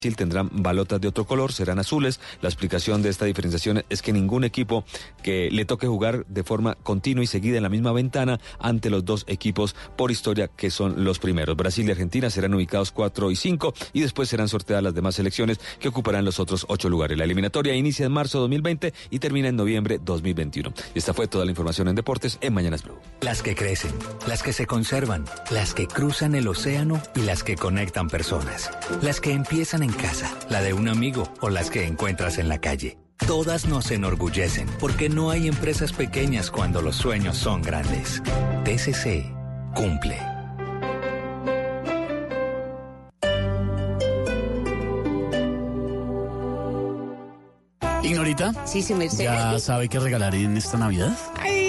Tendrán balotas de otro color, serán azules. La explicación de esta diferenciación es que ningún equipo que le toque jugar de forma continua y seguida en la misma ventana ante los dos equipos por historia que son los primeros. Brasil y Argentina serán ubicados 4 y 5 y después serán sorteadas las demás selecciones que ocuparán los otros ocho lugares. La eliminatoria inicia en marzo 2020 y termina en noviembre 2021. Y esta fue toda la información en deportes en Mañanas Blue. Las que crecen, las que se conservan, las que cruzan el océano y las que conectan personas. Las que empiezan en casa, la de un amigo o las que encuentras en la calle. Todas nos enorgullecen porque no hay empresas pequeñas cuando los sueños son grandes. TCC cumple. Ignorita, Sí, sí, me sé. ¿ya sabe qué regalar en esta Navidad? Ay,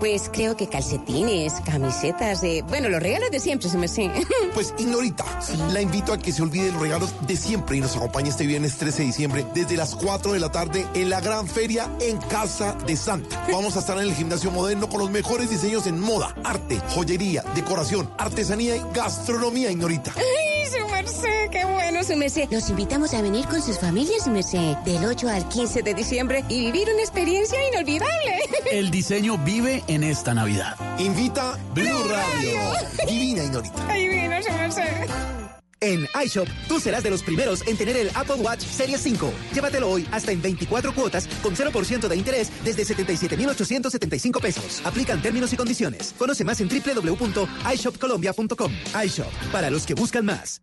pues creo que calcetines, camisetas de... Bueno, los regalos de siempre, se me sé. Pues Ignorita, la invito a que se olvide los regalos de siempre y nos acompañe este viernes 13 de diciembre desde las 4 de la tarde en la gran feria en Casa de Santa. Vamos a estar en el gimnasio moderno con los mejores diseños en moda, arte, joyería, decoración, artesanía y gastronomía, Ignorita. Ay, su merced, qué bueno, su merced. Los invitamos a venir con sus familias, su merced, del 8 al 15 de diciembre y vivir una experiencia inolvidable. El diseño vive en esta Navidad. Invita Blue Radio. Divina, Ignorita. Ay, vino, su merced. En iShop, tú serás de los primeros en tener el Apple Watch Series 5. Llévatelo hoy hasta en 24 cuotas con 0% de interés desde 77,875 pesos. Aplican términos y condiciones. Conoce más en www.ishopcolombia.com. iShop, para los que buscan más.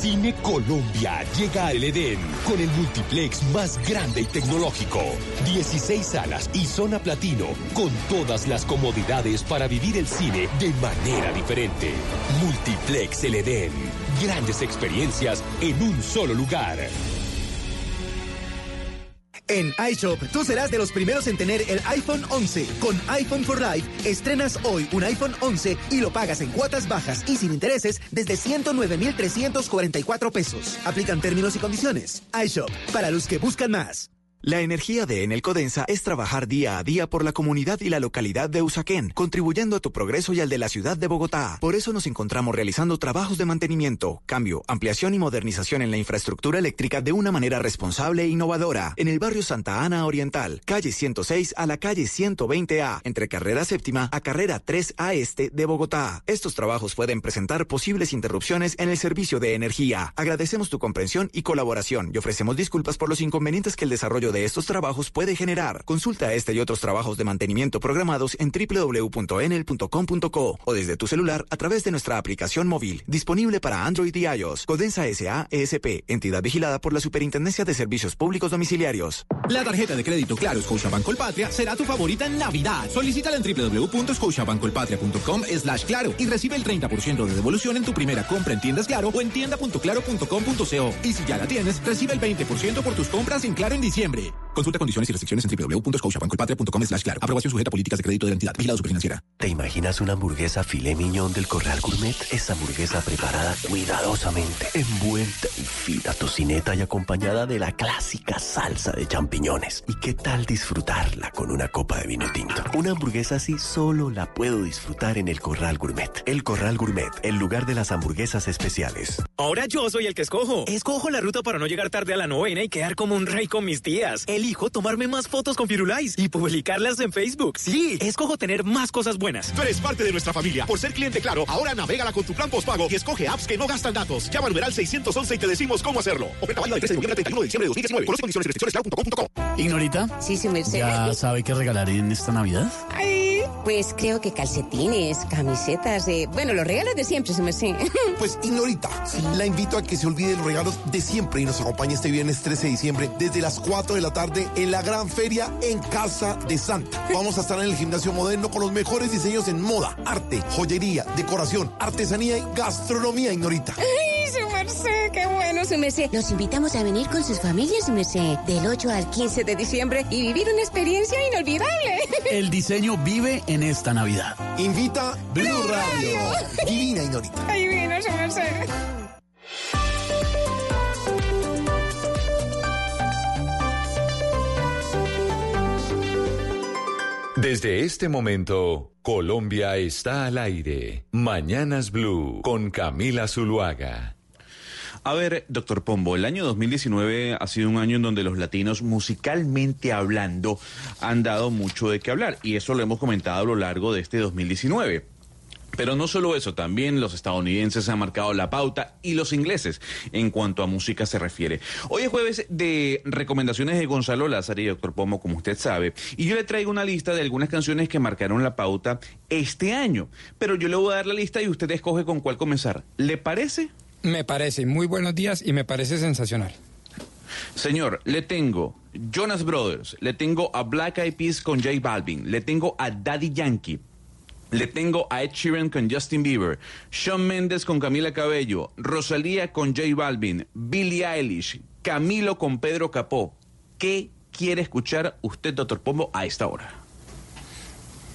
Cine Colombia llega al Edén con el multiplex más grande y tecnológico. 16 salas y zona platino con todas las comodidades para vivir el cine de manera diferente. Multiplex El Edén. Grandes experiencias en un solo lugar. En iShop, tú serás de los primeros en tener el iPhone 11. Con iPhone for Life, estrenas hoy un iPhone 11 y lo pagas en cuotas bajas y sin intereses desde 109,344 pesos. Aplican términos y condiciones. iShop, para los que buscan más. La energía de Enel Codensa es trabajar día a día por la comunidad y la localidad de Usaquén, contribuyendo a tu progreso y al de la ciudad de Bogotá. Por eso nos encontramos realizando trabajos de mantenimiento, cambio, ampliación y modernización en la infraestructura eléctrica de una manera responsable e innovadora. En el barrio Santa Ana Oriental, calle 106 a la calle 120A, entre carrera séptima a carrera 3A este de Bogotá. Estos trabajos pueden presentar posibles interrupciones en el servicio de energía. Agradecemos tu comprensión y colaboración y ofrecemos disculpas por los inconvenientes que el desarrollo de estos trabajos puede generar. Consulta este y otros trabajos de mantenimiento programados en www.enel.com.co o desde tu celular a través de nuestra aplicación móvil, disponible para Android y iOS. Codensa S.A. ESP, entidad vigilada por la Superintendencia de Servicios Públicos Domiciliarios. La tarjeta de crédito Claro Scotiabank Colpatria será tu favorita en Navidad. Solicítala en www.scotiabankcolpatria.com slash claro y recibe el 30% de devolución en tu primera compra en tiendas Claro o en tienda.claro.com.co. Y si ya la tienes, recibe el 20% por tus compras en Claro en diciembre. Consulta condiciones y restricciones en www.scotiabankcolpatria.com slash claro. Aprobación sujeta a políticas de crédito de la entidad. Vigilado Superfinanciera. ¿Te imaginas una hamburguesa filet mignon del Corral Gourmet? Esa hamburguesa preparada cuidadosamente, envuelta en fina tocineta y acompañada de la clásica salsa de champiñones. ¿Y qué tal disfrutarla con una copa de vino tinto? Una hamburguesa así solo la puedo disfrutar en el Corral Gourmet. El Corral Gourmet, el lugar de las hamburguesas especiales. Ahora yo soy el que escojo. Escojo la ruta para no llegar tarde a la novena y quedar como un rey con mis tías. Elijo tomarme más fotos con Firulais y publicarlas en Facebook. Sí, escojo tener más cosas buenas. Tú eres parte de nuestra familia. Por ser cliente claro, ahora navégala con tu plan postpago y escoge apps que no gastan datos. Llama al numeral 611 y te decimos cómo hacerlo. Oferta válida del 13 de noviembre al 31 de diciembre de 2019. Conoce condiciones y restricciones claro.com.co. Ignorita, Sí, su merced. ¿ya sabe qué regalar en esta Navidad? Ay, pues creo que calcetines, camisetas de... Bueno, los regalos de siempre, se me sé. Pues Ignorita, la invito a que se olvide los regalos de siempre y nos acompañe este viernes 13 de diciembre desde las 4 de la tarde en la gran feria en Casa de Santa. Vamos a estar en el gimnasio moderno con los mejores diseños en moda, arte, joyería, decoración, artesanía y gastronomía, Ignorita. Ay, su merced, qué bueno, su merced. Los invitamos a venir con sus familias, su merced, del 8 al 15 de diciembre y vivir una experiencia inolvidable. El diseño vive en esta Navidad. Invita Blue Radio. Divina y Norita. Ay, vino, su merced. Desde este momento, Colombia está al aire. Mañanas Blue con Camila Zuluaga. A ver, doctor Pombo, el año 2019 ha sido un año en donde los latinos, musicalmente hablando, han dado mucho de qué hablar. Y eso lo hemos comentado a lo largo de este 2019. Pero no solo eso, también los estadounidenses han marcado la pauta y los ingleses en cuanto a música se refiere. Hoy es jueves de recomendaciones de Gonzalo Lázaro y Doctor Pomo, como usted sabe, y yo le traigo una lista de algunas canciones que marcaron la pauta este año. Pero yo le voy a dar la lista y usted escoge con cuál comenzar. ¿Le parece? Me parece, muy buenos días y me parece sensacional. Señor, le tengo Jonas Brothers, le tengo a Black Eyed Peas con J Balvin, le tengo a Daddy Yankee, le tengo a Ed Sheeran con Justin Bieber, Shawn Mendes con Camila Cabello, Rosalía con J Balvin, Billie Eilish, Camilo con Pedro Capó. ¿Qué quiere escuchar usted, doctor Pombo, a esta hora?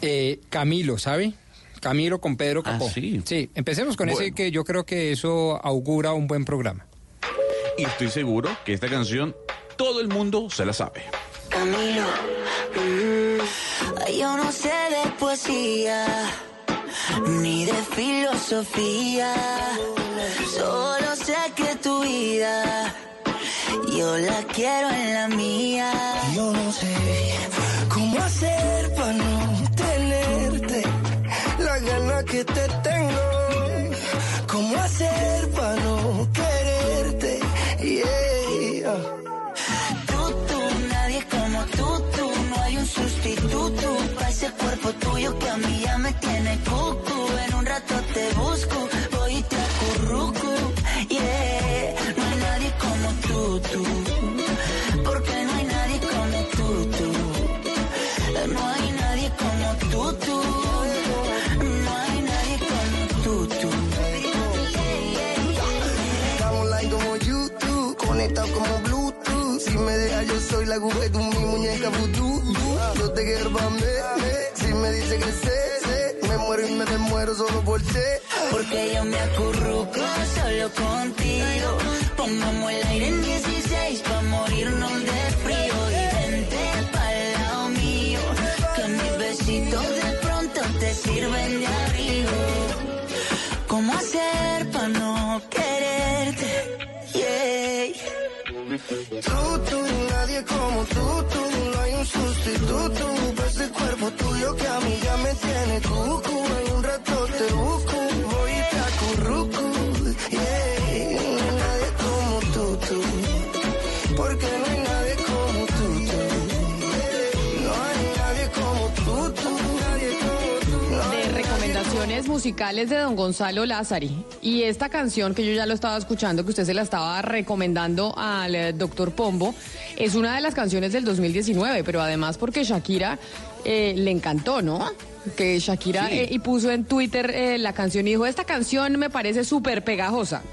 Eh, Camilo, ¿sabe? Camilo con Pedro Capó. Ah, sí. Sí, empecemos con ese que yo creo que eso augura un buen programa. Y estoy seguro que esta canción todo el mundo se la sabe. Camilo, mm, yo no sé de poesía ni de filosofía, solo sé que tu vida yo la quiero en la mía. Yo no sé cómo hacer para no cuerpo tuyo que a mí ya me tiene cucu. En un rato te busco, voy y te acurruco, yeah. No hay nadie como tú, tú, porque no hay nadie como tú, tú. No hay nadie como tú, tú. No hay nadie como tú, tú. Estamos online como YouTube, conectados como Bluetooth. Si me dejas, yo soy la tu mi muñeca vudú. Yo te quiero me dice que sé, sé, me muero y me desmuero solo por ti. Porque yo me acurruco solo contigo. Pongamos el aire en 16 pa' morirnos de frío. Y vente pa'l lado mío. Que mis besitos de pronto te sirven de abrigo. ¿Cómo hacer pa' no quererte? Yeah. Tú, tú, nadie como tú, tú, no hay un sustituto que a mí ya me tiene cucu. En un rato te busco, voy y te acurruco. Yeah, no hay nadie como tú, tú, porque no hay nadie como tú, tú. No hay nadie como tú, tú, nadie como tú. hay de recomendaciones musicales de don Gonzalo Lázari. Y esta canción que yo ya lo estaba escuchando, que usted se la estaba recomendando al eh, doctor Pombo, es una de las canciones del 2019, pero además porque Shakira eh, le encantó, ¿no? Que Shakira Sí. eh, y puso en Twitter eh, la canción y dijo, esta canción me parece súper pegajosa.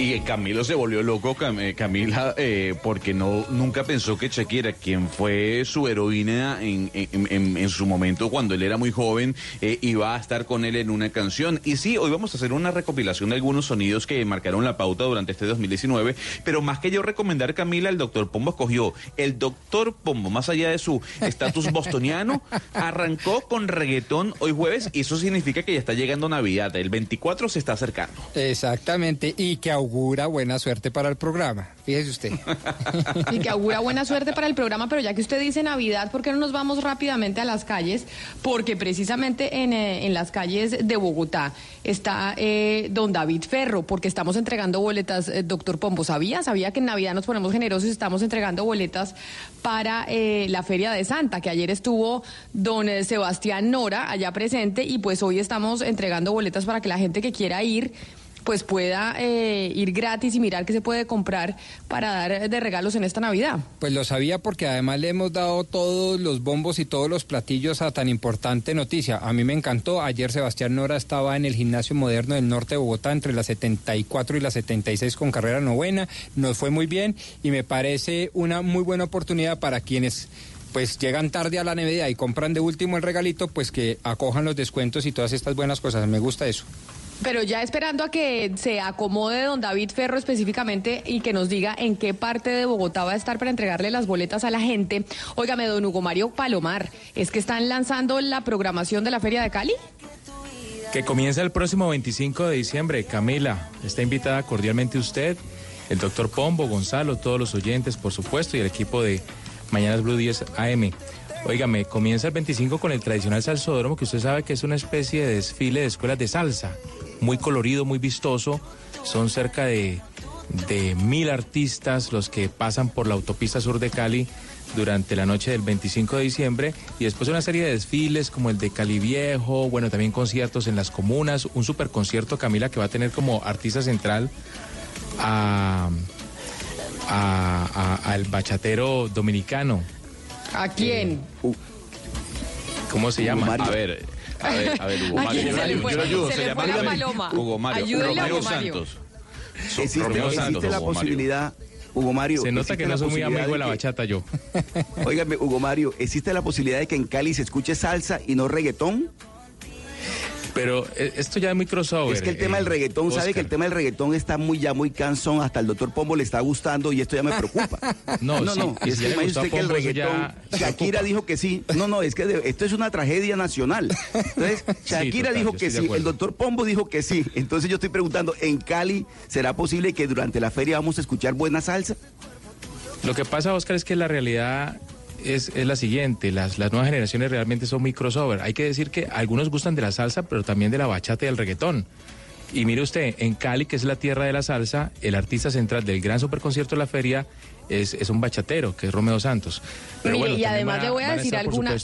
Y Camilo se volvió loco, eh, Camila, eh, porque no nunca pensó que Shakira, quien fue su heroína en, en- en- en su momento cuando él era muy joven, eh, iba a estar con él en una canción. Y sí, hoy vamos a hacer una recopilación de algunos sonidos que marcaron la pauta durante este 2019, pero más que yo recomendar, Camila, el doctor Pombo escogió. El doctor Pombo, más allá de su estatus bostoniano, arrancó con reggaetón hoy jueves y eso significa que ya está llegando Navidad. El 24 se está acercando. Exactamente, y que augura buena suerte para el programa. Fíjese usted. Y que augura buena suerte para el programa, pero ya que usted dice Navidad, ¿por qué no nos vamos rápidamente a las calles? Porque precisamente en, eh, las calles de Bogotá está eh, don David Ferro, porque estamos entregando boletas, eh, doctor Pombo. ¿Sabía? ¿Sabía que en Navidad nos ponemos generosos y estamos entregando boletas para eh, la Feria de Santa, que ayer estuvo don Sebastián Nora allá presente y pues hoy estamos entregando boletas para que la gente que quiera ir pues pueda eh, ir gratis y mirar qué se puede comprar para dar de regalos en esta Navidad. Pues lo sabía porque además le hemos dado todos los bombos y todos los platillos a tan importante noticia. A mí me encantó. Ayer Sebastián Nora estaba en el gimnasio moderno del norte de Bogotá entre las 74 y las 76 con carrera novena. Nos fue muy bien y me parece una muy buena oportunidad para quienes pues llegan tarde a la Navidad y compran de último el regalito, pues que acojan los descuentos y todas estas buenas cosas. Me gusta eso. Pero ya esperando a que se acomode don David Ferro específicamente y que nos diga en qué parte de Bogotá va a estar para entregarle las boletas a la gente. Óigame, don Hugo Mario Palomar, ¿es que están lanzando la programación de la Feria de Cali? Que comienza el próximo 25 de diciembre. Camila, está invitada cordialmente usted, el doctor Pombo, Gonzalo, todos los oyentes, por supuesto, y el equipo de Mañanas Blue 10 AM. Óigame, comienza el 25 con el tradicional salsódromo, que usted sabe que es una especie de desfile de escuelas de salsa muy colorido, muy vistoso. Son cerca de, de mil artistas los que pasan por la autopista sur de Cali durante la noche del 25 de diciembre y después una serie de desfiles como el de Cali Viejo, bueno, también conciertos en las comunas, un super concierto Camila que va a tener como artista central a, al bachatero dominicano. ¿A quién? Eh, ¿Cómo se llama? A ver, a ver, a ver, Hugo Mario. Yo, yo, lo ayudo, se, llama Hugo Mario. Romeo Santos. Existe, Romeo Santos, la posibilidad, Hugo Mario. Se nota que no soy muy amigo de la bachata yo. Óigame, Hugo Mario, ¿existe la posibilidad de que en Cali se escuche salsa y no reggaetón? Pero eh, esto ya es muy crossover. Es que el tema del eh, reggaetón, sabe que el tema del reggaetón está muy ya muy cansón, hasta el doctor Pombo le está gustando y esto ya me preocupa. no, no, no, es que usted que el reggaetón, Shakira dijo que sí. No, no, es que esto es una tragedia nacional. Entonces, Shakira dijo que sí, el doctor Pombo dijo que sí. Entonces yo estoy preguntando, ¿en Cali será posible que durante la feria vamos a escuchar buena salsa? Lo que pasa, Oscar, es que la realidad es, la siguiente, las, las nuevas generaciones realmente son muy crossover. Hay que decir que algunos gustan de la salsa, pero también de la bachata y del reggaetón. Y mire usted, en Cali, que es la tierra de la salsa, el artista central del gran superconcierto de la feria es, es un bachatero, que es Romeo Santos. Pero bueno, y además le voy a, decir alguna...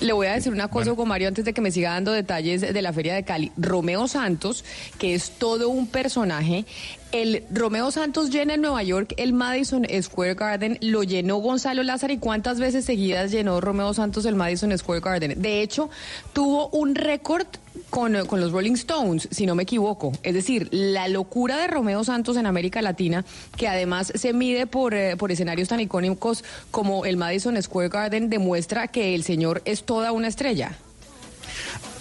Le voy a decir una cosa, Hugo Mario, antes de que me siga dando detalles de la Feria de Cali. Romeo Santos, que es todo un personaje, el Romeo Santos llena en Nueva York el Madison Square Garden, lo llenó Gonzalo Lázaro y cuántas veces seguidas llenó Romeo Santos el Madison Square Garden. De hecho, tuvo un récord con, los Rolling Stones, si no me equivoco. Es decir, la locura de Romeo Santos en América Latina, que además se mide por, eh, por escenarios tan icónicos como el Madison Square Garden, demuestra que el señor es toda una estrella.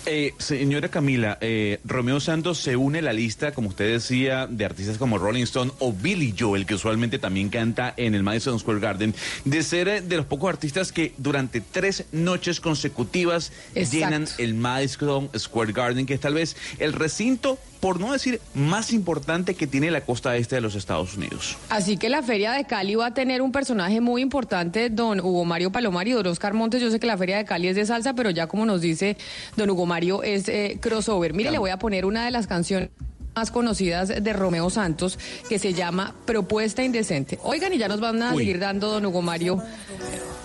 Eh, señora Camila, eh, Romeo Santos se une a la lista, como usted decía, de artistas como Rolling Stone o Billy Joel, que usualmente también canta en el Madison Square Garden, de ser eh, de los pocos artistas que durante tres noches consecutivas llenan el Madison Square Garden, que es tal vez el recinto por no decir más importante que tiene la costa este de los Estados Unidos. Así que la Feria de Cali va a tener un personaje muy importante, don Hugo Mario Palomar y don Oscar Montes. Yo sé que la Feria de Cali es de salsa, pero ya como nos dice don Hugo Mario, es eh, crossover. Mire, le voy a poner una de las canciones más conocidas de Romeo Santos que se llama Propuesta Indecente. Oigan, y ya nos van a seguir dando, don Hugo Mario,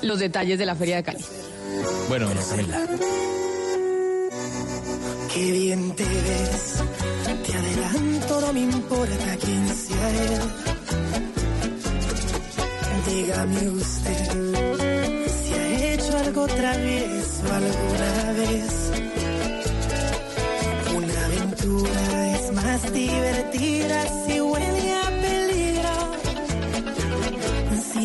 los detalles de la Feria de Cali. Bueno, Camila. Qué bien te ves te adelanto, no me importa quién sea él. Dígame usted si ha hecho algo travieso alguna vez. Una aventura es más divertida si huele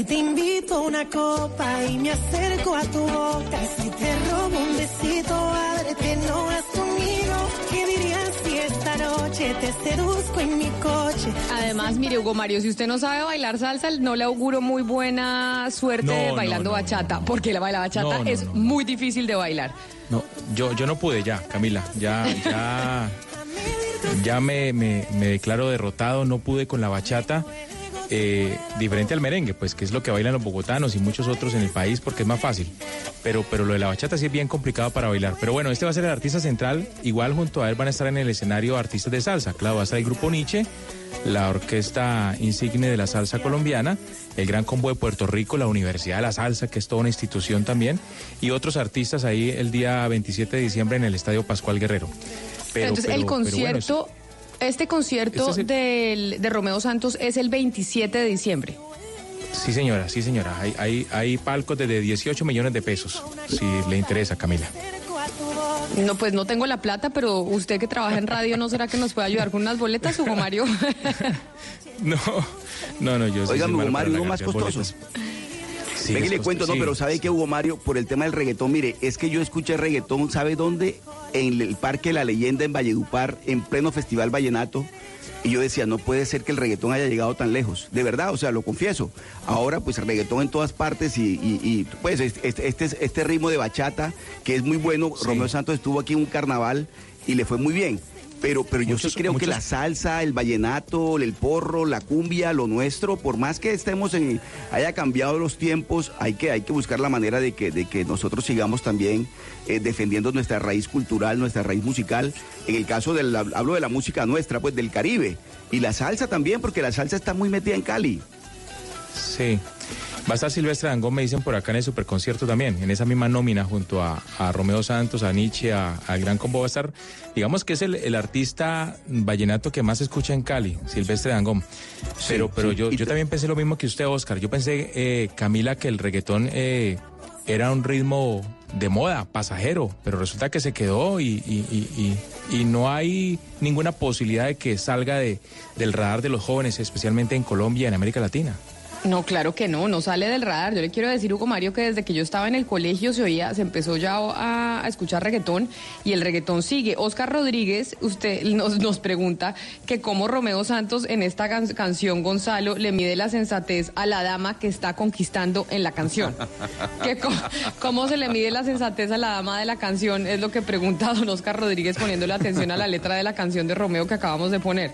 Si te invito a una copa y me acerco a tu boca, si te robo un besito, ábrete, no has conmigo. ¿Qué dirías si esta noche te seduzco en mi coche? Además, mire, Hugo Mario, si usted no sabe bailar salsa, no le auguro muy buena suerte bailando bachata, porque la baila bachata es muy difícil de bailar. No, yo, yo no pude ya, Camila, ya, ya, ya me, me, me declaro derrotado, no pude con la bachata. Eh, diferente al merengue, pues que es lo que bailan los bogotanos y muchos otros en el país porque es más fácil. Pero, pero lo de la bachata sí es bien complicado para bailar. Pero bueno, este va a ser el artista central. Igual junto a él van a estar en el escenario artistas de salsa. Claro, va a estar el grupo Nietzsche, la orquesta insigne de la salsa colombiana, el Gran Combo de Puerto Rico, la Universidad de la Salsa, que es toda una institución también, y otros artistas ahí el día 27 de diciembre en el Estadio Pascual Guerrero. Pero, entonces el concierto Este concierto Este es el- del- de Romeo Santos es el 27 de diciembre. Sí, señora, sí, señora. Hay, hay, hay palcos de 18 millones de pesos, si le interesa, Camila. No, pues no tengo la plata, pero usted que trabaja en radio, ¿no será que nos puede ayudar con unas boletas, Hugo Mario? No, no, no, yo sí Oigan, soy Hugo Mario, uno más costoso. boletas. Sí, Venga, le cuento, no, pero ¿sabe que Hugo Mario, por el tema del reggaetón, mire, es que yo escuché reggaetón, ¿sabe dónde? En el Parque La Leyenda en Valledupar, en pleno Festival Vallenato. Y yo decía, no puede ser que el reggaetón haya llegado tan lejos. De verdad, o sea, lo confieso. Ahora, pues el reggaetón en todas partes y, y- y, pues este, este, este ritmo de bachata, que es muy bueno. Romeo Santos estuvo aquí en un carnaval y le fue muy bien. Pero, pero yo Muchos- sí creo que la salsa, el vallenato, el porro, la cumbia, lo nuestro, por más que estemos en, haya cambiado los tiempos, hay que, hay que buscar la manera de que, de que nosotros sigamos también eh, defendiendo nuestra raíz cultural, nuestra raíz musical. En el caso del, hablo de la música nuestra, pues del Caribe. Y la salsa también, porque la salsa está muy metida en Cali. Sí. Va a estar Silvestre Dangón, me dicen por acá en el superconcierto también, en esa misma nómina junto a, a Romeo Santos, a Nietzsche, a, a Gran Combo. Va a estar, digamos que es el, el artista vallenato que más se escucha en Cali, Silvestre Dangón. Pero, pero sí. yo, yo también pensé lo mismo que usted, Oscar. Yo pensé, eh, Camila, que el reggaetón eh, era un ritmo de moda, pasajero, pero resulta que se quedó y, y- y- y- y no hay ninguna posibilidad de que salga de, del radar de los jóvenes, especialmente en Colombia y en América Latina. No, claro que no, no sale del radar. Yo le quiero decir, Hugo Mario, que desde que yo estaba en el colegio se oía, se empezó ya a, a escuchar reggaetón y el reggaetón sigue. Oscar Rodríguez, usted nos, nos pregunta que cómo Romeo Santos en esta can- canción, Gonzalo, le mide la sensatez a la dama que está conquistando en la canción. Que ¿Cómo se le mide la sensatez a la dama de la canción? Es lo que pregunta don Oscar Rodríguez poniéndole atención a la letra de la canción de Romeo que acabamos de poner.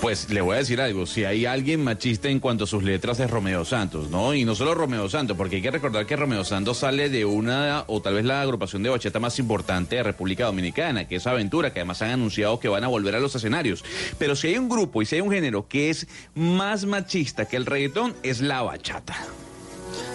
Pues le voy a decir algo, si hay alguien machista en cuanto a sus letras es Romeo Santos, ¿no? Y no solo Romeo Santos, porque hay que recordar que Romeo Santos sale de una, o tal vez la agrupación de bachata más importante de República Dominicana, que es Aventura, que además han anunciado que van a volver a los escenarios. Pero si hay un grupo y si hay un género que es más machista que el reggaetón, es la bachata.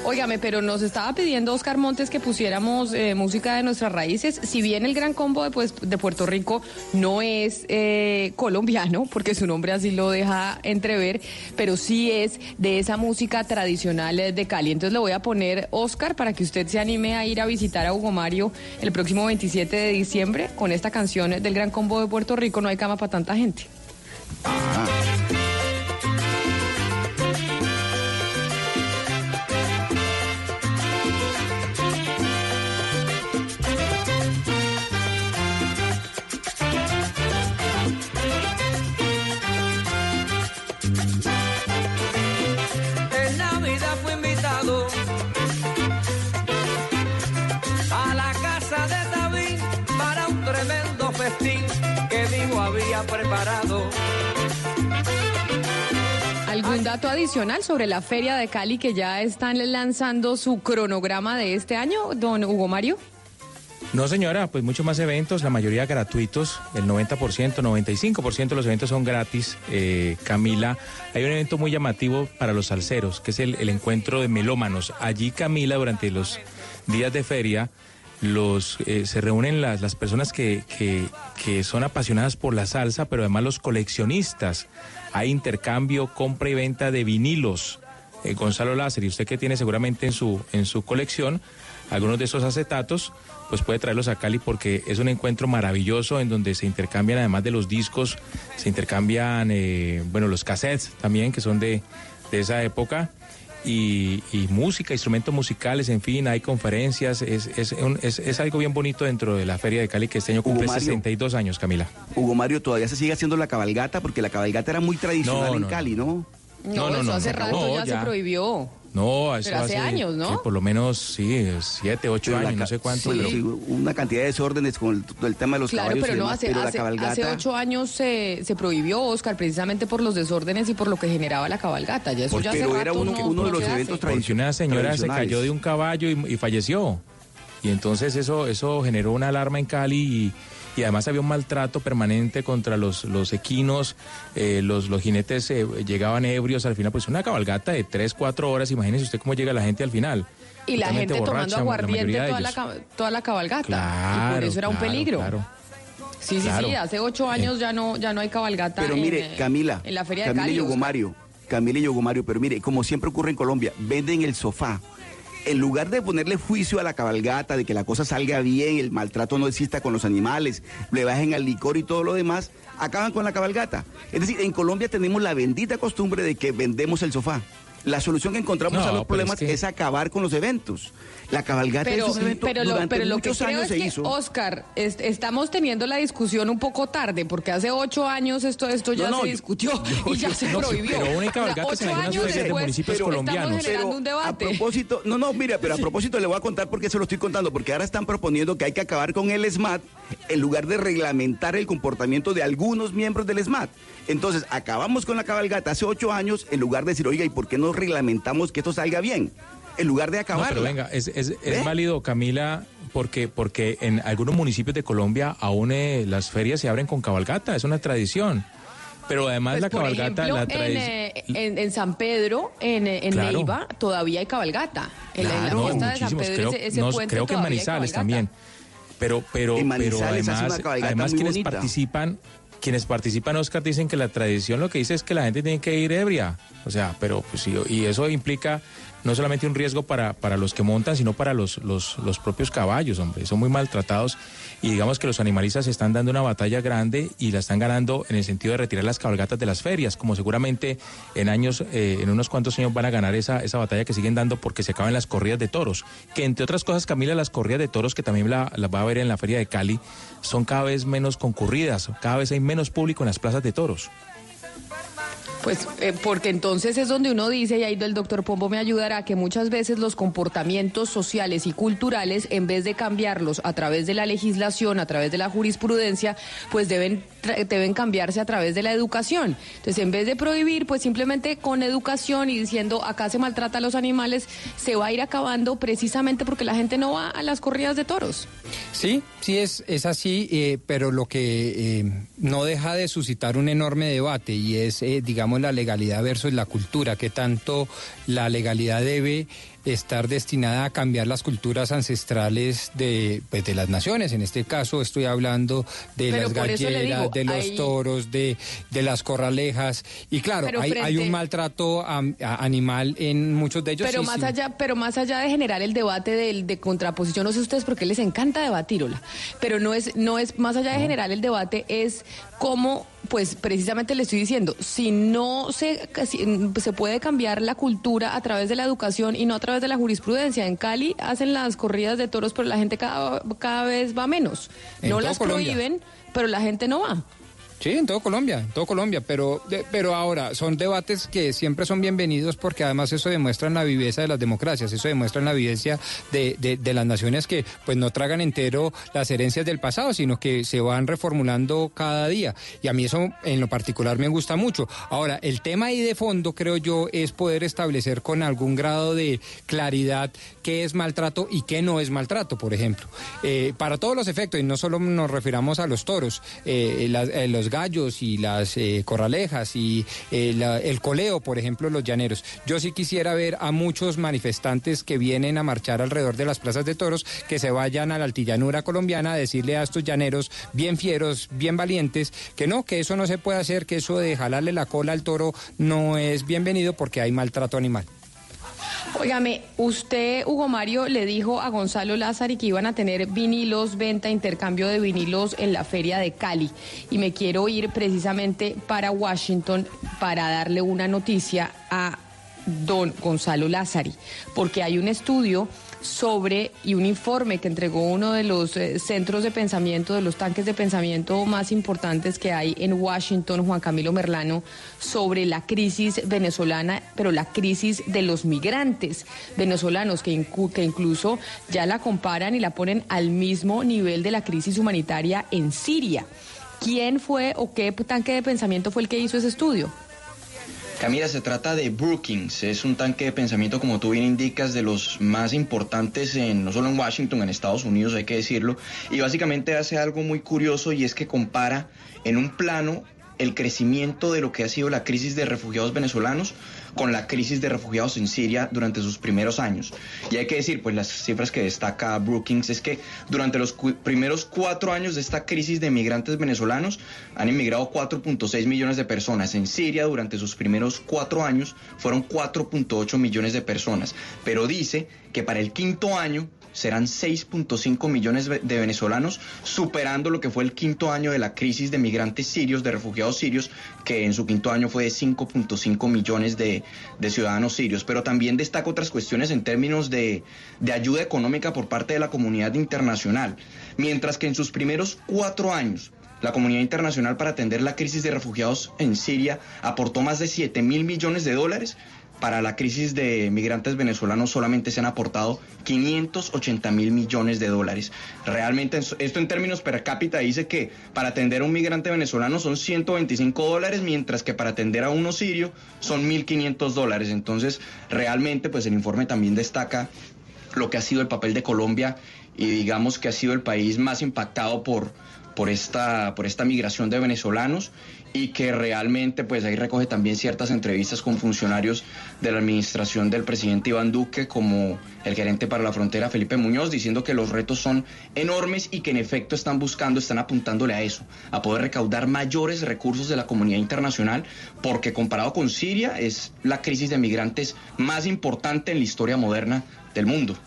Óigame, pero nos estaba pidiendo Oscar Montes que pusiéramos eh, música de nuestras raíces. Si bien el Gran Combo de, pues, de Puerto Rico no es eh, colombiano, porque su nombre así lo deja entrever, pero sí es de esa música tradicional eh, de Cali. Entonces le voy a poner Oscar para que usted se anime a ir a visitar a Hugo Mario el próximo 27 de diciembre con esta canción del Gran Combo de Puerto Rico. No hay cama para tanta gente. En dato adicional sobre la Feria de Cali que ya están lanzando su cronograma de este año, don Hugo Mario? No, señora, pues muchos más eventos, la mayoría gratuitos, el 90%, 95% de los eventos son gratis. Eh, Camila, hay un evento muy llamativo para los salseros, que es el, el encuentro de melómanos. Allí, Camila, durante los días de feria, los, eh, se reúnen las, las personas que, que, que son apasionadas por la salsa, pero además los coleccionistas. Hay intercambio, compra y venta de vinilos. Eh, Gonzalo Láser, y usted que tiene seguramente en su, en su colección algunos de esos acetatos, pues puede traerlos a Cali porque es un encuentro maravilloso en donde se intercambian, además de los discos, se intercambian, eh, bueno, los cassettes también, que son de, de esa época. Y, y música, instrumentos musicales, en fin, hay conferencias, es, es, un- es- es algo bien bonito dentro de la Feria de Cali que este año cumple Mario. 62 años, Camila. Hugo Mario, todavía se sigue haciendo la cabalgata, porque la cabalgata era muy tradicional No, en no, Cali, ¿no? No, No, no, eso no, hace rato ya. se prohibió. No, eso Pero hace años, ¿no? sí, por lo menos, sí, siete, ocho Pero años, no sé cuánto. sí, pero- sí, una cantidad de desórdenes con el, el tema de los Claro, caballos pero no, demás, hace, pero la hace, cabalgata... hace ocho años se, se prohibió, Oscar, precisamente por los desórdenes y por lo que generaba la cabalgata. Ya eso ya hace pero era rato uno, no- uno no de los hace. eventos Porque una señora se tradicionales. cayó de un caballo y, y falleció. Y entonces eso, eso generó una alarma en Cali y, y además había un maltrato permanente contra los, los equinos, eh, los, los jinetes eh, llegaban ebrios al final, pues una cabalgata de tres, cuatro horas, imagínese usted cómo llega la gente al final. Y la gente tomando borracha, la aguardiente mayoría de toda la, toda la cabalgata. y por Claro, eso era un claro, peligro. claro. Sí, sí, sí, hace ocho años ya no ya no hay cabalgata Pero en, mire, eh, Camila, en la feria de Camila Cali. y Oscar. Yogomario, Camila y Yogomario, pero mire, como siempre ocurre en Colombia, venden el sofá. En lugar de ponerle juicio a la cabalgata, de que la cosa salga bien, el maltrato no exista con los animales, le bajen al licor y todo lo demás, acaban con la cabalgata. Es decir, en Colombia tenemos la bendita costumbre de que vendemos el sofá. La solución que encontramos No, a los problemas es acabar con los eventos. La cabalgata Pero, es un evento pero, lo, durante pero lo que creo es se que, hizo. Oscar, es- estamos teniendo la discusión un poco tarde, porque hace ocho años esto, esto ya No, no, se discutió yo- y ya yo- se no, prohibió. pero una O sea, cabalgata ocho en años de después, municipios colombianos. generando Pero un a propósito, no, no, mira, pero a propósito le voy a contar por qué se lo estoy contando, porque ahora están proponiendo que hay que acabar con el SMAT en lugar de reglamentar el comportamiento de algunos miembros del SMAT. Entonces, acabamos con la cabalgata hace ocho años en lugar de decir, oiga, ¿y por qué no reglamentamos que esto salga bien? En lugar de No, acabar. pero venga, es, es, es ¿Eh? válido, Camila, porque, porque en algunos municipios de Colombia aún eh, las ferias se abren con cabalgata, es una tradición. Pero además Pues, la por cabalgata, ejemplo, la en, tradición... eh, en, en San Pedro, en, eh, en Claro. Neiva, todavía hay cabalgata. En, la- en Claro, la fiesta de San. Pedro, Creo, ese, ese no, puente creo que en Manizales también. Pero, pero, En pero además, además quienes bonita. participan, quienes participan, Oscar, dicen que la tradición lo que dice es que la gente tiene que ir ebria. O sea, pero pues, sí, y eso implica no solamente un riesgo para, para los que montan, sino para los, los, los propios caballos, hombre. Son muy maltratados y digamos que los animalistas están dando una batalla grande y la están ganando en el sentido de retirar las cabalgatas de las ferias, como seguramente en años, eh, en unos cuantos años van a ganar esa, esa batalla que siguen dando porque se acaban las corridas de toros. Que entre otras cosas, Camila, las corridas de toros que también la- las va a ver en la feria de Cali son cada vez menos concurridas, cada vez hay menos público en las plazas de toros. Pues eh, porque entonces es donde uno dice, y ahí el doctor Pombo me ayudará, que muchas veces los comportamientos sociales y culturales, en vez de cambiarlos a través de la legislación, a través de la jurisprudencia, pues deben, deben cambiarse a través de la educación. Entonces, en vez de prohibir, pues simplemente con educación y diciendo acá se maltrata a los animales, se va a ir acabando precisamente porque la gente no va a las corridas de toros. Sí, sí es, es así, eh, pero lo que eh, no deja de suscitar un enorme debate y es, eh, digamos, la legalidad versus la cultura, que tanto la legalidad debe estar destinada a cambiar las culturas ancestrales de, pues, de las naciones. En este caso estoy hablando de Pero las galleras, digo, de los hay- toros, de, de las corralejas. Y claro, hay, un maltrato a- a- animal en muchos de ellos. Pero sí, más sí. allá, pero más allá de generar el debate del, de contraposición, no sé ustedes por qué les encanta debatirla, pero no es, no es, más allá de generar el debate, es cómo, pues precisamente le estoy diciendo, si no se, se puede cambiar la cultura a través de la educación y no a través de la jurisprudencia. En Cali hacen las corridas de toros, pero la gente cada, cada vez va menos. En no las Colombia. prohíben, pero la gente no va. Sí, en todo Colombia, en todo Colombia, pero, de- pero ahora son debates que siempre son bienvenidos porque además eso demuestra la viveza de las democracias, eso demuestra la vivencia de, de- las naciones que pues no tragan entero las herencias del pasado, sino que se van reformulando cada día. Y a mí eso en lo particular me gusta mucho. Ahora, el tema ahí de fondo, creo yo, es poder establecer con algún grado de claridad qué es maltrato y qué no es maltrato, por ejemplo. Eh, para todos los efectos, y no solo nos refiramos a los toros, eh, las- eh, los gallos y las eh, corralejas y eh, el coleo, por ejemplo, los llaneros. Yo sí quisiera ver a muchos manifestantes que vienen a marchar alrededor de las plazas de toros que se vayan a la altillanura colombiana a decirle a estos llaneros bien fieros, bien valientes, que no, que eso no se puede hacer, que eso de jalarle la cola al toro no es bienvenido porque hay maltrato animal. Óigame, usted, Hugo Mario, le dijo a Gonzalo Lázari que iban a tener vinilos, venta, intercambio de vinilos en la feria de Cali. Y me quiero ir precisamente para Washington para darle una noticia a don Gonzalo Lázari, porque hay un estudio sobre y un informe que entregó uno de los eh, centros de pensamiento, de los tanques de pensamiento más importantes que hay en Washington, Juan Camilo Merlano, sobre la crisis venezolana, pero la crisis de los migrantes venezolanos, que, incu- que incluso ya la comparan y la ponen al mismo nivel de la crisis humanitaria en Siria. ¿Quién fue o qué tanque de pensamiento fue el que hizo ese estudio? Camila, se trata de Brookings, es un tanque de pensamiento, como tú bien indicas, de los más importantes en, no solo en Washington, en Estados Unidos, hay que decirlo, y básicamente hace algo muy curioso y es que compara en un plano el crecimiento de lo que ha sido la crisis de refugiados venezolanos con la crisis de refugiados en Siria durante sus primeros años. Y hay que decir, pues las cifras que destaca Brookings es que durante los primeros cuatro años de esta crisis de migrantes venezolanos han inmigrado 4.6 millones de personas. En Siria durante sus primeros cuatro años fueron 4.8 millones de personas. Pero dice que para el quinto año serán 6.5 millones de venezolanos, superando lo que fue el quinto año de la crisis de migrantes sirios, de refugiados sirios, que en su quinto año fue de 5.5 millones de, ciudadanos sirios. Pero también destaca otras cuestiones en términos de, de ayuda económica por parte de la comunidad internacional. Mientras que en sus primeros cuatro años, la comunidad internacional para atender la crisis de refugiados en Siria aportó más de 7 mil millones de dólares para la crisis de migrantes venezolanos solamente se han aportado 580 mil millones de dólares. Realmente esto en términos per cápita dice que para atender a un migrante venezolano son 125 dólares, mientras que para atender a uno sirio son 1.500 dólares. Entonces, realmente, pues el informe también destaca lo que ha sido el papel de Colombia y digamos que ha sido el país más impactado por, por, esta, por esta migración de venezolanos y que realmente pues ahí recoge también ciertas entrevistas con funcionarios de la administración del presidente Iván Duque como el gerente para la frontera Felipe Muñoz diciendo que los retos son enormes y que en efecto están buscando, están apuntándole a eso, a poder recaudar mayores recursos de la comunidad internacional porque comparado con Siria es la crisis de migrantes más importante en la historia moderna del mundo.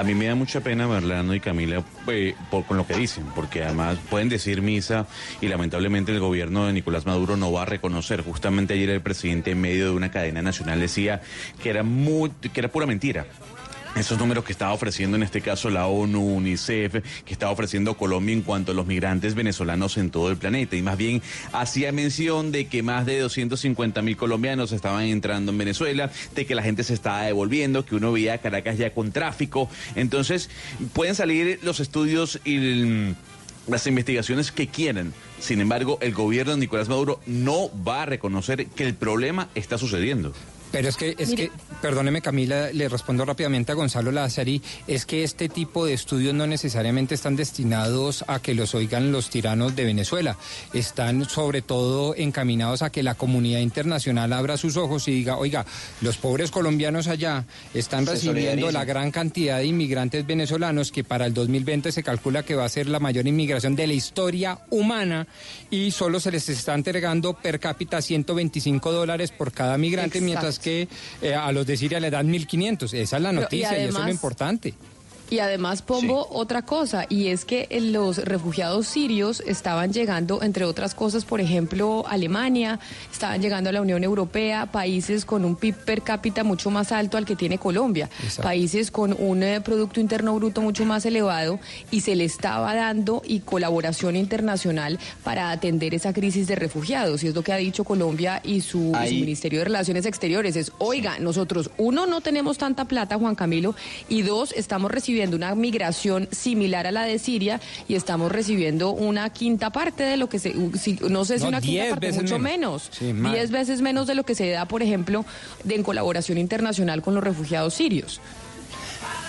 A mí me da mucha pena, Marlano y Camila, eh, por, con lo que dicen, porque además pueden decir misa y lamentablemente el gobierno de Nicolás Maduro no va a reconocer. Justamente ayer el presidente en medio de una cadena nacional decía que era, muy, que era pura mentira esos números que estaba ofreciendo en este caso la ONU, UNICEF, que estaba ofreciendo Colombia en cuanto a los migrantes venezolanos en todo el planeta. Y más bien hacía mención de que más de 250 mil colombianos estaban entrando en Venezuela, de que la gente se estaba devolviendo, que uno veía Caracas ya con tráfico. Entonces, pueden salir los estudios y las investigaciones que quieran. Sin embargo, el gobierno de Nicolás Maduro no va a reconocer que el problema está sucediendo. Pero es que, es que, perdóneme Camila, le respondo rápidamente a Gonzalo Lázari, es que este tipo de estudios no necesariamente están destinados a que los oigan los tiranos de Venezuela, están sobre todo encaminados a que la comunidad internacional abra sus ojos y diga, oiga, los pobres colombianos allá están recibiendo la gran cantidad de inmigrantes venezolanos que para el 2020 se calcula que va a ser la mayor inmigración de la historia humana y solo se les está entregando per cápita 125 dólares por cada migrante, mientras que eh, a los de Siria le dan 1.500. Esa es la noticia y, eso es lo importante. Y además, Pombo, otra cosa, y es que los refugiados sirios estaban llegando, entre otras cosas, por ejemplo, Alemania, estaban llegando a la Unión Europea, países con un PIB per cápita mucho más alto al que tiene Colombia, países con un eh, Producto Interno Bruto mucho más elevado, y se le estaba dando y colaboración internacional para atender esa crisis de refugiados. Y es lo que ha dicho Colombia y su, y su Ministerio de Relaciones Exteriores. Es, oiga, nosotros, uno, no tenemos tanta plata, Juan Camilo, y dos, estamos recibiendo una migración similar a la de Siria y estamos recibiendo una quinta parte de lo que se, no sé si una quinta parte, mucho menos, diez veces menos de lo que se da, por ejemplo, de, en colaboración internacional con los refugiados sirios.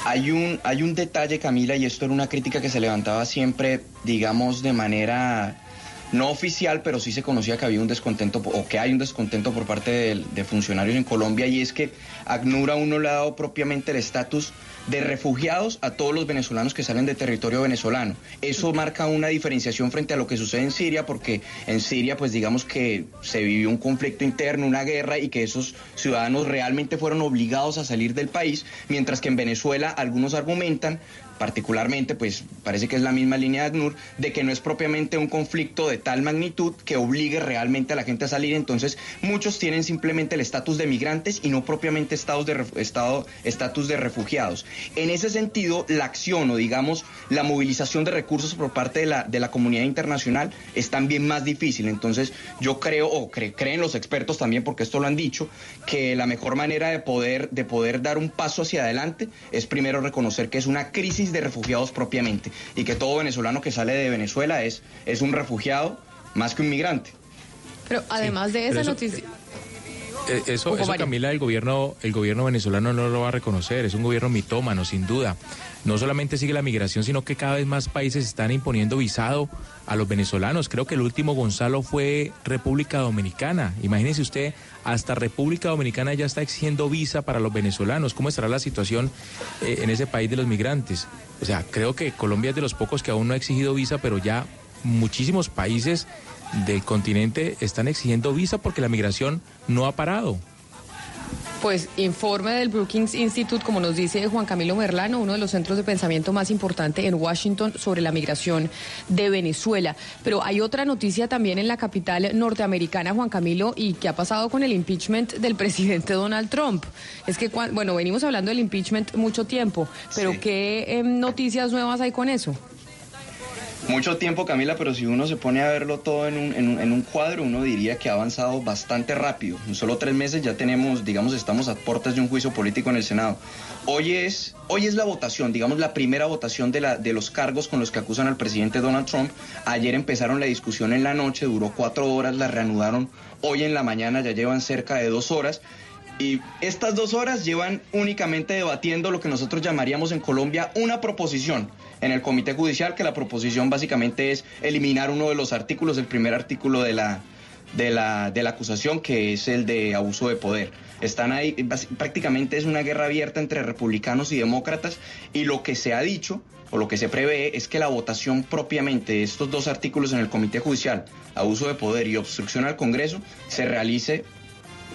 Hay un, hay un detalle, Camila, y esto era una crítica que se levantaba siempre, digamos, de manera no oficial, pero sí se conocía que había un descontento o que hay un descontento por parte de, de funcionarios en Colombia y es que ACNUR aún no le ha dado propiamente el estatus de refugiados a todos los venezolanos que salen de territorio venezolano. Eso marca una diferenciación frente a lo que sucede en Siria, porque en Siria, pues digamos que se vivió un conflicto interno, una guerra, y que esos ciudadanos realmente fueron obligados a salir del país, mientras que en Venezuela algunos argumentan particularmente, pues parece que es la misma línea de ACNUR, de que no es propiamente un conflicto de tal magnitud que obligue realmente a la gente a salir. Entonces, muchos tienen simplemente el estatus de migrantes y no propiamente estatus de, estado, estatus de refugiados. En ese sentido, la acción o digamos la movilización de recursos por parte de la, de la comunidad internacional es también más difícil. Entonces, yo creo, o creen los expertos también, porque esto lo han dicho, que la mejor manera de poder, de poder dar un paso hacia adelante es primero reconocer que es una crisis de refugiados propiamente y que todo venezolano que sale de Venezuela es, es un refugiado más que un migrante. Pero además de esa noticia... Eh, eso, eso Camila, el gobierno, el gobierno venezolano no lo va a reconocer. Es un gobierno mitómano, sin duda. No solamente sigue la migración, sino que cada vez más países están imponiendo visado a los venezolanos. Creo que el último Gonzalo fue República Dominicana. Imagínese usted, hasta República Dominicana ya está exigiendo visa para los venezolanos. ¿Cómo estará la situación eh, en ese país de los migrantes? O sea, creo que Colombia es de los pocos que aún no ha exigido visa, pero ya muchísimos países del continente están exigiendo visa porque la migración no ha parado. Pues informe del Brookings Institute, como nos dice Juan Camilo Merlano, uno de los centros de pensamiento más importante en Washington sobre la migración de Venezuela. Pero hay otra noticia también en la capital norteamericana, Juan Camilo, y qué ha pasado con el impeachment del presidente Donald Trump. Es que, bueno, venimos hablando del impeachment mucho tiempo, pero ¿qué em, noticias nuevas hay con eso? Mucho tiempo, Camila, pero si uno se pone a verlo todo en un, en, un, cuadro, uno diría que ha avanzado bastante rápido. En solo tres meses ya tenemos, digamos, estamos a puertas de un juicio político en el Senado. Hoy es, hoy es la votación, digamos, la primera votación de, la, de los cargos con los que acusan al presidente Donald Trump. Ayer empezaron la discusión en la noche, duró cuatro horas, la reanudaron hoy en la mañana, ya llevan cerca de dos horas. Y estas dos horas llevan únicamente debatiendo lo que nosotros llamaríamos en Colombia una proposición en el Comité Judicial, que la proposición básicamente es eliminar uno de los artículos, el primer artículo de la, de la, de la acusación, que es el de abuso de poder. Están ahí, prácticamente es una guerra abierta entre republicanos y demócratas, y lo que se ha dicho o lo que se prevé es que la votación propiamente de estos dos artículos en el Comité Judicial, abuso de poder y obstrucción al Congreso, se realice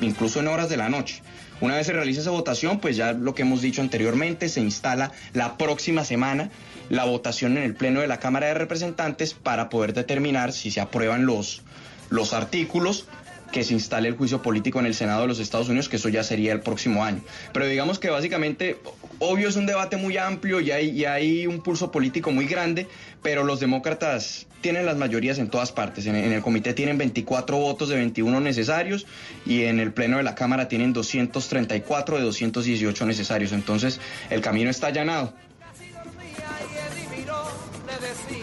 incluso en horas de la noche. Una vez se realice esa votación, pues ya lo que hemos dicho anteriormente, se instala la próxima semana la votación en el Pleno de la Cámara de Representantes para poder determinar si se aprueban los, los artículos que se instale el juicio político en el Senado de los Estados Unidos, que eso ya sería el próximo año. Pero digamos que básicamente, obvio es un debate muy amplio y hay, y hay un pulso político muy grande, pero los demócratas tienen las mayorías en todas partes. En, en, el comité tienen 24 votos de 21 necesarios y en el pleno de la Cámara tienen 234 de 218 necesarios. Entonces el camino está allanado decir.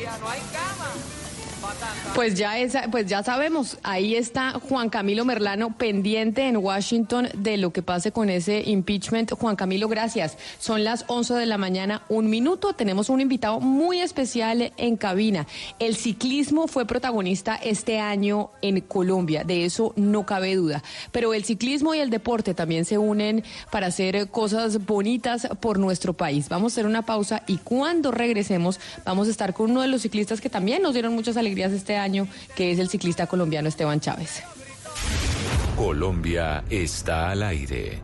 Pues ya, pues ya sabemos, ahí está Juan Camilo Merlano pendiente en Washington de lo que pase con ese impeachment. Juan Camilo, gracias. Son las 11 de la mañana, un minuto. Tenemos un invitado muy especial en cabina. El ciclismo fue protagonista este año en Colombia, de eso no cabe duda. Pero el ciclismo y el deporte también se unen para hacer cosas bonitas por nuestro país. Vamos a hacer una pausa y cuando regresemos vamos a estar con uno de los ciclistas que también nos dieron muchas alegrías este año año, que es el ciclista colombiano Esteban Chávez. Colombia está al aire.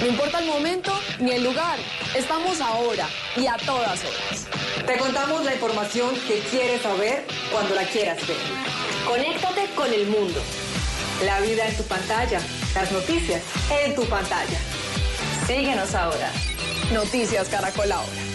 No importa el momento ni el lugar, estamos ahora y a todas horas. Te contamos la información que quieres saber cuando la quieras ver. Conéctate con el mundo. La vida en tu pantalla, las noticias en tu pantalla. Síguenos ahora. Noticias Caracol ahora.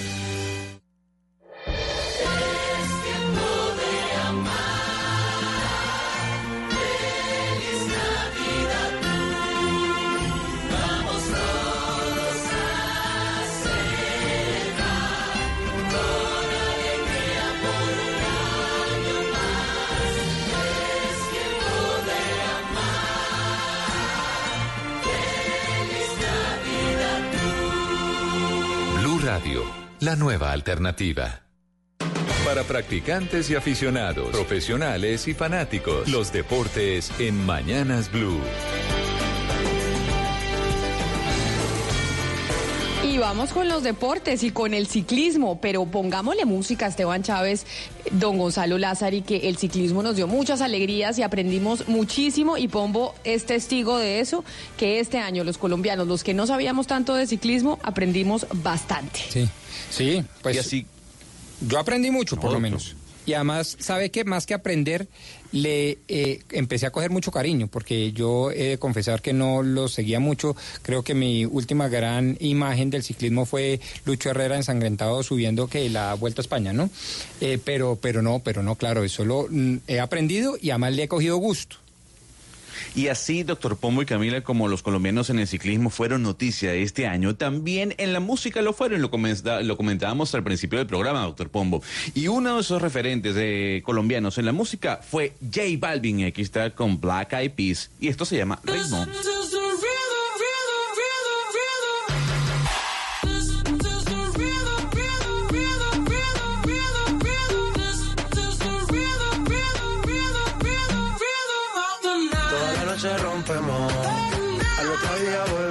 La nueva alternativa. Para practicantes y aficionados, profesionales y fanáticos, los deportes en Mañanas Blue. Vamos con los deportes y con el ciclismo, pero pongámosle música a Esteban Chávez, don Gonzalo Lázari, que el ciclismo nos dio muchas alegrías y aprendimos muchísimo y Pombo es testigo de eso, que este año los colombianos, los que no sabíamos tanto de ciclismo, aprendimos bastante. Sí, sí, pues así yo aprendí mucho, por lo menos. Y además, ¿sabe qué? Más que aprender, le eh, empecé a coger mucho cariño, porque yo he de confesar que no lo seguía mucho. Creo que mi última gran imagen del ciclismo fue Lucho Herrera ensangrentado subiendo que la Vuelta a España, ¿no? Eh, pero, pero no, pero no, claro, eso lo mm, he aprendido y además le he cogido gusto. Y así, doctor Pombo y Camila, como los colombianos en el ciclismo fueron noticia este año, también en la música lo fueron, lo, comentábamos al principio del programa, doctor Pombo. Y uno de esos referentes de colombianos en la música fue J Balvin, aquí está con Black Eyed Peas, y esto se llama Ritmo.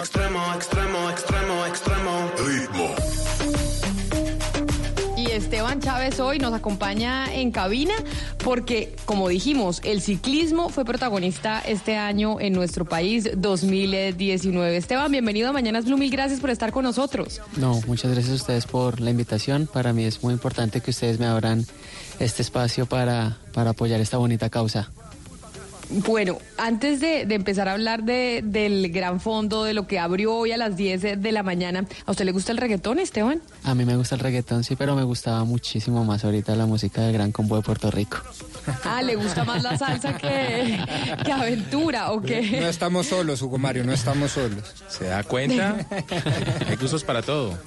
extremo, extremo, extremo, extremo, extremo. Ritmo. Y Esteban Chávez hoy nos acompaña en cabina porque, como dijimos, el ciclismo fue protagonista este año en nuestro país 2019. Esteban, bienvenido a Mañanas Blue, mil gracias por estar con nosotros. No, muchas gracias a ustedes por la invitación. Para mí es muy importante que ustedes me abran este espacio para, para apoyar esta bonita causa. Bueno, antes de, de empezar a hablar de, del gran fondo, de lo que abrió hoy a las 10 de la mañana, ¿a usted le gusta el reggaetón, Esteban? A mí me gusta el reggaetón, sí, pero me gustaba muchísimo más ahorita la música del Gran Combo de Puerto Rico. Ah, ¿le gusta más la salsa que, que aventura o qué? No estamos solos, Hugo Mario, no estamos solos. ¿Se da cuenta? Hay gustos para todo.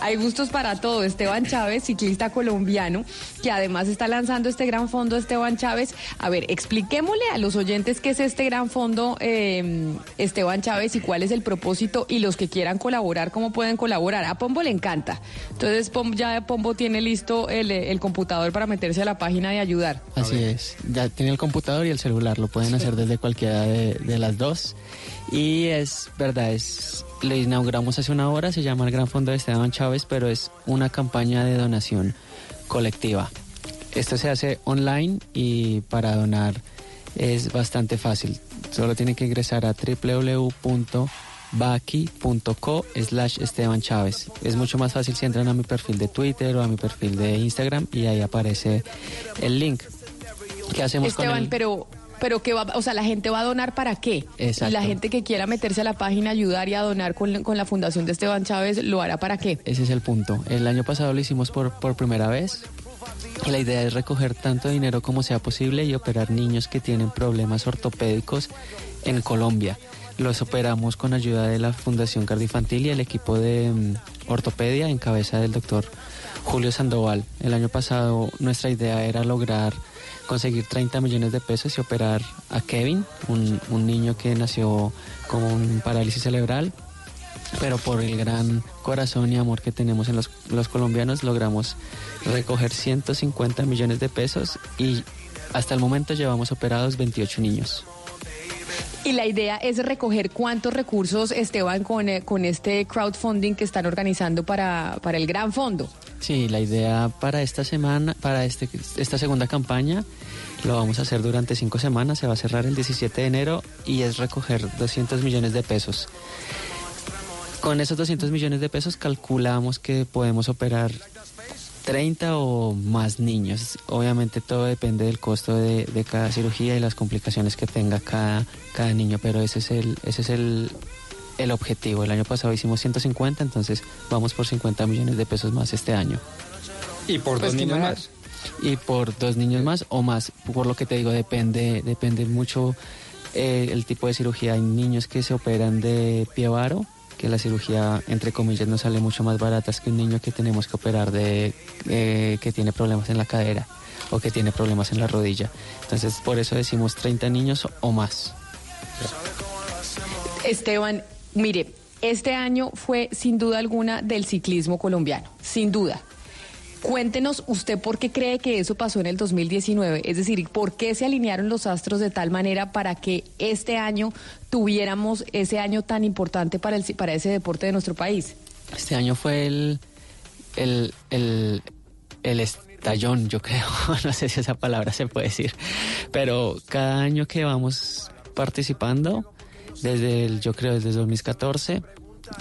Hay gustos para todo. Esteban Chávez, ciclista colombiano, que además está lanzando este gran fondo Esteban Chávez. A ver, expliquémosle a los oyentes qué es este gran fondo eh, Esteban Chávez y cuál es el propósito y los que quieran colaborar, cómo pueden colaborar. A Pombo le encanta. Entonces Pom- ya Pombo tiene listo el, el computador para meterse a la página y ayudar. Así es, ya tiene el computador y el celular, lo pueden hacer desde cualquiera de, de las dos. Y es verdad, es, lo inauguramos hace una hora, se llama el Gran Fondo de Esteban Chávez, pero es una campaña de donación colectiva. Esto se hace online y para donar es bastante fácil. Solo tienen que ingresar a www.baki.co slash Esteban Chávez. Es mucho más fácil si entran a mi perfil de Twitter o a mi perfil de Instagram y ahí aparece el link. ¿Qué hacemos con Esteban, el- pero pero que va, o sea, la gente va a donar para qué? Exacto. Y la gente que quiera meterse a la página, ayudar y a donar con, con la fundación de Esteban Chávez, ¿lo hará para qué? Ese es el punto. El año pasado lo hicimos por, por primera vez. Y la idea es recoger tanto dinero como sea posible y operar niños que tienen problemas ortopédicos en Colombia. Los operamos con ayuda de la Fundación Cardioinfantil y el equipo de mm, ortopedia en cabeza del doctor Julio Sandoval. El año pasado nuestra idea era lograr conseguir 30 millones de pesos y operar a Kevin, un, un niño que nació con un parálisis cerebral pero por el gran corazón y amor que tenemos en los, los colombianos logramos recoger 150 millones de pesos y hasta el momento llevamos operados 28 niños. Y la idea es recoger cuántos recursos, Esteban, con, eh, con este crowdfunding que están organizando para, para el gran fondo. Sí, la idea para esta semana, para este, esta segunda campaña, lo vamos a hacer durante cinco semanas, se va a cerrar el 17 de enero y es recoger 200 millones de pesos. Con esos 200 millones de pesos calculamos que podemos operar 30 o más niños. Obviamente todo depende del costo de, cada cirugía y las complicaciones que tenga cada, cada niño, pero ese es el, ese es el, el objetivo. El año pasado hicimos 150, entonces vamos por 50 millones de pesos más este año. Y por dos niños más. Y por dos niños más o más, por lo que te digo, depende, depende mucho eh, el tipo de cirugía. Hay niños que se operan de pie varo, que la cirugía, entre comillas, nos sale mucho más barata que un niño que tenemos que operar de eh, que tiene problemas en la cadera o que tiene problemas en la rodilla. Entonces, por eso decimos 30 niños o más. Esteban, mire, este año fue sin duda alguna del ciclismo colombiano, sin duda. Cuéntenos usted por qué cree que eso pasó en el 2019, es decir, por qué se alinearon los astros de tal manera para que este año tuviéramos ese año tan importante para, el, para ese deporte de nuestro país. Este año fue el, el, el, el estallón, yo creo. No sé si esa palabra se puede decir. Pero cada año que vamos participando, desde el, yo creo desde el 2014,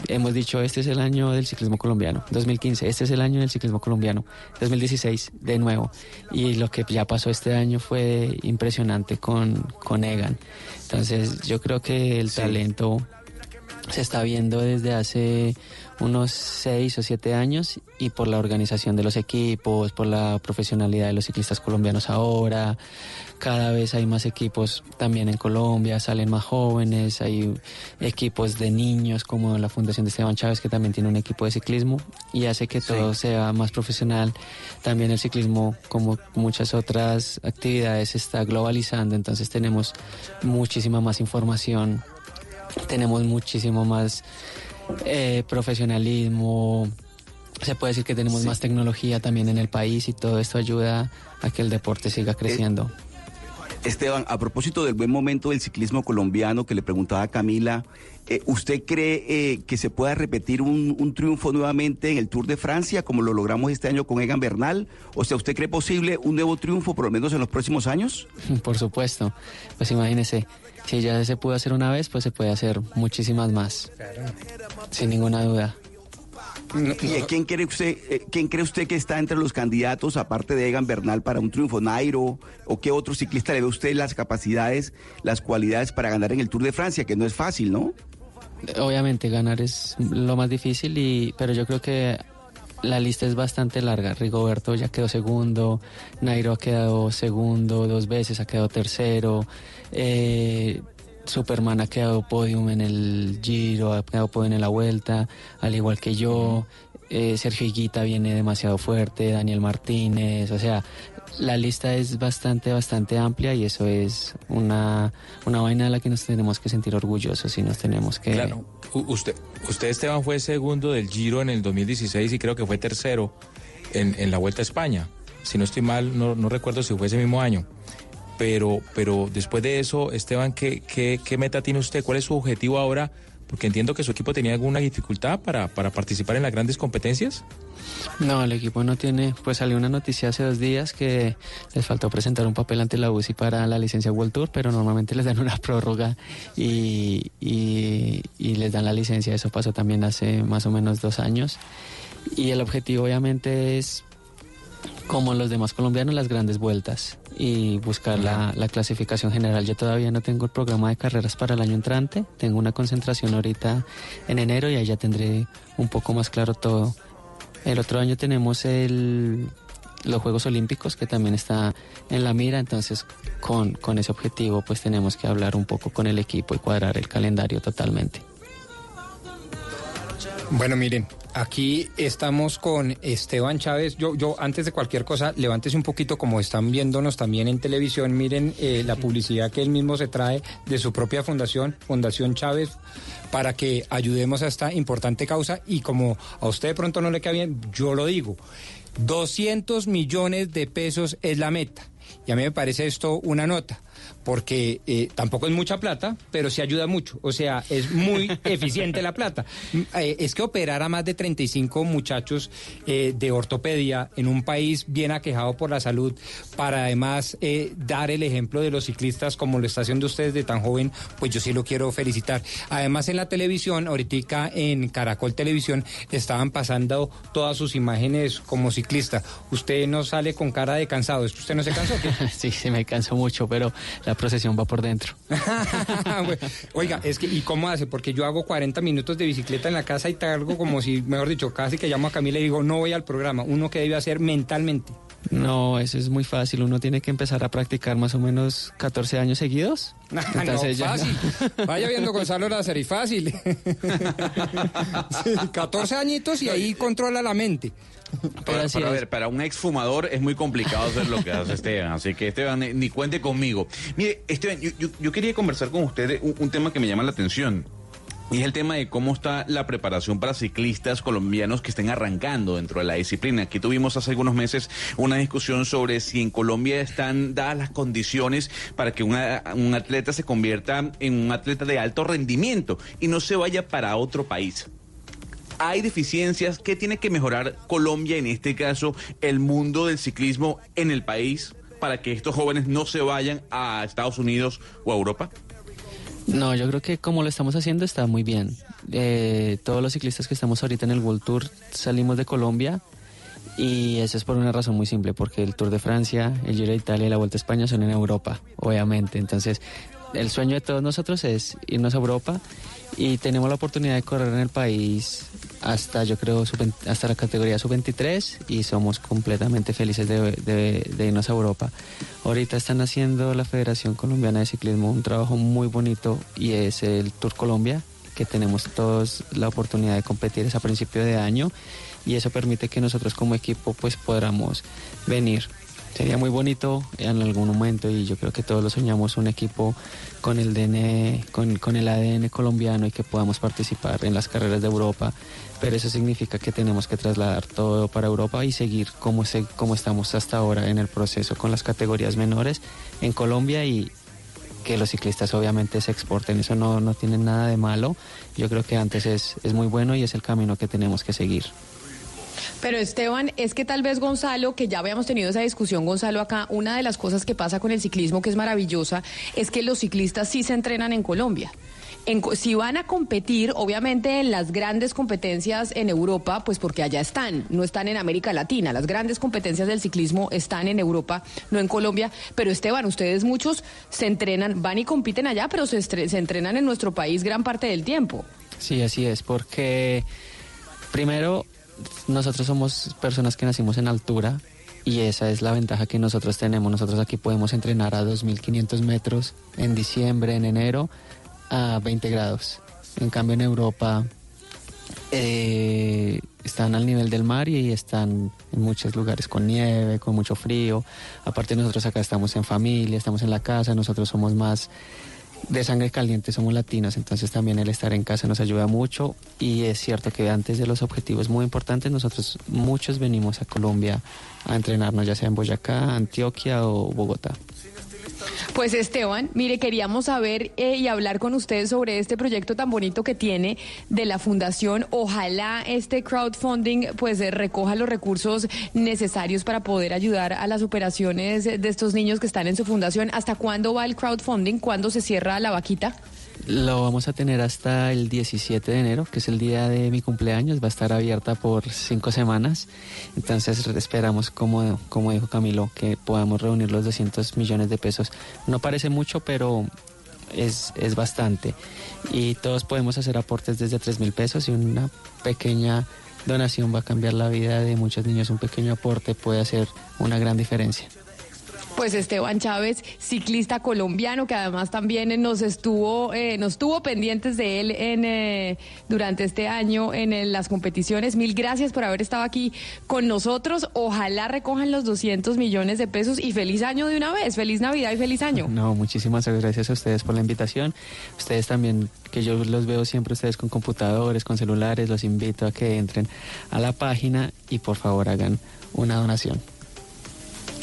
hemos dicho este es el año del ciclismo colombiano. 2015, este es el año del ciclismo colombiano. 2016, de nuevo. Y lo que ya pasó este año fue impresionante con, con Egan. Entonces yo creo que el talento se está viendo desde hace unos seis o siete años y por la organización de los equipos, por la profesionalidad de los ciclistas colombianos ahora. Cada vez hay más equipos también en Colombia, salen más jóvenes, hay equipos de niños como la Fundación de Esteban Chávez que también tiene un equipo de ciclismo y hace que todo sea más profesional. También el ciclismo, como muchas otras actividades, se está globalizando, entonces tenemos muchísima más información, tenemos muchísimo más eh, profesionalismo. Se puede decir que tenemos más tecnología también en el país y todo esto ayuda a que el deporte siga creciendo. Esteban, a propósito del buen momento del ciclismo colombiano que le preguntaba a Camila, eh, ¿usted cree eh, que se pueda repetir un, un, triunfo nuevamente en el Tour de Francia como lo logramos este año con Egan Bernal? O sea, ¿usted cree posible un nuevo triunfo por lo menos en los próximos años? Por supuesto, pues imagínese, si ya se pudo hacer una vez, pues se puede hacer muchísimas más, sin ninguna duda. ¿Y quién cree usted, eh, quién cree usted que está entre los candidatos, aparte de Egan Bernal, para un triunfo? ¿Nairo? ¿O qué otro ciclista le ve usted las capacidades, las cualidades para ganar en el Tour de Francia? Que no es fácil, ¿no? Obviamente ganar es lo más difícil, y, pero yo creo que la lista es bastante larga. Rigoberto ya quedó segundo, Nairo ha quedado segundo dos veces, ha quedado tercero. Eh, Superman ha quedado podium en el Giro, ha quedado podium en la Vuelta, al igual que yo. Eh, Sergio Higuita viene demasiado fuerte, Daniel Martínez, o sea, la lista es bastante, bastante amplia y eso es una, una vaina de la que nos tenemos que sentir orgullosos y nos tenemos que... Claro, usted, usted Esteban fue segundo del Giro en el 2016 y creo que fue tercero en, en la Vuelta a España. Si no estoy mal, no, no recuerdo si fue ese mismo año. Pero, pero después de eso, Esteban, ¿qué, qué, qué meta tiene usted? ¿Cuál es su objetivo ahora? Porque entiendo que su equipo tenía alguna dificultad para, para participar en las grandes competencias. No, el equipo no tiene, pues salió una noticia hace dos días que les faltó presentar un papel ante la UCI para la licencia World Tour, pero normalmente les dan una prórroga y, y, y les dan la licencia. Eso pasó también hace más o menos dos años. Y el objetivo obviamente es como los demás colombianos, las grandes vueltas y buscar la, la, clasificación general. Yo todavía no tengo el programa de carreras para el año entrante, tengo una concentración ahorita en enero y ahí ya tendré un poco más claro todo. El otro año tenemos el, los Juegos Olímpicos que también está en la mira, entonces con, con ese objetivo pues tenemos que hablar un poco con el equipo y cuadrar el calendario totalmente. Bueno, miren, aquí estamos con Esteban Chávez. Yo, yo antes de cualquier cosa, levántese un poquito como están viéndonos también en televisión. Miren eh, la publicidad que él mismo se trae de su propia fundación, Fundación Chávez, para que ayudemos a esta importante causa. Y como a usted de pronto no le queda bien, yo lo digo. 200 millones de pesos es la meta. Y a mí me parece esto una nota porque eh, tampoco es mucha plata, pero sí ayuda mucho. O sea, es muy eficiente la plata. Eh, es que operar a más de 35 muchachos eh, de ortopedia en un país bien aquejado por la salud, para además eh, dar el ejemplo de los ciclistas como lo está haciendo ustedes de tan joven, pues yo sí lo quiero felicitar. Además en la televisión, ahorita en Caracol Televisión, estaban pasando todas sus imágenes como ciclista. Usted no sale con cara de cansado, ¿es que usted no se cansó? sí, sí me canso mucho, pero la procesión va por dentro. Oiga, es que, ¿y cómo hace? Porque yo hago 40 minutos de bicicleta en la casa y algo como si, mejor dicho, casi que llamo a Camila y digo, no voy al programa. ¿Uno que debe hacer mentalmente? No, eso es muy fácil. Uno tiene que empezar a practicar más o menos 14 años seguidos. Entonces no, fácil. Vaya viendo Gonzalo Lázaro fácil. sí, 14 añitos y ahí controla la mente. Para, para, ver, para un exfumador es muy complicado hacer lo que hace Esteban, así que Esteban, ni, ni cuente conmigo. Mire, Esteban, yo, yo, yo, quería conversar con usted un, un tema que me llama la atención. Y es el tema de cómo está la preparación para ciclistas colombianos que estén arrancando dentro de la disciplina. Aquí tuvimos hace algunos meses una discusión sobre si en Colombia están dadas las condiciones para que una, un atleta se convierta en un atleta de alto rendimiento y no se vaya para otro país hay deficiencias. ¿Qué tiene que mejorar Colombia, en este caso, el mundo del ciclismo en el país, para que estos jóvenes no se vayan a Estados Unidos o a Europa? No, yo creo que como lo estamos haciendo está muy bien. Eh, todos los ciclistas que estamos ahorita en el World Tour salimos de Colombia y eso es por una razón muy simple, porque el Tour de Francia, el Giro de Italia y la Vuelta a España son en Europa, obviamente. Entonces el sueño de todos nosotros es irnos a Europa y tenemos la oportunidad de correr en el país hasta yo creo hasta la categoría sub-23 y somos completamente felices de, irnos a Europa. Ahorita están haciendo la Federación Colombiana de Ciclismo un trabajo muy bonito y es el Tour Colombia, que tenemos todos la oportunidad de competir a principio de año y eso permite que nosotros como equipo pues podamos venir sería muy bonito en algún momento y yo creo que todos lo soñamos un equipo con el DN, con, con, el ADN colombiano y que podamos participar en las carreras de Europa, pero eso significa que tenemos que trasladar todo para Europa y seguir como, se, como estamos hasta ahora en el proceso con las categorías menores en Colombia y que los ciclistas obviamente se exporten, eso no, no tiene nada de malo, yo creo que antes es, es muy bueno y es el camino que tenemos que seguir. Pero Esteban, es que tal vez Gonzalo, que ya habíamos tenido esa discusión, Gonzalo, acá, una de las cosas que pasa con el ciclismo que es maravillosa es que los ciclistas sí se entrenan en Colombia. si van a competir, obviamente en las grandes competencias en Europa, pues porque allá están, no están en América Latina. Las grandes competencias del ciclismo están en Europa, no en Colombia. Pero Esteban, ustedes muchos se entrenan, van y compiten allá, pero se, entrenan en nuestro país gran parte del tiempo. Sí, así es, porque primero nosotros somos personas que nacimos en altura y esa es la ventaja que nosotros tenemos. Nosotros aquí podemos entrenar a 2.500 metros en diciembre, en enero, a 20 grados. En cambio en Europa eh, están al nivel del mar y están en muchos lugares con nieve, con mucho frío. Aparte nosotros acá estamos en familia, estamos en la casa, nosotros somos más de sangre caliente somos latinos, entonces también el estar en casa nos ayuda mucho y es cierto que antes de los objetivos muy importantes nosotros muchos venimos a Colombia a entrenarnos ya sea en Boyacá, Antioquia o Bogotá. Pues Esteban, mire, queríamos saber eh, y hablar con ustedes sobre este proyecto tan bonito que tiene de la fundación. Ojalá este crowdfunding pues eh, recoja los recursos necesarios para poder ayudar a las operaciones de estos niños que están en su fundación. ¿Hasta cuándo va el crowdfunding? ¿Cuándo se cierra la vaquita? Lo vamos a tener hasta el 17 de enero, que es el día de mi cumpleaños. Va a estar abierta por cinco semanas. Entonces esperamos, como, como dijo Camilo, que podamos reunir los 200 millones de pesos. No parece mucho, pero es, es bastante. Y todos podemos hacer aportes desde 3 mil pesos y una pequeña donación va a cambiar la vida de muchos niños. Un pequeño aporte puede hacer una gran diferencia. Pues Esteban Chávez, ciclista colombiano, que además también nos estuvo, eh, nos tuvo pendientes de él en, eh, durante este año en las competiciones. Mil gracias por haber estado aquí con nosotros. Ojalá recojan los 200 millones de pesos y feliz año de una vez. Feliz Navidad y feliz año. No, muchísimas gracias a ustedes por la invitación. Ustedes también, que yo los veo siempre ustedes con computadores, con celulares, los invito a que entren a la página y por favor hagan una donación.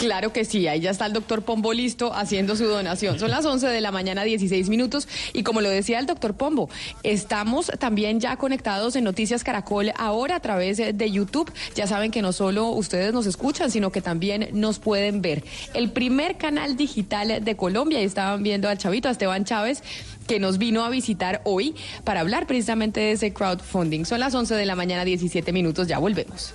Claro que sí, ahí ya está el doctor Pombo listo haciendo su donación. Son las 11 de la mañana, 16 minutos. Y como lo decía el doctor Pombo, estamos también ya conectados en Noticias Caracol ahora a través de YouTube. Ya saben que no solo ustedes nos escuchan, sino que también nos pueden ver. El primer canal digital de Colombia, y estaban viendo al chavito, a Esteban Chávez, que nos vino a visitar hoy para hablar precisamente de ese crowdfunding. Son las 11 de la mañana, 17 minutos, ya volvemos.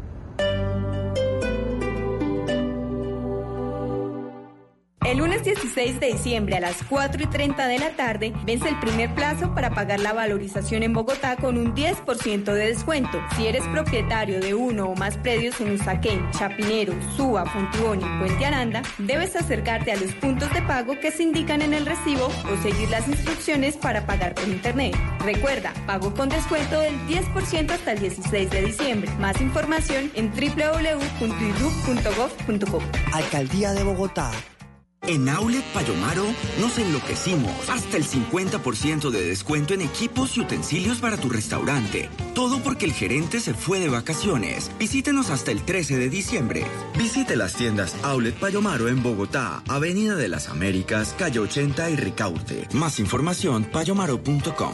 El lunes 16 de diciembre a las 4 y 30 de la tarde vence el primer plazo para pagar la valorización en Bogotá con un 10% de descuento. Si eres propietario de uno o más predios en Usaquén, Chapinero, Suba, Fontibón Puente Aranda, debes acercarte a los puntos de pago que se indican en el recibo o seguir las instrucciones para pagar por internet. Recuerda, pago con descuento del 10% hasta el 16 de diciembre. Más información en www.idub.gov.co. Alcaldía de Bogotá. En Aulet Payomaro nos enloquecimos. Hasta el 50% de descuento en equipos y utensilios para tu restaurante. Todo porque el gerente se fue de vacaciones. Visítenos hasta el 13 de diciembre. Visite las tiendas Aulet Payomaro en Bogotá, Avenida de las Américas, calle 80 y Ricaurte. Más información payomaro.com.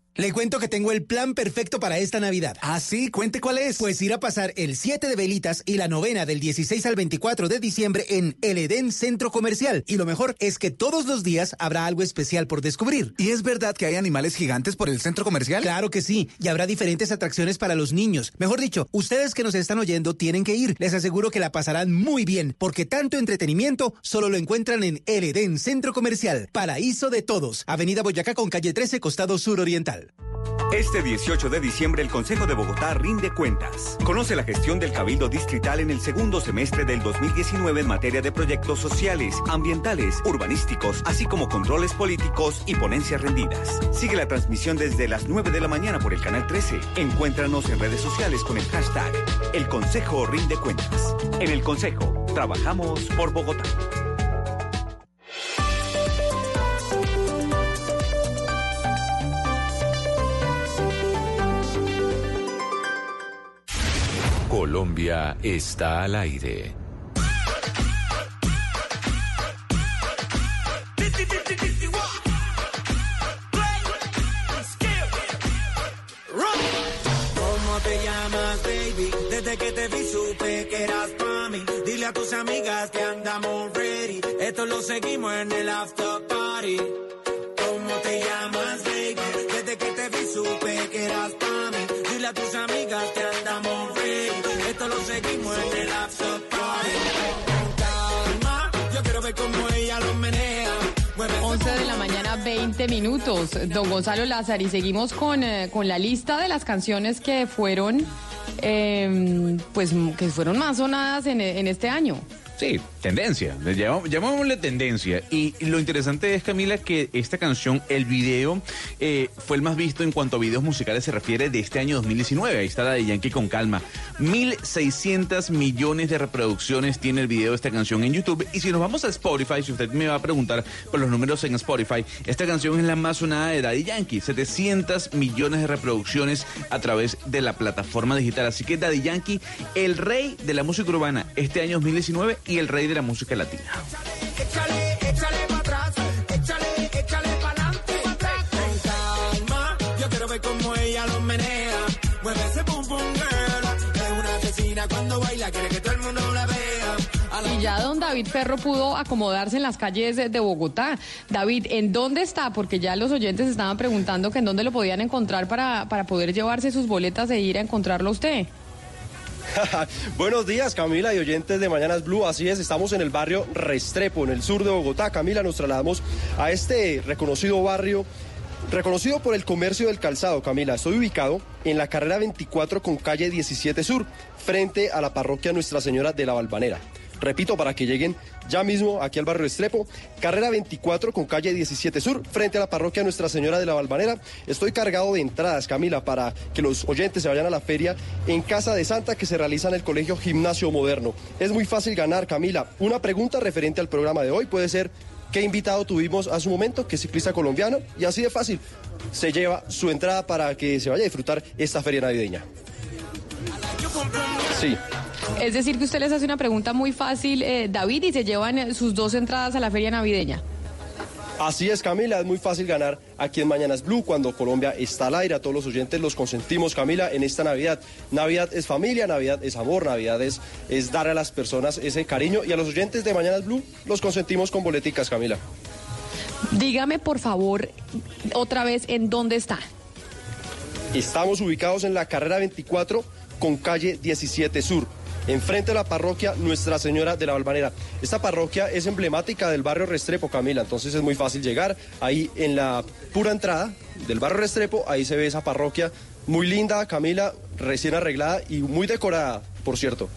Le cuento que tengo el plan perfecto para esta Navidad. Ah, sí, cuente cuál es. Pues ir a pasar el 7 de velitas y la novena del 16 al 24 de diciembre en El Edén Centro Comercial. Y lo mejor es que todos los días habrá algo especial por descubrir. ¿Y es verdad que hay animales gigantes por el centro comercial? Claro que sí, y habrá diferentes atracciones para los niños. Mejor dicho, ustedes que nos están oyendo tienen que ir. Les aseguro que la pasarán muy bien, porque tanto entretenimiento solo lo encuentran en El Edén Centro Comercial. Paraíso de todos. Avenida Boyacá con calle 13, costado sur oriental. Este 18 de diciembre el Consejo de Bogotá rinde cuentas. Conoce la gestión del Cabildo Distrital en el segundo semestre del 2019 en materia de proyectos sociales, ambientales, urbanísticos, así como controles políticos y ponencias rendidas. Sigue la transmisión desde las 9 de la mañana por el canal 13. Encuéntranos en redes sociales con el hashtag El Consejo rinde cuentas. En el Consejo, trabajamos por Bogotá. Colombia está al aire. ¿Cómo te llamas, baby? Desde que te vi supe que eras pa' mí. Dile a tus amigas que andamos ready. Esto lo seguimos en el after party. ¿Cómo te llamas, baby? Desde que te vi supe que eras pa' mí. Dile a tus amigas que andamos ready. Esto lo seguimos en el after party. Con calma, yo quiero ver cómo ella lo menea. Mueve ese 11 de la mañana, 20 minutos. Don Gonzalo Lázaro, y seguimos con, eh, con la lista de las canciones que fueron, eh, pues, que fueron más sonadas en, en este año. Sí, tendencia. Le llamamos- Llamémosle tendencia. Y lo interesante es, Camila, que esta canción, el video, eh, fue el más visto en cuanto a videos musicales se refiere de este año 2019. Ahí está la de Yankee con calma. 1.600 millones de reproducciones tiene el video de esta canción en YouTube. Y si nos vamos a Spotify, si usted me va a preguntar por los números en Spotify, esta canción es la más sonada de Daddy Yankee. 700 millones de reproducciones a través de la plataforma digital. Así que Daddy Yankee, el rey de la música urbana este año 2019 y el rey de la música latina. Y ya don David Ferro pudo acomodarse en las calles de de Bogotá. David, ¿en dónde está? Porque ya los oyentes estaban preguntando que en dónde lo podían encontrar para, para poder llevarse sus boletas e ir a encontrarlo a usted. Buenos días, Camila y oyentes de Mañanas Blue. Así es, estamos en el barrio Restrepo, en el sur de Bogotá. Camila, nos trasladamos a este reconocido barrio, reconocido por el comercio del calzado. Camila, estoy ubicado en la carrera 24 con calle 17 Sur, frente a la parroquia Nuestra Señora de la Valvanera. Repito, para que lleguen ya mismo aquí al barrio Estrepo, carrera 24 con calle 17 Sur, frente a la parroquia Nuestra Señora de la Valvanera. Estoy cargado de entradas, Camila, para que los oyentes se vayan a la feria en Casa de Santa que se realiza en el Colegio Gimnasio Moderno. Es muy fácil ganar, Camila. Una pregunta referente al programa de hoy puede ser qué invitado tuvimos a su momento, qué ciclista colombiano, y así de fácil. Se lleva su entrada para que se vaya a disfrutar esta feria navideña. Sí. Es decir, que usted les hace una pregunta muy fácil, eh, David, y se llevan eh, sus dos entradas a la feria navideña. Así es, Camila, es muy fácil ganar aquí en Mañanas Blue cuando Colombia está al aire. A todos los oyentes los consentimos, Camila, en esta Navidad. Navidad es familia, Navidad es amor, Navidad es, es dar a las personas ese cariño y a los oyentes de Mañanas Blue los consentimos con boleticas, Camila. Dígame, por favor, otra vez, ¿en dónde está? Estamos ubicados en la carrera 24 con calle 17 Sur. Enfrente de la parroquia Nuestra Señora de la Valvanera. Esta parroquia es emblemática del barrio Restrepo, Camila, entonces es muy fácil llegar. Ahí en la pura entrada del barrio Restrepo, ahí se ve esa parroquia muy linda, Camila, recién arreglada y muy decorada, por cierto.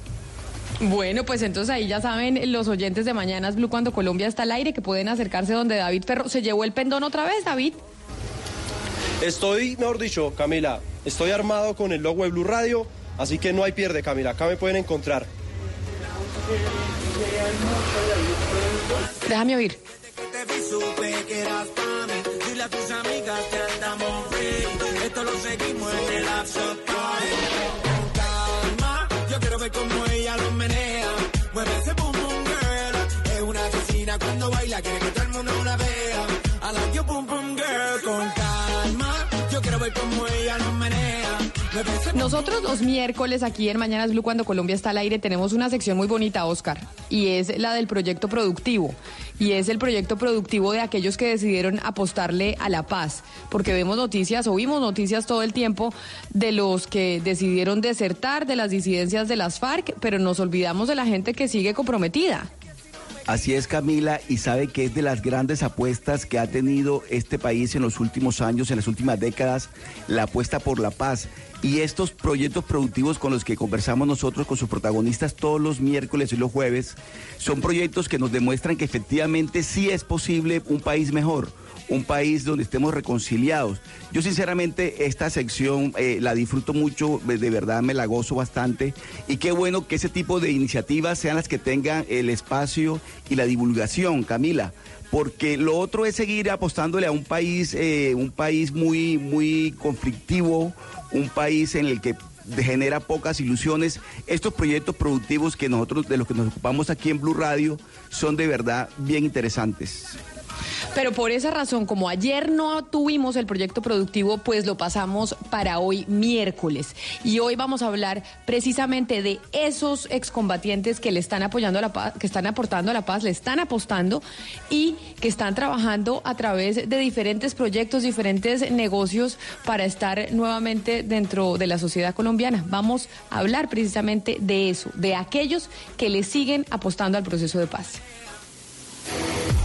Bueno, pues entonces ahí ya saben los oyentes de Mañanas Blue cuando Colombia está al aire que pueden acercarse donde David Ferro. ¿Se llevó el pendón otra vez, David? Estoy, mejor dicho, Camila, estoy armado con el logo de Blue Radio, así que no hay pierde, Camila, acá me pueden encontrar. Déjame oír. Dile a tus amigas que andamos free. Esto lo seguimos en el after party. Con calma, yo quiero ver cómo ella lo menea. Mueve ese boom boom girl. Es una asesina cuando baila, quiere que todo el mundo la vea. Boom boom girl. Con calma, yo quiero ver cómo ella lo menea. Nosotros los miércoles aquí en Mañanas Blue cuando Colombia está al aire tenemos una sección muy bonita, Oscar, y es la del proyecto productivo. Y es el proyecto productivo de aquellos que decidieron apostarle a la paz, porque vemos noticias, oímos noticias todo el tiempo de los que decidieron desertar de las disidencias de las FARC, pero nos olvidamos de la gente que sigue comprometida. Así es, Camila, y sabe que es de las grandes apuestas que ha tenido este país en los últimos años, en las últimas décadas, la apuesta por la paz. Y estos proyectos productivos con los que conversamos nosotros con sus protagonistas todos los miércoles y los jueves, son proyectos que nos demuestran que efectivamente sí es posible un país mejor un país donde estemos reconciliados. Yo sinceramente esta sección eh, la disfruto mucho, de verdad me la gozo bastante y qué bueno que ese tipo de iniciativas sean las que tengan el espacio y la divulgación, Camila. Porque lo otro es seguir apostándole a un país, eh, un país muy, muy conflictivo, un país en el que genera pocas ilusiones. Estos proyectos productivos que nosotros, de los que nos ocupamos aquí en Blue Radio, son de verdad bien interesantes. Pero por esa razón, como ayer no tuvimos el proyecto productivo, pues lo pasamos para hoy miércoles. Y hoy vamos a hablar precisamente de esos excombatientes que le están apoyando a la paz, que están aportando a la paz, le están apostando y que están trabajando a través de diferentes proyectos, diferentes negocios para estar nuevamente dentro de la sociedad colombiana. Vamos a hablar precisamente de eso, de aquellos que le siguen apostando al proceso de paz.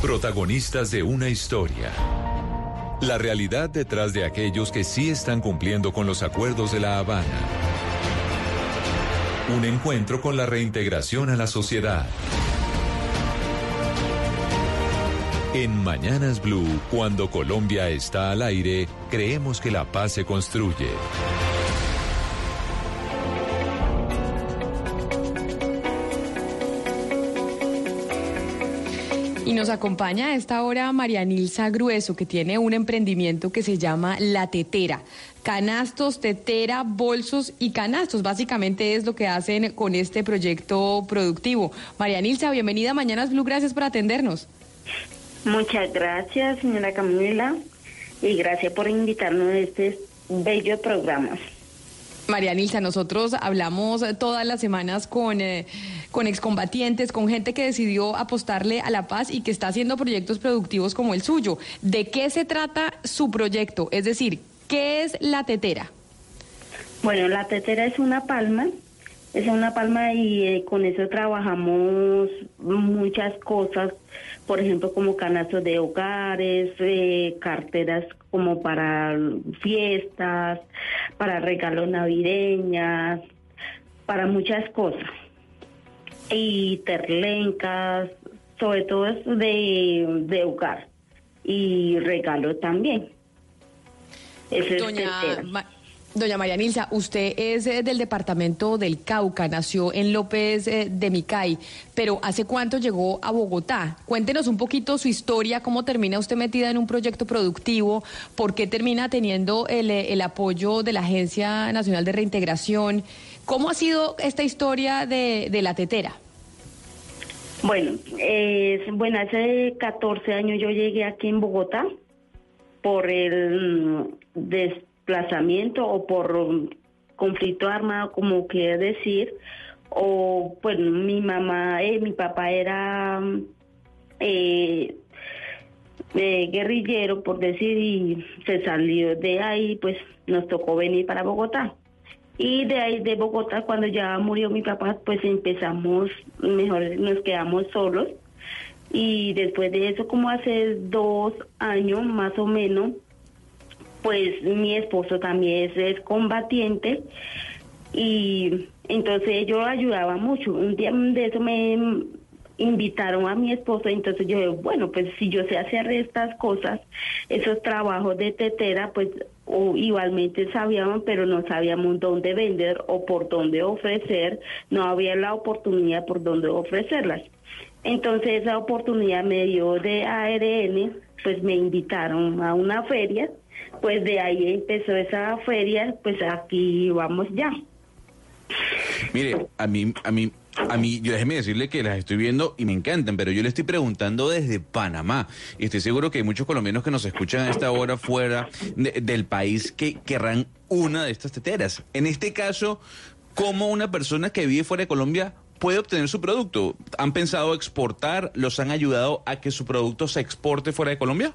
Protagonistas de una historia. La realidad detrás de aquellos que sí están cumpliendo con los acuerdos de La Habana. Un encuentro con la reintegración a la sociedad. En Mañanas Blue, cuando Colombia está al aire, creemos que la paz se construye. Y nos acompaña a esta hora María Nilsa Grueso, que tiene un emprendimiento que se llama La Tetera. Canastos, tetera, bolsos y canastos. Básicamente es lo que hacen con este proyecto productivo. María Nilsa, bienvenida a Mañanas Blue. Gracias por atendernos. Muchas gracias, señora Camila, y gracias por invitarnos a este bello programa. María Nilsa, nosotros hablamos todas las semanas con, eh, con excombatientes, con gente que decidió apostarle a la paz y que está haciendo proyectos productivos como el suyo. ¿De qué se trata su proyecto? Es decir, ¿qué es la tetera? Bueno, la tetera es una palma, es una palma y eh, con eso trabajamos muchas cosas, por ejemplo, como canastos de hogares, eh, carteras como para fiestas, para regalos navideñas, para muchas cosas. Y terlencas, sobre todo es de, de hogar y regalo también. Eso es Doña. Ma- Doña María Nilsa, usted es eh, del departamento del Cauca, nació en López eh, de Micay, pero ¿hace cuánto llegó a Bogotá? Cuéntenos un poquito su historia, cómo termina usted metida en un proyecto productivo, por qué termina teniendo el, eh, el apoyo de la Agencia Nacional de Reintegración. ¿Cómo ha sido esta historia de, la tetera? Bueno, eh, bueno, hace 14 años yo llegué aquí en Bogotá por el mm, desplazamiento o por mm, conflicto armado, como quiere decir, o pues mi mamá, eh, mi papá era mm, eh, eh, guerrillero, por decir, y se salió de ahí, pues nos tocó venir para Bogotá. Y de ahí de Bogotá, cuando ya murió mi papá, pues empezamos, mejor nos quedamos solos. Y después de eso, como hace dos años más o menos, pues mi esposo también es, combatiente y entonces yo ayudaba mucho. Un día de eso me invitaron a mi esposo, entonces yo bueno, pues si yo sé hacer estas cosas, esos trabajos de tetera, pues o igualmente sabíamos, pero no sabíamos dónde vender o por dónde ofrecer, no había la oportunidad por dónde ofrecerlas. Entonces esa oportunidad me dio de ARN, pues me invitaron a una feria, pues de ahí empezó esa feria, pues aquí vamos ya. Mire, a mí, a mí, a mí, yo déjeme decirle que las estoy viendo y me encantan, pero yo le estoy preguntando desde Panamá. Y estoy seguro que hay muchos colombianos que nos escuchan a esta hora fuera del país que querrán una de estas teteras. En este caso, ¿cómo una persona que vive fuera de Colombia puede obtener su producto? ¿Han pensado exportar? ¿Los han ayudado a que su producto se exporte fuera de Colombia?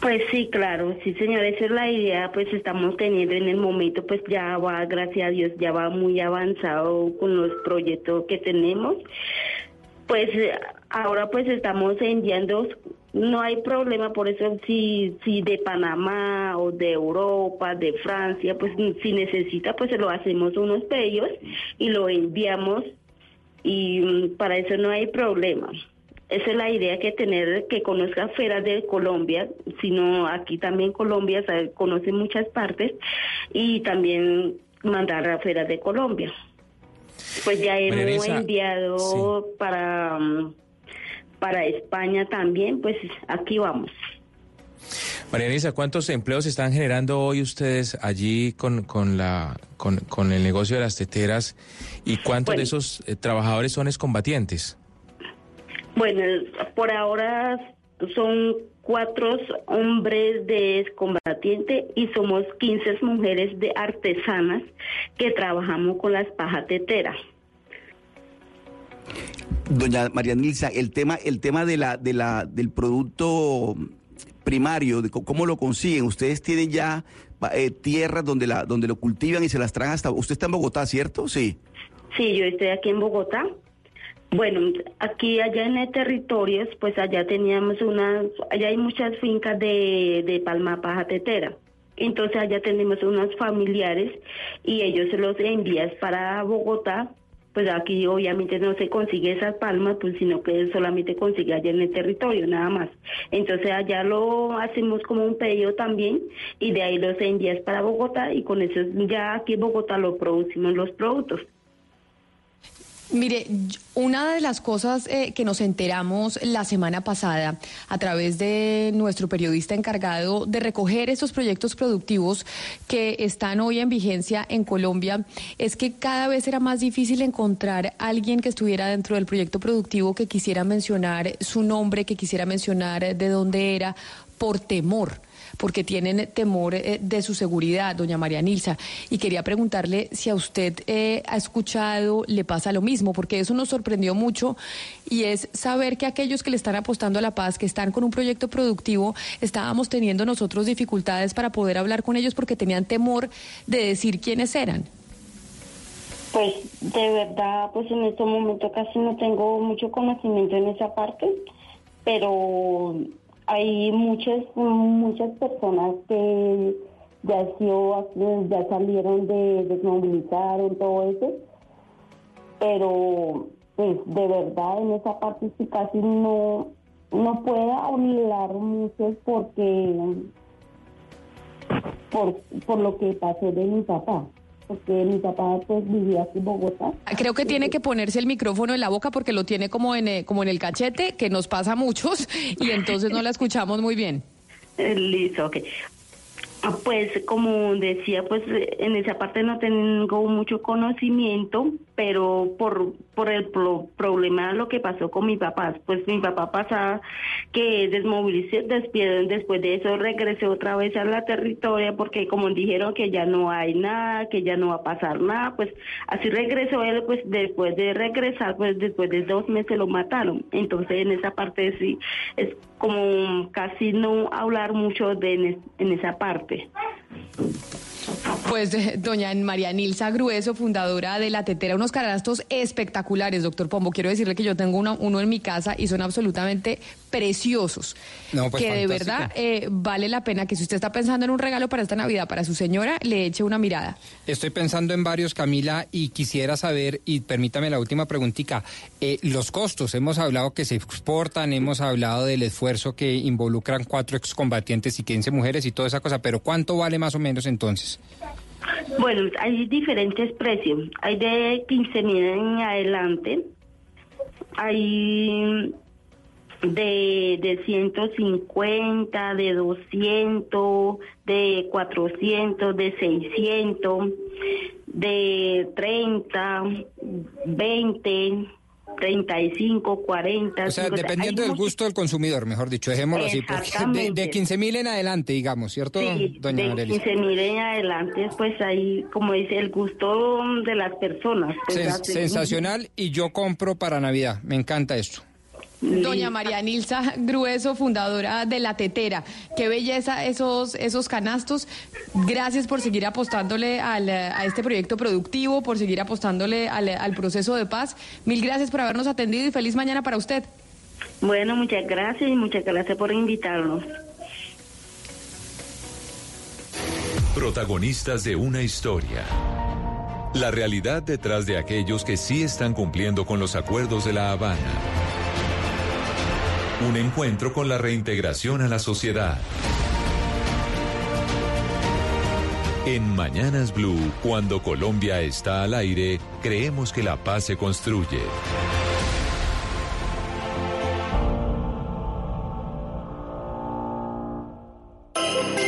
Pues sí, claro, sí señor, esa es la idea, pues estamos teniendo en el momento, pues ya va, gracias a Dios, ya va muy avanzado con los proyectos que tenemos. Pues ahora pues estamos enviando, no hay problema, por eso si, si de Panamá o de Europa, de Francia, pues si necesita, pues se lo hacemos unos pedidos y lo enviamos y mm, para eso no hay problema. Esa es la idea que tener, que conozca fuera de Colombia, sino aquí también Colombia conoce muchas partes y también mandar afuera de Colombia. Pues ya hemos enviado para, para España también, pues aquí vamos. María Elisa, ¿cuántos empleos están generando hoy ustedes allí con, con, la, con, el negocio de las teteras y cuántos de esos eh, trabajadores son excombatientes? Bueno, por ahora son cuatro hombres de combatiente y somos 15 mujeres de artesanas que trabajamos con las pajateteras. Doña María Nilsa, el tema, el tema de la, de la, del producto primario, de cómo lo consiguen. Ustedes tienen ya eh, tierras donde la, donde lo cultivan y se las traen hasta. Usted está en Bogotá, ¿cierto? Sí. Sí, yo estoy aquí en Bogotá. Bueno, aquí allá en el territorio, pues allá teníamos unas, allá hay muchas fincas de, de palma paja tetera. Entonces allá tenemos unos familiares y ellos los envían para Bogotá. Pues aquí obviamente no se consigue esas palmas, pues sino que solamente consigue allá en el territorio, nada más. Entonces allá lo hacemos como un pedido también y de ahí los envías para Bogotá y con eso ya aquí en Bogotá lo producimos los productos. Mire, una de las cosas eh, que nos enteramos la semana pasada a través de nuestro periodista encargado de recoger estos proyectos productivos que están hoy en vigencia en Colombia es que cada vez era más difícil encontrar a alguien que estuviera dentro del proyecto productivo que quisiera mencionar su nombre, que quisiera mencionar de dónde era, por temor porque tienen temor eh, de su seguridad, doña María Nilsa. Y quería preguntarle si a usted eh, ha escuchado, le pasa lo mismo, porque eso nos sorprendió mucho y es saber que aquellos que le están apostando a la paz, que están con un proyecto productivo, estábamos teniendo nosotros dificultades para poder hablar con ellos porque tenían temor de decir quiénes eran. Pues de verdad, pues en este momento casi no tengo mucho conocimiento en esa parte, pero hay muchas muchas personas que ya salieron de desmovilizaron todo eso pero pues de verdad en esa parte sí casi no no puedo hablar mucho porque por, por lo que pasó de mi papá porque mi papá pues vivía aquí en Bogotá. Creo que tiene que ponerse el micrófono en la boca porque lo tiene como en, eh, como en el cachete, que nos pasa a muchos, y entonces no la escuchamos muy bien. Eh, listo, ok. Ah, pues como decía, pues en esa parte no tengo mucho conocimiento, pero por, por el problema lo que pasó con mi papá, pues mi papá pasaba que desmovilizó, después de eso regresó otra vez a la territoria porque como dijeron que ya no hay nada, que ya no va a pasar nada, pues así regresó él, pues después de regresar, pues después de dos meses lo mataron. Entonces en esa parte sí es como casi no hablar mucho de en, esa parte. Pues doña María Nilsa Grueso, fundadora de La Tetera, unos carastos espectaculares, doctor Pombo. Quiero decirle que yo tengo uno en mi casa y son absolutamente preciosos. No, pues, que de verdad eh, vale la pena que si usted está pensando en un regalo para esta Navidad para su señora, le eche una mirada. Estoy pensando en varios, Camila, y quisiera saber, y permítame la última preguntita, eh, los costos. Hemos hablado que se exportan, hemos hablado del esfuerzo que involucran cuatro excombatientes y 15 mujeres y toda esa cosa, pero ¿cuánto vale más o menos entonces? Bueno, hay diferentes precios. Hay de 15 mil en adelante. Hay de, de 150, de 200, de 400, de 600, de 30, 20, 35, 40. O sea, 50. dependiendo del gusto del consumidor, mejor dicho, dejémoslo así, porque de, de 15 mil en adelante, digamos, ¿cierto, Sí, doña de Marelis? 15 mil en adelante, pues ahí, como dice, el gusto de las personas. pues, Sen- hace- sensacional y yo compro para Navidad, me encanta esto. Doña María Nilsa Grueso, fundadora de La Tetera. Qué belleza esos, esos canastos. Gracias por seguir apostándole al, a este proyecto productivo, por seguir apostándole al, al proceso de paz. Mil gracias por habernos atendido y feliz mañana para usted. Bueno, muchas gracias y muchas gracias por invitarnos. Protagonistas de una historia. La realidad detrás de aquellos que sí están cumpliendo con los acuerdos de La Habana. Un encuentro con la reintegración a la sociedad. En Mañanas Blue, cuando Colombia está al aire, creemos que la paz se construye.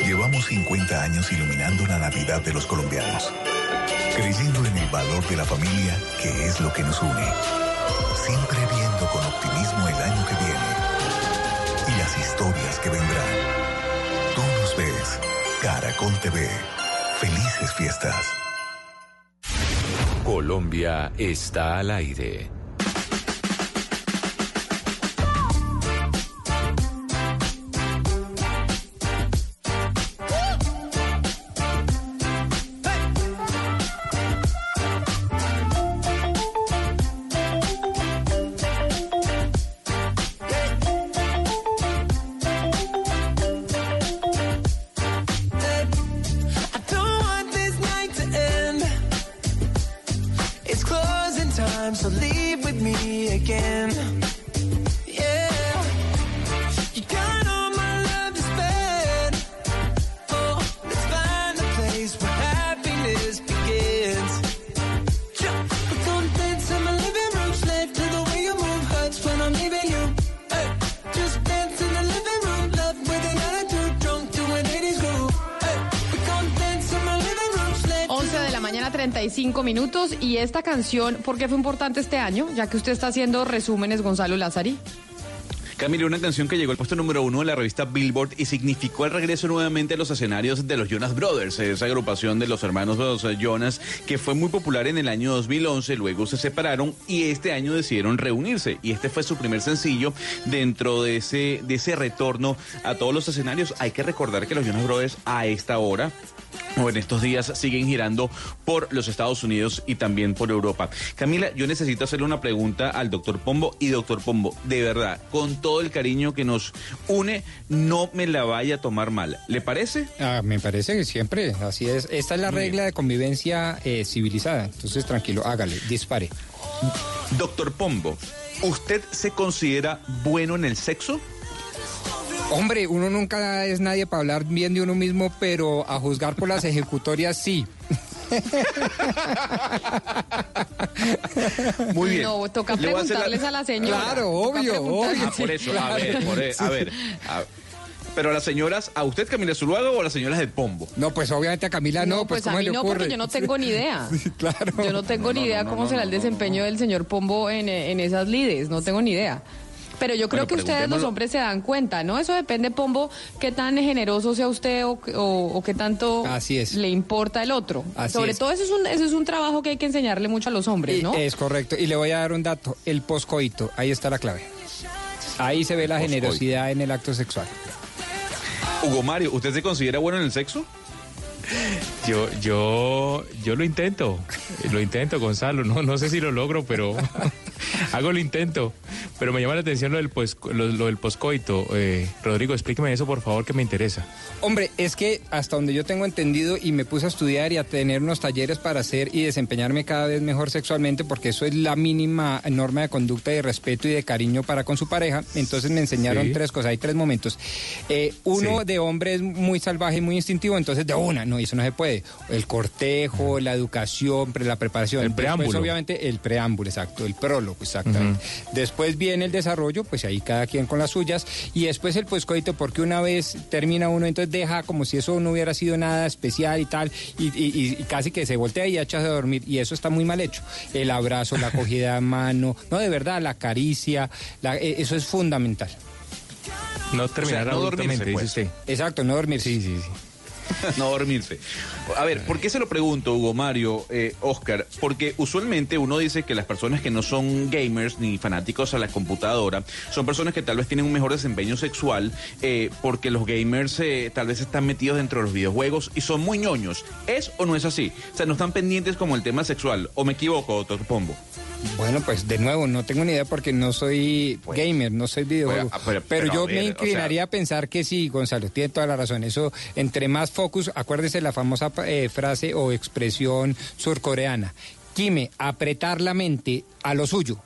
Llevamos 50 años iluminando la Navidad de los colombianos, creyendo en el valor de la familia, que es lo que nos une, siempre viendo con optimismo y las historias que vendrán. Tú nos ves, Caracol TV. Felices fiestas. Colombia está al aire. Again. 35 minutos. Y esta canción, ¿por qué fue importante este año? Ya que usted está haciendo resúmenes, Gonzalo Lázari. Camila, una canción que llegó al puesto número uno de la revista Billboard y significó el regreso nuevamente a los escenarios de los Jonas Brothers, esa agrupación de los hermanos los, eh, Jonas que fue muy popular en el año 2011, luego se separaron y este año decidieron reunirse y este fue su primer sencillo dentro de ese, de ese retorno a todos los escenarios. Hay que recordar que los Jonas Brothers a esta hora o en estos días siguen girando por los Estados Unidos y también por Europa. Camila, yo necesito hacerle una pregunta al doctor Pombo y doctor Pombo, de verdad, con todo el cariño que nos une, no me la vaya a tomar mal. ¿Le parece? Ah, me parece que siempre, así es. Esta es la regla de convivencia eh, civilizada. Entonces, tranquilo, hágale, dispare. Doctor Pombo, ¿usted se considera bueno en el sexo? Hombre, uno nunca es nadie para hablar bien de uno mismo, pero a juzgar por las ejecutorias sí. Muy bien. No, toca Le voy a hacer la- preguntarles a la señora. Claro, obvio, obvio. Ah, por eso, a ver, por e- a ver, a- Pero a las señoras, ¿a usted Camila Zuluaga o a las señoras del Pombo? No, pues obviamente a Camila no, No, pues, pues a ¿cómo mí le no, ocurre? porque yo no tengo ni idea. Sí, claro. Yo no tengo ni no, idea no, cómo no, será no, el desempeño del señor Pombo en, eh, en esas lides, no tengo ni idea. Pero yo creo Bueno, que ustedes los hombres se dan cuenta, ¿no? Eso depende, Pombo, qué tan generoso sea usted o, o- o qué tanto Así es. le importa el otro. Así Sobre es. todo eso es, un, eso es un trabajo que hay que enseñarle mucho a los hombres, Y- ¿no? Es correcto. Y le voy a dar un dato. El poscoito, ahí está la clave. Ahí se ve la generosidad en el acto sexual. Hugo Mario, ¿usted se considera bueno en el sexo? Yo, yo, yo lo intento, lo intento, Gonzalo. No, no sé si lo logro, pero hago el intento. Pero me llama la atención lo del, pues, lo, del poscoito. Eh, Rodrigo, explíqueme eso, por favor, que me interesa. Hombre, es que hasta donde yo tengo entendido y me puse a estudiar y a tener unos talleres para hacer y desempeñarme cada vez mejor sexualmente, porque eso es la mínima norma de conducta y de respeto y de cariño para con su pareja. Entonces me enseñaron tres cosas, hay tres momentos. Eh, uno de hombre es muy salvaje y muy instintivo, entonces de una, no, eso no se puede. El cortejo, la educación, la preparación. El preámbulo. obviamente, el preámbulo, exacto, el prólogo, exactamente. Después viene el desarrollo, pues ahí cada quien con las suyas, y después el poscoito, porque una vez termina uno, entonces deja como si eso no hubiera sido nada especial y tal, y, casi que se voltea y echa a dormir, y eso está muy mal hecho. El abrazo, la cogida de mano, no, de verdad, la caricia, e, eso es fundamental. No terminar no dormirse, pues. Exacto, no dormir. Sí, sí, sí. no dormirse. A ver, ¿por qué se lo pregunto, Hugo Mario, eh, Oscar? Porque usualmente uno dice que las personas que no son gamers ni fanáticos a la computadora son personas que tal vez tienen un mejor desempeño sexual eh, porque los gamers eh, tal vez están metidos dentro de los videojuegos y son muy ñoños. ¿Es o no es así? O sea, no están pendientes como el tema sexual. ¿O me equivoco, doctor Pombo? Bueno, pues de nuevo, no tengo ni idea porque no soy pues, gamer, no soy videojuego. Ah, pero, yo me inclinaría a pensar que sí, Gonzalo, tiene toda la razón. Eso, entre más focus, acuérdese la famosa eh, frase o expresión surcoreana. Kime, apretar la mente a lo suyo.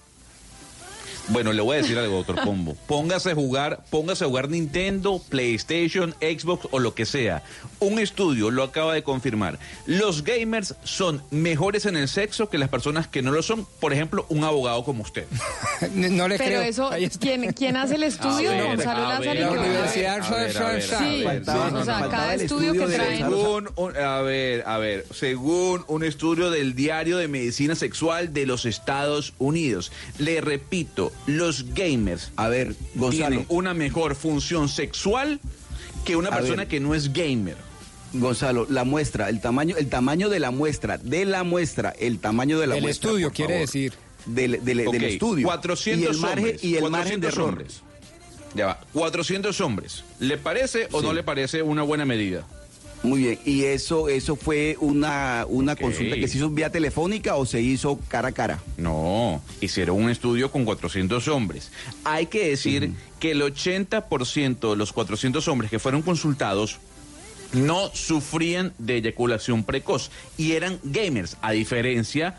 Bueno, le voy a decir algo, doctor Pombo. Póngase a jugar, póngase a jugar Nintendo, PlayStation, Xbox o lo que sea. Un estudio lo acaba de confirmar. Los gamers son mejores en el sexo que las personas que no lo son. Por ejemplo, un abogado como usted. no le Pero creo. eso, ¿quién, ¿quién hace el estudio? Gonzalo Lázaro. La universidad. Sí, o sea, cada estudio que traen. Según, a ver, a ver, según un estudio del Diario de Medicina Sexual de los Estados Unidos. Le repito, los gamers a ver, tienen una mejor función sexual que una persona que no es gamer. Gonzalo, la muestra, el tamaño, el tamaño de la muestra, de la muestra, el tamaño de la muestra. El estudio quiere decir. Del, del, estudio. 400 y el margen, hombres, y el margen de. Hombres. Ya va, 400 hombres. ¿Le parece o no le parece una buena medida? Muy bien, ¿y eso eso fue una, una consulta que se hizo vía telefónica o se hizo cara a cara? No, hicieron un estudio con 400 hombres. Hay que decir que el 80% de los 400 hombres que fueron consultados no sufrían de eyaculación precoz y eran gamers, a diferencia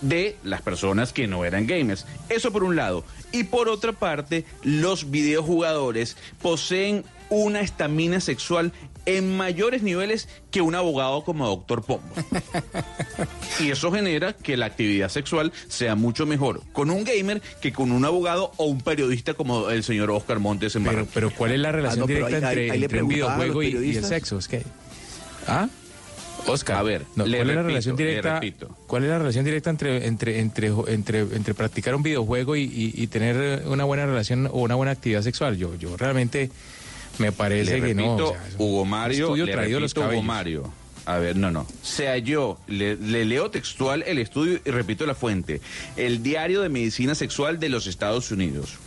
de las personas que no eran gamers. Eso por un lado. Y por otra parte, los videojugadores poseen una estamina sexual en mayores niveles que un abogado como doctor Pombo. y eso genera que la actividad sexual sea mucho mejor con un gamer que con un abogado o un periodista como el señor Oscar Montes en pero, pero ¿cuál es la relación ah, directa entre, un videojuego y, el sexo? Es que... ¿Ah? Oscar, a ver, ¿cuál es la relación directa? ¿Cuál es la relación directa entre entre entre entre, entre practicar un videojuego y, tener una buena relación o una buena actividad sexual? Yo yo realmente me parece que no. Hugo Mario, le traído los Hugo Mario. A ver, no, no. Sea yo, le, leo textual el estudio y repito la fuente. El Diario de Medicina Sexual de los Estados Unidos.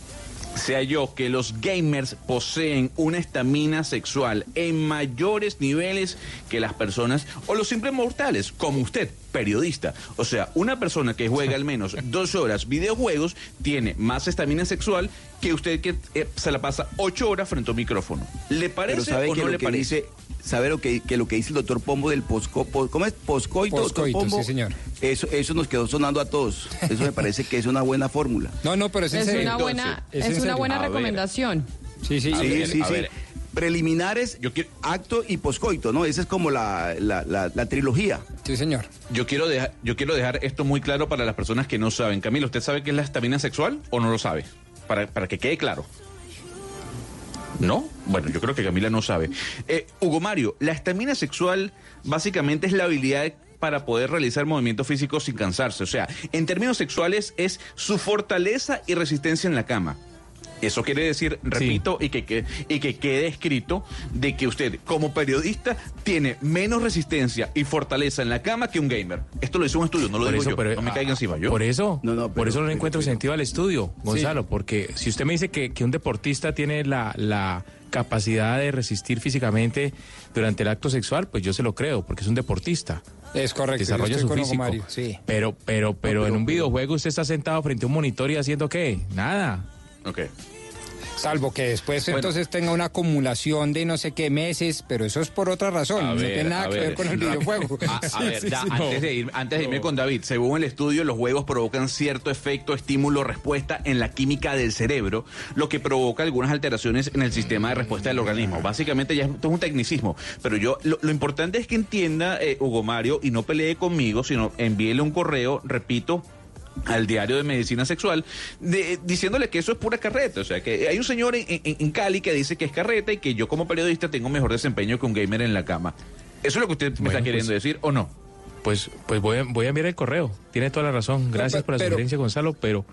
Sea yo que los gamers poseen una estamina sexual en mayores niveles que las personas o los simples mortales, como usted, periodista. O sea, una persona que juega al menos dos horas videojuegos tiene más estamina sexual que usted que eh, se la pasa ocho horas frente a un micrófono. ¿Le parece o no le parece? Sabe lo que, lo que dice el doctor Pombo del posco, ¿cómo es? Poscoito, Poscoito sí, señor. Eso, eso nos quedó sonando a todos. Eso me parece que es una buena fórmula. No, no, pero es, es una buena, es, una buena recomendación. Sí, sí, sí, sí, sí. Preliminares, Yo quiero... acto y poscoito, ¿no? Esa es como la, la, trilogía. Sí, señor. Yo quiero, dejar, yo quiero dejar esto muy claro para las personas que no saben. Camilo, ¿usted sabe qué es la estamina sexual o no lo sabe? Para, para que quede claro. ¿No? Bueno, yo creo que Camila no sabe. Eh, Hugo Mario, la estamina sexual básicamente es la habilidad para poder realizar movimientos físicos sin cansarse. O sea, en términos sexuales es su fortaleza y resistencia en la cama. Eso quiere decir, repito, y, que, y que quede escrito, de que usted como periodista tiene menos resistencia y fortaleza en la cama que un gamer. Esto lo hizo un estudio, no lo digo yo. no me caiga encima yo. Por eso, no, por eso no le encuentro sentido al estudio, Gonzalo, porque si usted me dice que, un deportista tiene la, capacidad de resistir físicamente durante el acto sexual, pues yo se lo creo, porque es un deportista. Es correcto. Desarrolla su físico. sí. Pero, pero, pero en un videojuego usted está sentado frente a un monitor y haciendo qué? Nada Ok. Salvo que después entonces tenga una acumulación de no sé qué meses, pero eso es por otra razón, no tiene nada que ver con el videojuego. A, ver, antes, de ir, antes de irme con David, según el estudio, los juegos provocan cierto efecto estímulo-respuesta en la química del cerebro, lo que provoca algunas alteraciones en el sistema de respuesta del organismo. Básicamente ya esto es un tecnicismo, pero yo lo, importante es que entienda eh, Hugo Mario y no pelee conmigo, sino envíele un correo, repito, al diario de medicina sexual, diciéndole que eso es pura carreta. O sea, que hay un señor en, Cali que dice que es carreta y que yo como periodista tengo mejor desempeño que un gamer en la cama. ¿Eso es lo que usted me está queriendo pues, decir o no? Pues, pues voy, a, voy a enviar el correo. Tiene toda la razón. Gracias por la sugerencia, Gonzalo, pero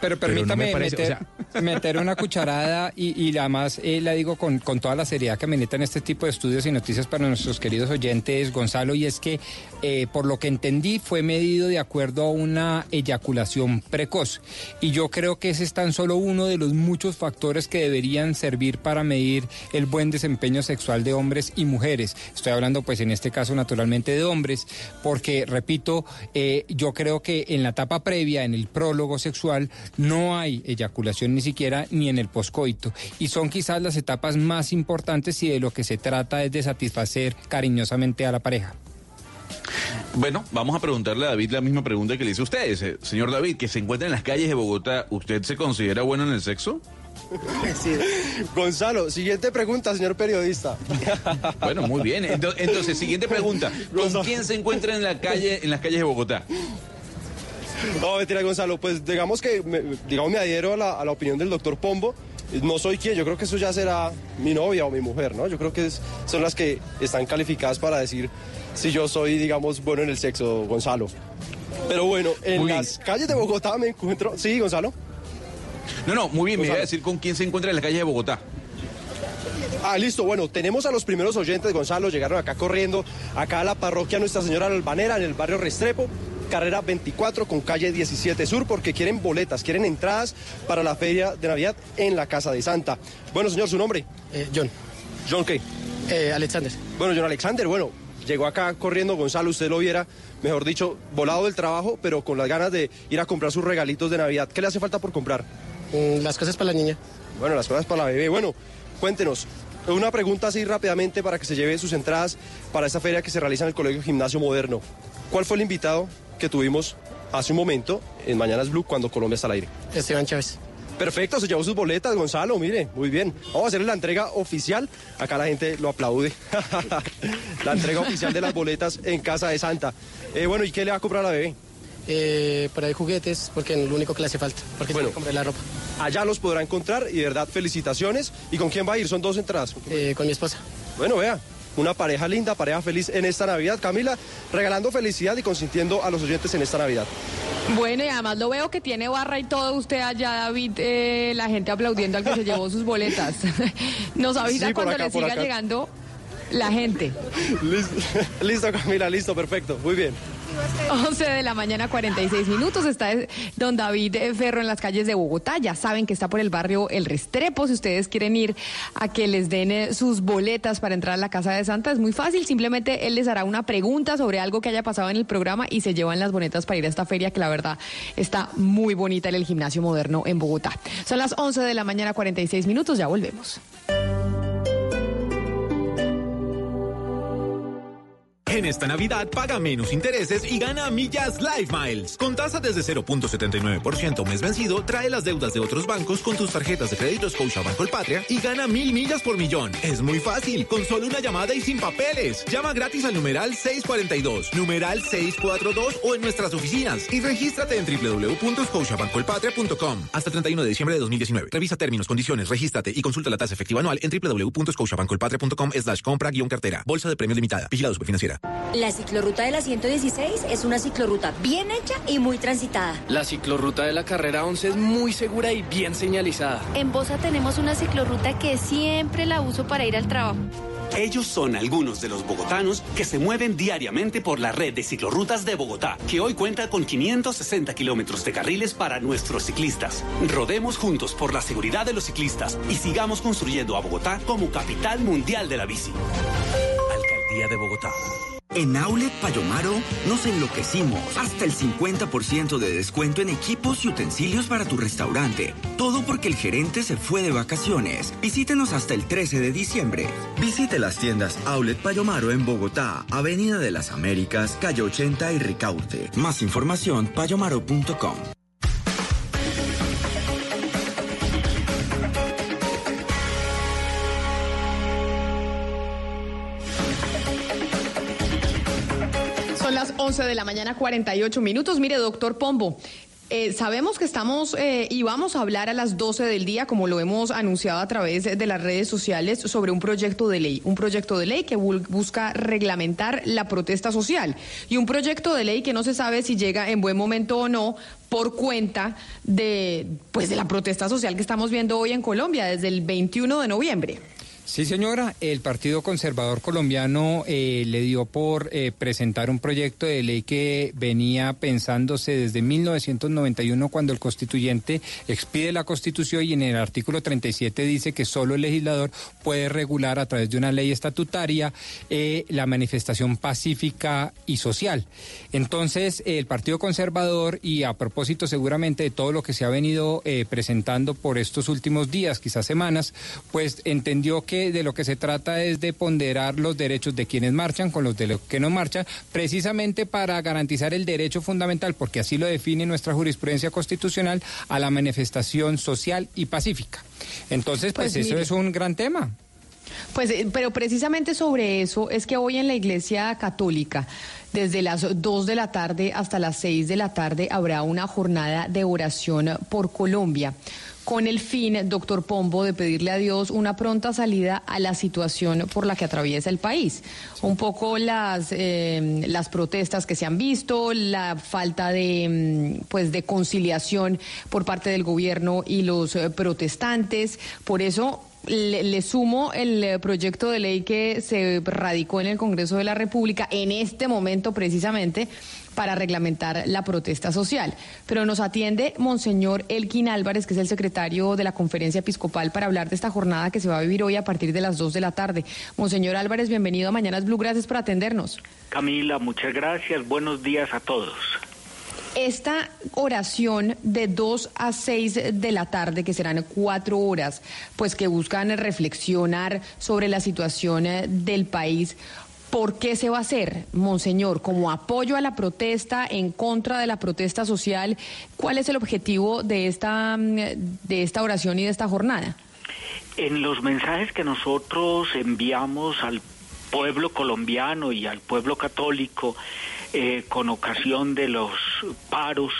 pero permítame meter, una cucharada y, además eh, la digo con, toda la seriedad que me en este tipo de estudios y noticias para nuestros queridos oyentes, Gonzalo, y es que eh, por lo que entendí fue medido de acuerdo a una eyaculación precoz. Y yo creo que ese es tan solo uno de los muchos factores que deberían servir para medir el buen desempeño sexual de hombres y mujeres. Estoy hablando pues en este caso naturalmente de hombres, porque repito, eh, yo creo que en la etapa previa, en el prólogo sexual, no hay eyaculación ni siquiera ni en el poscoito. Y son quizás las etapas más importantes y de lo que se trata es de satisfacer cariñosamente a la pareja. Bueno, vamos a preguntarle a David la misma pregunta que le hice a ustedes. Eh, señor David, que se encuentra en las calles de Bogotá, ¿usted se considera bueno en el sexo? Sí. Gonzalo, siguiente pregunta, señor periodista. Bueno, muy bien. Entonces, siguiente pregunta. ¿Con quién se encuentra en la calle, en las calles de Bogotá? No, mentira, Gonzalo. Pues digamos que me, digamos, me adhiero a la, opinión del doctor Pombo. No soy quien, yo creo que eso ya será mi novia o mi mujer, ¿no? Yo creo que son las que están calificadas para decir si yo soy, digamos, bueno en el sexo, Gonzalo. Pero bueno, en las calles de Bogotá me encuentro. Sí, Gonzalo. No, no, muy bien, me voy a decir con quién se encuentra en la calle de Bogotá. Ah, listo. Bueno, tenemos a los primeros oyentes, Gonzalo, llegaron acá corriendo, acá a la parroquia Nuestra Señora Albanera, en el barrio Restrepo carrera 24 con calle 17 Sur, porque quieren boletas, quieren entradas para la feria de Navidad en la Casa de Santa. Bueno, señor, ¿su nombre? Eh, John. ¿John qué? Eh, Alexander. Bueno, John Alexander, bueno, llegó acá corriendo, Gonzalo, usted lo viera, mejor dicho, volado del trabajo, pero con las ganas de ir a comprar sus regalitos de Navidad. ¿Qué le hace falta por comprar? Mm, las cosas para la niña. Bueno, las cosas para la bebé. Bueno, cuéntenos, una pregunta así rápidamente para que se lleve sus entradas para esta feria que se realiza en el Colegio Gimnasio Moderno. ¿Cuál fue el invitado que tuvimos hace un momento en Mañanas Blue cuando Colombia está al aire. Esteban Chávez. Perfecto, se llevó sus boletas, Gonzalo, mire, muy bien. Vamos a hacerle la entrega oficial. Acá la gente lo aplaude. la entrega oficial de las boletas en Casa de Santa. Eh, bueno, ¿y qué le va a comprar a la bebé? Eh, por ahí juguetes, porque es lo único que le hace falta, porque bueno, compré la ropa. Allá los podrá encontrar y de verdad, felicitaciones. ¿Y con quién va a ir? Son dos entradas. Eh, con mi esposa. Bueno, vea, una pareja linda, pareja feliz en esta Navidad. Camila, regalando felicidad y consintiendo a los oyentes en esta Navidad. Bueno, y además lo veo que tiene barra y todo usted allá, David, eh, la gente aplaudiendo al que se llevó sus boletas. Nos avisa cuando le siga llegando la gente. listo, Camila, listo, perfecto, muy bien. 11 de la mañana, 46 minutos. Está don David Ferro en las calles de Bogotá. Ya saben que está por el barrio El Restrepo. Si ustedes quieren ir a que les den eh, sus boletas para entrar a la Casa de Santa, es muy fácil. Simplemente él les hará una pregunta sobre algo que haya pasado en el programa y se llevan las boletas para ir a esta feria que la verdad está muy bonita en el gimnasio moderno en Bogotá. Son las 11 de la mañana, 46 minutos. Ya volvemos. En esta Navidad paga menos intereses y gana millas Life Miles. Con tasa desde 0.79% mes vencido, trae las deudas de otros bancos con tus tarjetas de crédito Scotia Banco El Patria y gana mil millas por millón. Es muy fácil, con solo una llamada y sin papeles. Llama gratis al numeral 642, numeral 642 o en nuestras oficinas y regístrate en www.scotiabancolpatria.com hasta 31 de diciembre de 2019. Revisa términos, condiciones, regístrate y consulta la tasa efectiva anual en www.scotiabancolpatria.com slash compra guion cartera. Bolsa de premios limitada. Vigilado Superfinanciera. La ciclorruta de la 116 es una ciclorruta bien hecha y muy transitada. La ciclorruta de la carrera 11 es muy segura y bien señalizada. En Bosa tenemos una ciclorruta que siempre la uso para ir al trabajo. Ellos son algunos de los bogotanos que se mueven diariamente por la red de ciclorrutas de Bogotá, que hoy cuenta con 560 kilómetros de carriles para nuestros ciclistas. Rodemos juntos por la seguridad de los ciclistas y sigamos construyendo a Bogotá como capital mundial de la bici. Alcaldía de Bogotá. En Aulet Payomaro nos enloquecimos. Hasta el 50% de descuento en equipos y utensilios para tu restaurante. Todo porque el gerente se fue de vacaciones. Visítenos hasta el 13 de diciembre. Visite las tiendas Aulet Payomaro en Bogotá, Avenida de las Américas, calle 80 y Ricaurte. Más información payomaro.com. 11 de la mañana, 48 minutos. Mire, doctor Pombo, eh, sabemos que estamos eh, y vamos a hablar a las 12 del día, como lo hemos anunciado a través de las redes sociales, sobre un proyecto de ley. Un proyecto de ley que busca reglamentar la protesta social. Y un proyecto de ley que no se sabe si llega en buen momento o no por cuenta de, pues, de la protesta social que estamos viendo hoy en Colombia desde el 21 de noviembre. Sí, señora, el Partido Conservador Colombiano eh, le dio por eh, presentar un proyecto de ley que venía pensándose desde 1991 cuando el constituyente expide la constitución y en el artículo 37 dice que solo el legislador puede regular a través de una ley estatutaria eh, la manifestación pacífica y social. Entonces, el Partido Conservador, y a propósito seguramente de todo lo que se ha venido presentando por estos últimos días, quizás semanas, pues entendió que de lo que se trata es de ponderar los derechos de quienes marchan con los de los que no marchan, precisamente para garantizar el derecho fundamental, porque así lo define nuestra jurisprudencia constitucional, a la manifestación social y pacífica. Entonces, pues, pues eso es un gran tema. Pues, eh, pero precisamente sobre eso es que hoy en la Iglesia Católica, desde las 2 de la tarde hasta las 6 de la tarde, habrá una jornada de oración por Colombia con el fin, doctor Pombo, de pedirle a Dios una pronta salida a la situación por la que atraviesa el país. Un poco las, eh, las protestas que se han visto, la falta de, mm, pues, de conciliación por parte del gobierno y los eh, protestantes. Por eso le, sumo el eh, proyecto de ley que se radicó en el Congreso de la República en este momento precisamente para reglamentar la protesta social. Pero nos atiende Monseñor Elkin Álvarez, que es el secretario de la Conferencia Episcopal, para hablar de esta jornada que se va a vivir hoy a partir de las 2 de la tarde. Monseñor Álvarez, bienvenido a Mañanas Blue, gracias por atendernos. Camila, muchas gracias, buenos días a todos. Esta oración de 2 a 6 de la tarde, que serán cuatro horas, pues que buscan reflexionar sobre la situación del país, ¿Por qué se va a hacer, Monseñor? Como apoyo a la protesta, en contra de la protesta social, ¿cuál es el objetivo de esta, de esta oración y de esta jornada? En los mensajes que nosotros enviamos al pueblo colombiano y al pueblo católico eh, con ocasión de los paros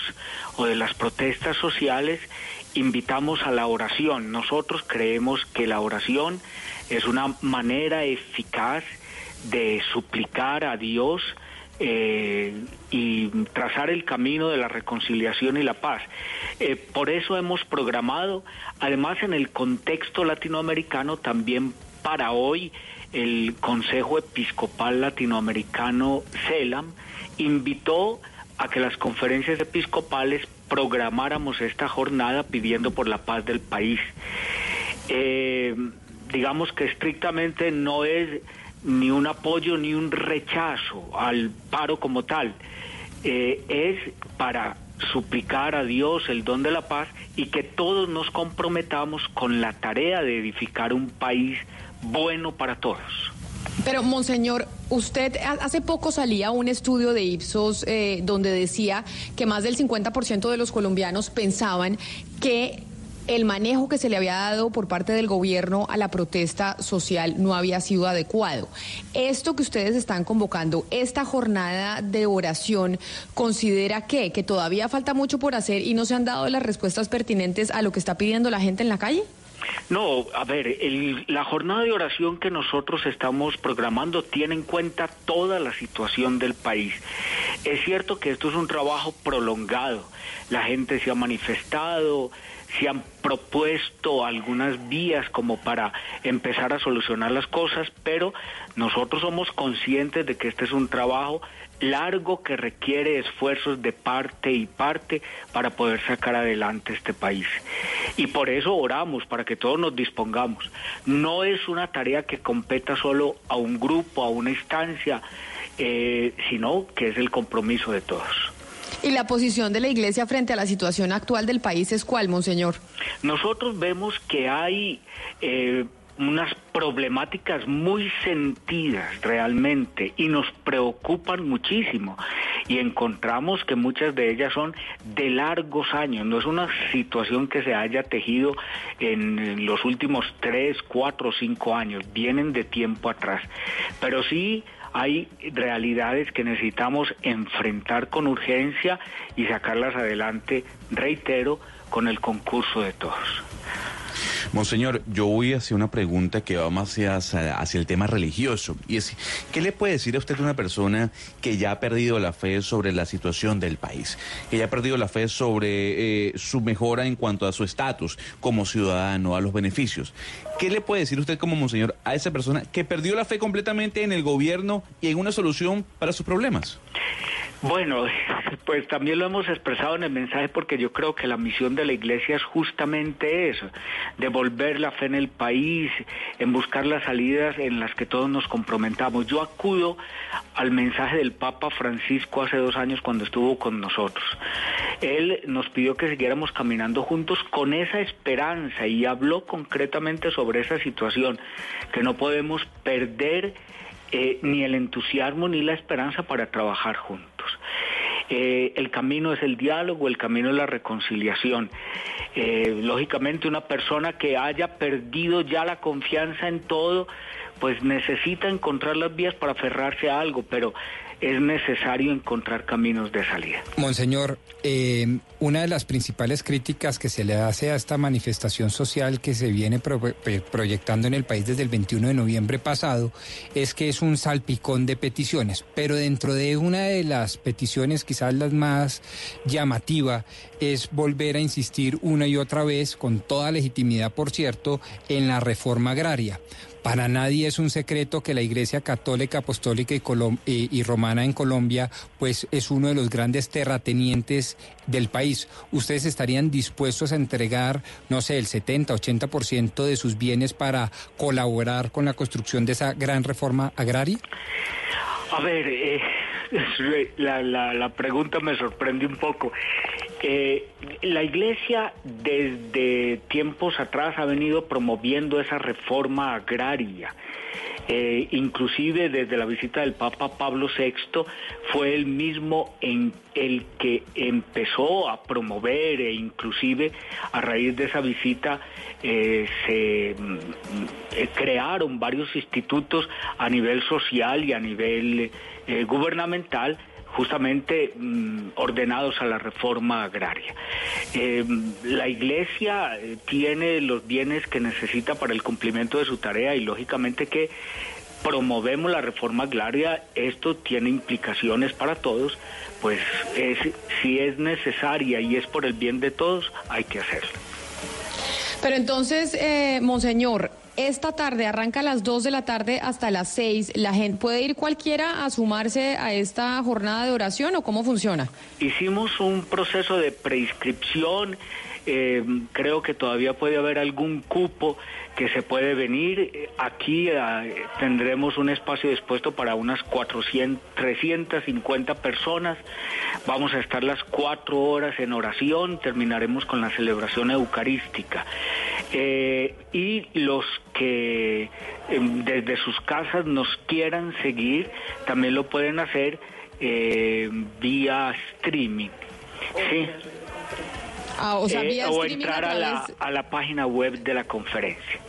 o de las protestas sociales, invitamos a la oración. Nosotros creemos que la oración es una manera eficaz de suplicar a Dios eh, y trazar el camino de la reconciliación y la paz. Eh, por eso hemos programado, además en el contexto latinoamericano, también para hoy el Consejo Episcopal Latinoamericano CELAM invitó a que las conferencias episcopales programáramos esta jornada pidiendo por la paz del país. Eh, digamos que estrictamente no es ni un apoyo ni un rechazo al paro como tal. Eh, es para suplicar a Dios el don de la paz y que todos nos comprometamos con la tarea de edificar un país bueno para todos. Pero, Monseñor, usted hace poco salía un estudio de Ipsos eh, donde decía que más del 50% de los colombianos pensaban que el manejo que se le había dado por parte del gobierno a la protesta social no había sido adecuado. Esto que ustedes están convocando, esta jornada de oración, ¿considera que, que todavía falta mucho por hacer y no se han dado las respuestas pertinentes a lo que está pidiendo la gente en la calle? No, a ver, la jornada de oración que nosotros estamos programando tiene en cuenta toda la situación del país. Es cierto que esto es un trabajo prolongado. La gente se ha manifestado, se han propuesto algunas vías como para empezar a solucionar las cosas, pero nosotros somos conscientes de que este es un trabajo largo que requiere esfuerzos de parte y parte para poder sacar adelante este país. Y por eso oramos, para que todos nos dispongamos. No es una tarea que competa solo a un grupo, a una instancia, eh, sino que es el compromiso de todos. ¿Y la posición de la Iglesia frente a la situación actual del país es cuál, Monseñor? Nosotros vemos que hay eh, unas problemáticas muy sentidas realmente y nos preocupan muchísimo. Y encontramos que muchas de ellas son de largos años, no es una situación que se haya tejido en los últimos tres, cuatro cinco años, vienen de tiempo atrás, pero sí hay realidades que necesitamos enfrentar con urgencia y sacarlas adelante, reitero, con el concurso de todos. Monseñor, yo voy hacia una pregunta que va más hacia, hacia, el tema religioso. Y es, ¿qué le puede decir a usted a una persona que ya ha perdido la fe sobre la situación del país? Que ya ha perdido la fe sobre eh, su mejora en cuanto a su estatus como ciudadano, a los beneficios. ¿Qué le puede decir usted como Monseñor a esa persona que perdió la fe completamente en el gobierno y en una solución para sus problemas? Bueno, pues también lo hemos expresado en el mensaje porque yo creo que la misión de la Iglesia es justamente eso, devolver la fe en el país, en buscar las salidas en las que todos nos comprometamos. Yo acudo al mensaje del Papa Francisco hace dos años cuando estuvo con nosotros. Él nos pidió que siguiéramos caminando juntos con esa esperanza y habló concretamente sobre esa situación, que no podemos perder eh, ni el entusiasmo ni la esperanza para trabajar juntos. Eh, el camino es el diálogo, el camino es la reconciliación. Eh, lógicamente una persona que haya perdido ya la confianza en todo, pues necesita encontrar las vías para aferrarse a algo, pero es necesario encontrar caminos de salida. Monseñor, eh, una de las principales críticas que se le hace a esta manifestación social que se viene proyectando en el país desde el 21 de noviembre pasado es que es un salpicón de peticiones, pero dentro de una de las peticiones quizás las más llamativa es volver a insistir una y otra vez, con toda legitimidad por cierto, en la reforma agraria. Para nadie es un secreto que la Iglesia Católica, Apostólica y, Romana en Colombia, pues es uno de los grandes terratenientes del país. ¿Ustedes estarían dispuestos a entregar, no sé, el 70, 80% de sus bienes para colaborar con la construcción de esa gran reforma agraria? A ver, eh, la, pregunta me sorprende un poco. Eh, la Iglesia desde tiempos atrás ha venido promoviendo esa reforma agraria. Eh, inclusive desde la visita del Papa Pablo VI fue el mismo en el que empezó a promover e inclusive a raíz de esa visita eh, se mm, crearon varios institutos a nivel social y a nivel gubernamental justamente mm, ordenados a la reforma agraria. Eh, la Iglesia eh, tiene los bienes que necesita para el cumplimiento de su tarea y lógicamente que promovemos la reforma agraria, esto tiene implicaciones para todos, pues si es necesaria y es por el bien de todos, hay que hacerlo. Pero entonces, eh, Monseñor, esta tarde arranca a las 2 de la tarde hasta las 6. ¿La gente puede ir cualquiera a sumarse a esta jornada de oración o cómo funciona? Hicimos un proceso de preinscripción. Eh, creo que todavía puede haber algún cupo que se puede venir. Aquí eh, tendremos un espacio dispuesto para unas 400, 350 personas. Vamos a estar las cuatro horas en oración, terminaremos con la celebración eucarística. Eh, y los que em, desde sus casas nos quieran seguir, también lo pueden hacer eh, vía streaming. Sí. Ah, o, sea, eh, entrar a, la, a la página web de la conferencia.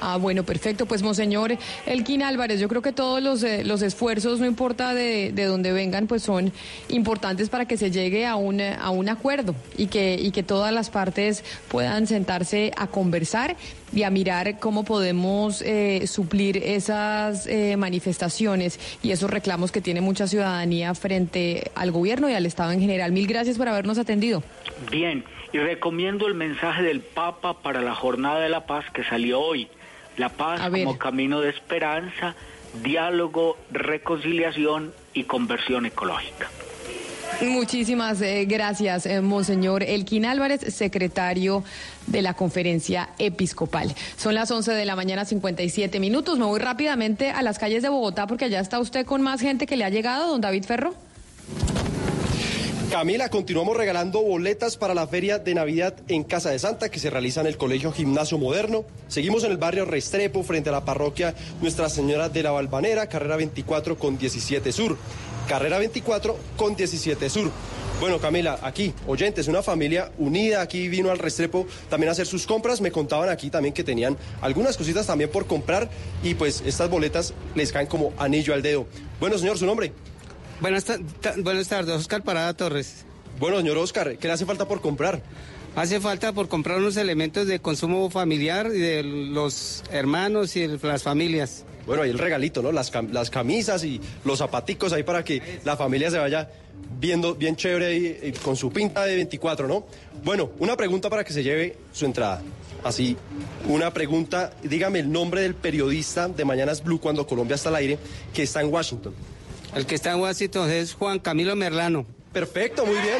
Ah, bueno, perfecto. Pues, Monseñor Elquín Álvarez, yo creo que todos los, eh, los esfuerzos, no importa de, de, dónde vengan, pues son importantes para que se llegue a un, a un acuerdo y que, y que todas las partes puedan sentarse a conversar y a mirar cómo podemos eh, suplir esas eh, manifestaciones y esos reclamos que tiene mucha ciudadanía frente al gobierno y al Estado en general. Mil gracias por habernos atendido. Bien, y recomiendo el mensaje del Papa para la Jornada de la Paz que salió hoy. La paz como camino de esperanza, diálogo, reconciliación y conversión ecológica. Muchísimas eh, gracias, eh, Monseñor Elkin Álvarez, secretario de la conferencia episcopal. Son las 11 de la mañana, 57 minutos. Me voy rápidamente a las calles de Bogotá porque allá está usted con más gente que le ha llegado, don David Ferro. Camila, continuamos regalando boletas para la feria de Navidad en Casa de Santa que se realiza en el Colegio Gimnasio Moderno. Seguimos en el barrio Restrepo frente a la parroquia Nuestra Señora de la Valvanera, carrera 24 con 17 Sur. Carrera 24 con 17 Sur. Bueno, Camila, aquí, oyentes, una familia unida aquí vino al Restrepo también a hacer sus compras. Me contaban aquí también que tenían algunas cositas también por comprar y pues estas boletas les caen como anillo al dedo. Bueno, señor, su nombre. Buenas, buenas tardes, Oscar Parada Torres. Bueno, señor Oscar, ¿qué le hace falta por comprar? Hace falta por comprar unos elementos de consumo familiar y de los hermanos y de las familias. Bueno, ahí el regalito, ¿no? Las, las camisas y los zapaticos ahí para que la familia se vaya viendo bien chévere ahí, con su pinta de 24, ¿no? Bueno, una pregunta para que se lleve su entrada. Así, una pregunta, dígame el nombre del periodista de Mañanas Blue cuando Colombia está al aire, que está en Washington. El que está en Washington es Juan Camilo Merlano. Perfecto, muy bien.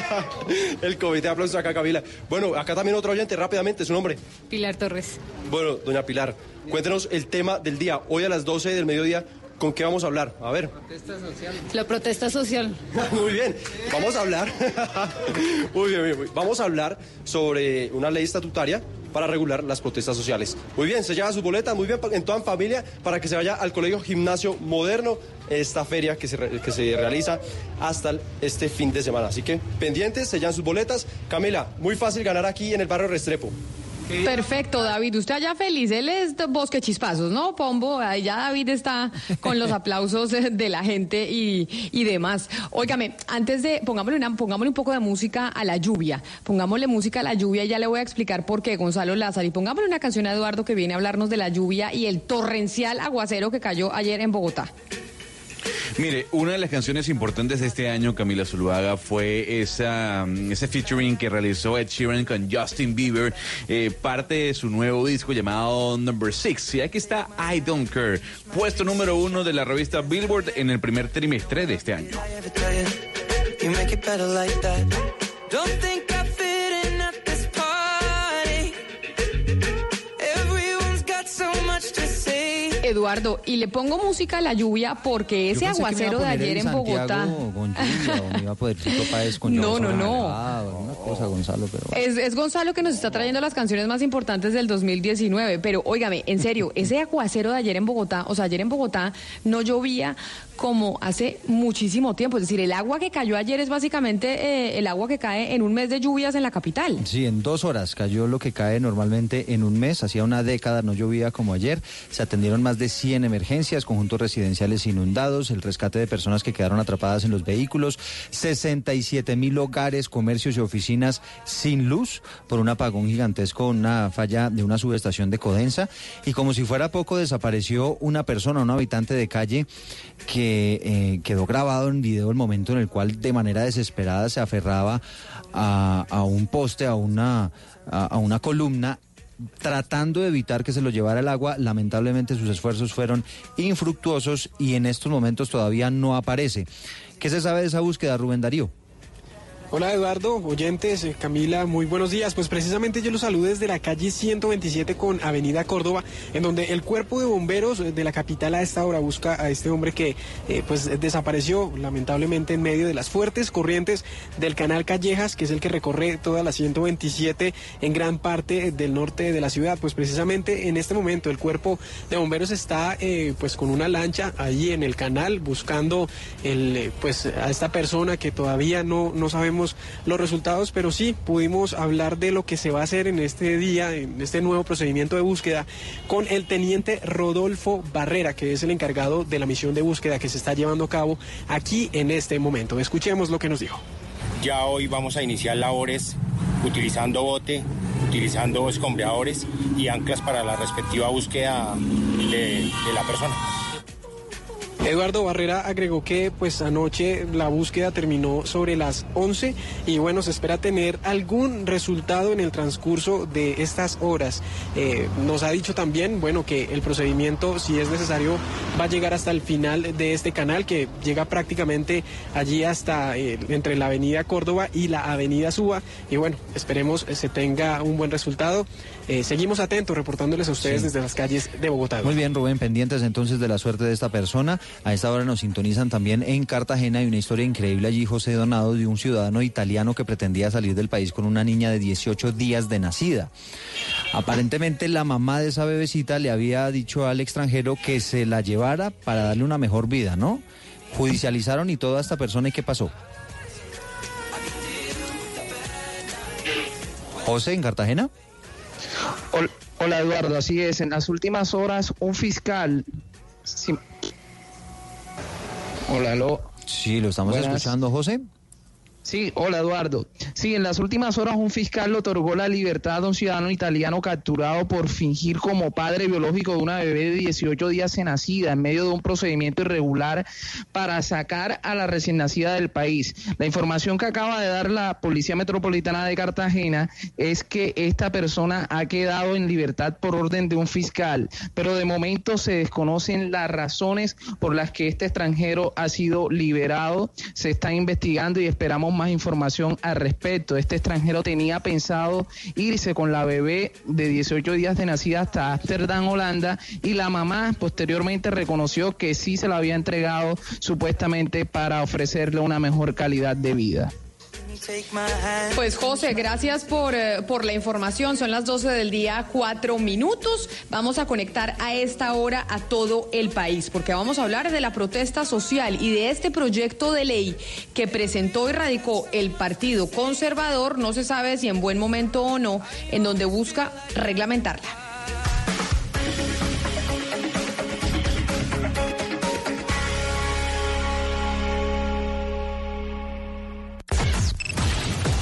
El comité de aplausos acá, Camila. Bueno, acá también otro oyente, rápidamente, su nombre. Pilar Torres. Bueno, doña Pilar, cuéntenos el tema del día. Hoy a las 12 del mediodía, ¿con qué vamos a hablar? A ver. Protesta social. La protesta social. muy bien, vamos a hablar. muy bien, muy bien. Vamos a hablar sobre una ley estatutaria para regular las protestas sociales. Muy bien, se lleva sus boletas, muy bien, en toda familia, para que se vaya al Colegio Gimnasio Moderno, esta feria que se, que se realiza hasta este fin de semana. Así que pendientes, se llevan sus boletas. Camila, muy fácil ganar aquí en el barrio Restrepo. Perfecto, David. Usted allá feliz. Él es Bosque Chispazos, ¿no, Pombo? Ya David está con los aplausos de la gente y, y demás. Óigame, antes de, pongámosle, una, pongámosle un poco de música a la lluvia. Pongámosle música a la lluvia y ya le voy a explicar por qué, Gonzalo Lázaro. Y pongámosle una canción a Eduardo que viene a hablarnos de la lluvia y el torrencial aguacero que cayó ayer en Bogotá. Mire, una de las canciones importantes de este año, Camila Zuluaga, fue esa, mm, ese featuring que realizó Ed Sheeran con Justin Bieber, eh, parte de su nuevo disco llamado Number Six. Y aquí está I Don't Care, puesto número uno de la revista Billboard en el primer trimestre de este año. Eduardo, y le pongo música a la lluvia porque ese aguacero de ayer en Bogotá. no, no, no. es, es, Gonzalo que nos está trayendo las canciones más importantes del 2019. Pero óigame, en serio, ese aguacero de ayer en Bogotá, o sea, ayer en Bogotá no llovía como hace muchísimo tiempo. Es decir, el agua que cayó ayer es básicamente eh, el agua que cae en un mes de lluvias en la capital. Sí, en dos horas cayó lo que cae normalmente en un mes. Hacía una década no llovía como ayer. Se atendieron más de 100 emergencias, conjuntos residenciales inundados, el rescate de personas que quedaron atrapadas en los vehículos, 67 mil hogares, comercios y oficinas sin luz por un apagón gigantesco, una falla de una subestación de Codensa. Y como si fuera poco, desapareció una persona, un habitante de calle que eh, quedó grabado en video el momento en el cual de manera desesperada se aferraba a, un poste, a una, a, una columna tratando de evitar que se lo llevara el agua. Lamentablemente sus esfuerzos fueron infructuosos y en estos momentos todavía no aparece. ¿Qué se sabe de esa búsqueda, Rubén Darío? Hola Eduardo, oyentes, eh, Camila, muy buenos días. Pues precisamente yo los saludo desde la calle 127 con Avenida Córdoba, en donde el cuerpo de bomberos de la capital a esta hora busca a este hombre que eh, pues desapareció lamentablemente en medio de las fuertes corrientes del canal Callejas, que es el que recorre toda la 127 en gran parte del norte de la ciudad. Pues precisamente en este momento el cuerpo de bomberos está eh, pues con una lancha ahí en el canal buscando el pues a esta persona que todavía no, no sabemos los resultados, pero sí pudimos hablar de lo que se va a hacer en este día, en este nuevo procedimiento de búsqueda, con el teniente Rodolfo Barrera, que es el encargado de la misión de búsqueda que se está llevando a cabo aquí en este momento. Escuchemos lo que nos dijo. Ya hoy vamos a iniciar labores utilizando bote, utilizando escombreadores y anclas para la respectiva búsqueda de, la persona. Eduardo Barrera agregó que pues anoche la búsqueda terminó sobre las 11 y bueno, se espera tener algún resultado en el transcurso de estas horas. Eh, nos ha dicho también, bueno, que el procedimiento, si es necesario, va a llegar hasta el final de este canal, que llega prácticamente allí hasta eh, entre la avenida Córdoba y la avenida Suba. Y bueno, esperemos se tenga un buen resultado. Eh, seguimos atentos reportándoles a ustedes desde las calles de Bogotá. Muy bien, Rubén, pendientes entonces de la suerte de esta persona. A esta hora nos sintonizan también en Cartagena. Hay una historia increíble allí, José Donado, de un ciudadano italiano que pretendía salir del país con una niña de 18 días de nacida. Aparentemente la mamá de esa bebecita le había dicho al extranjero que se la llevara para darle una mejor vida, ¿no? Judicializaron y toda esta persona y qué pasó. José, en Cartagena. Hola, Eduardo, así es. En las últimas horas un fiscal... Hola, lo... Sí, lo estamos escuchando, José. Sí, hola Eduardo. Sí, en las últimas horas un fiscal otorgó la libertad a un ciudadano italiano capturado por fingir como padre biológico de una bebé de 18 días de nacida en medio de un procedimiento irregular para sacar a la recién nacida del país. La información que acaba de dar la Policía Metropolitana de Cartagena es que esta persona ha quedado en libertad por orden de un fiscal, pero de momento se desconocen las razones por las que este extranjero ha sido liberado. Se está investigando y esperamos más información al respecto. Este extranjero tenía pensado irse con la bebé de 18 días de nacida hasta Ámsterdam, Holanda, y la mamá posteriormente reconoció que sí se la había entregado supuestamente para ofrecerle una mejor calidad de vida. Pues José, gracias por, eh, por, la información. Son las 12 del día, cuatro minutos. Vamos a conectar a esta hora a todo el país, porque vamos a hablar de la protesta social y de este proyecto de ley que presentó y radicó el Partido Conservador, no se sabe si en buen momento o no, en donde busca reglamentarla.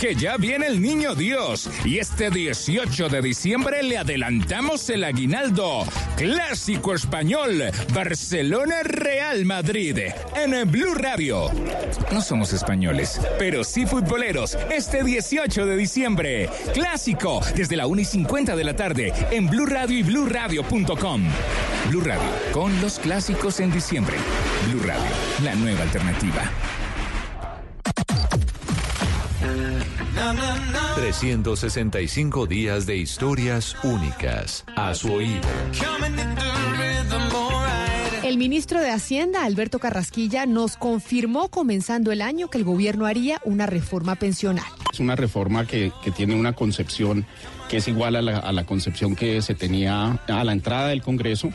Que ya viene el niño Dios. Y este 18 de diciembre le adelantamos el aguinaldo. Clásico español. Barcelona Real Madrid. En Blue Radio. No somos españoles, pero sí futboleros. Este 18 de diciembre. Clásico. Desde la 1 y 50 de la tarde. En Blue Radio y BlueRadio.com. Blue Radio. Con los clásicos en diciembre. Blue Radio. La nueva alternativa. 365 días de historias únicas a su oído. El ministro de Hacienda, Alberto Carrasquilla, nos confirmó comenzando el año que el gobierno haría una reforma pensional. Es una reforma que, que tiene una concepción que es igual a la, a la concepción que se tenía a la entrada del Congreso.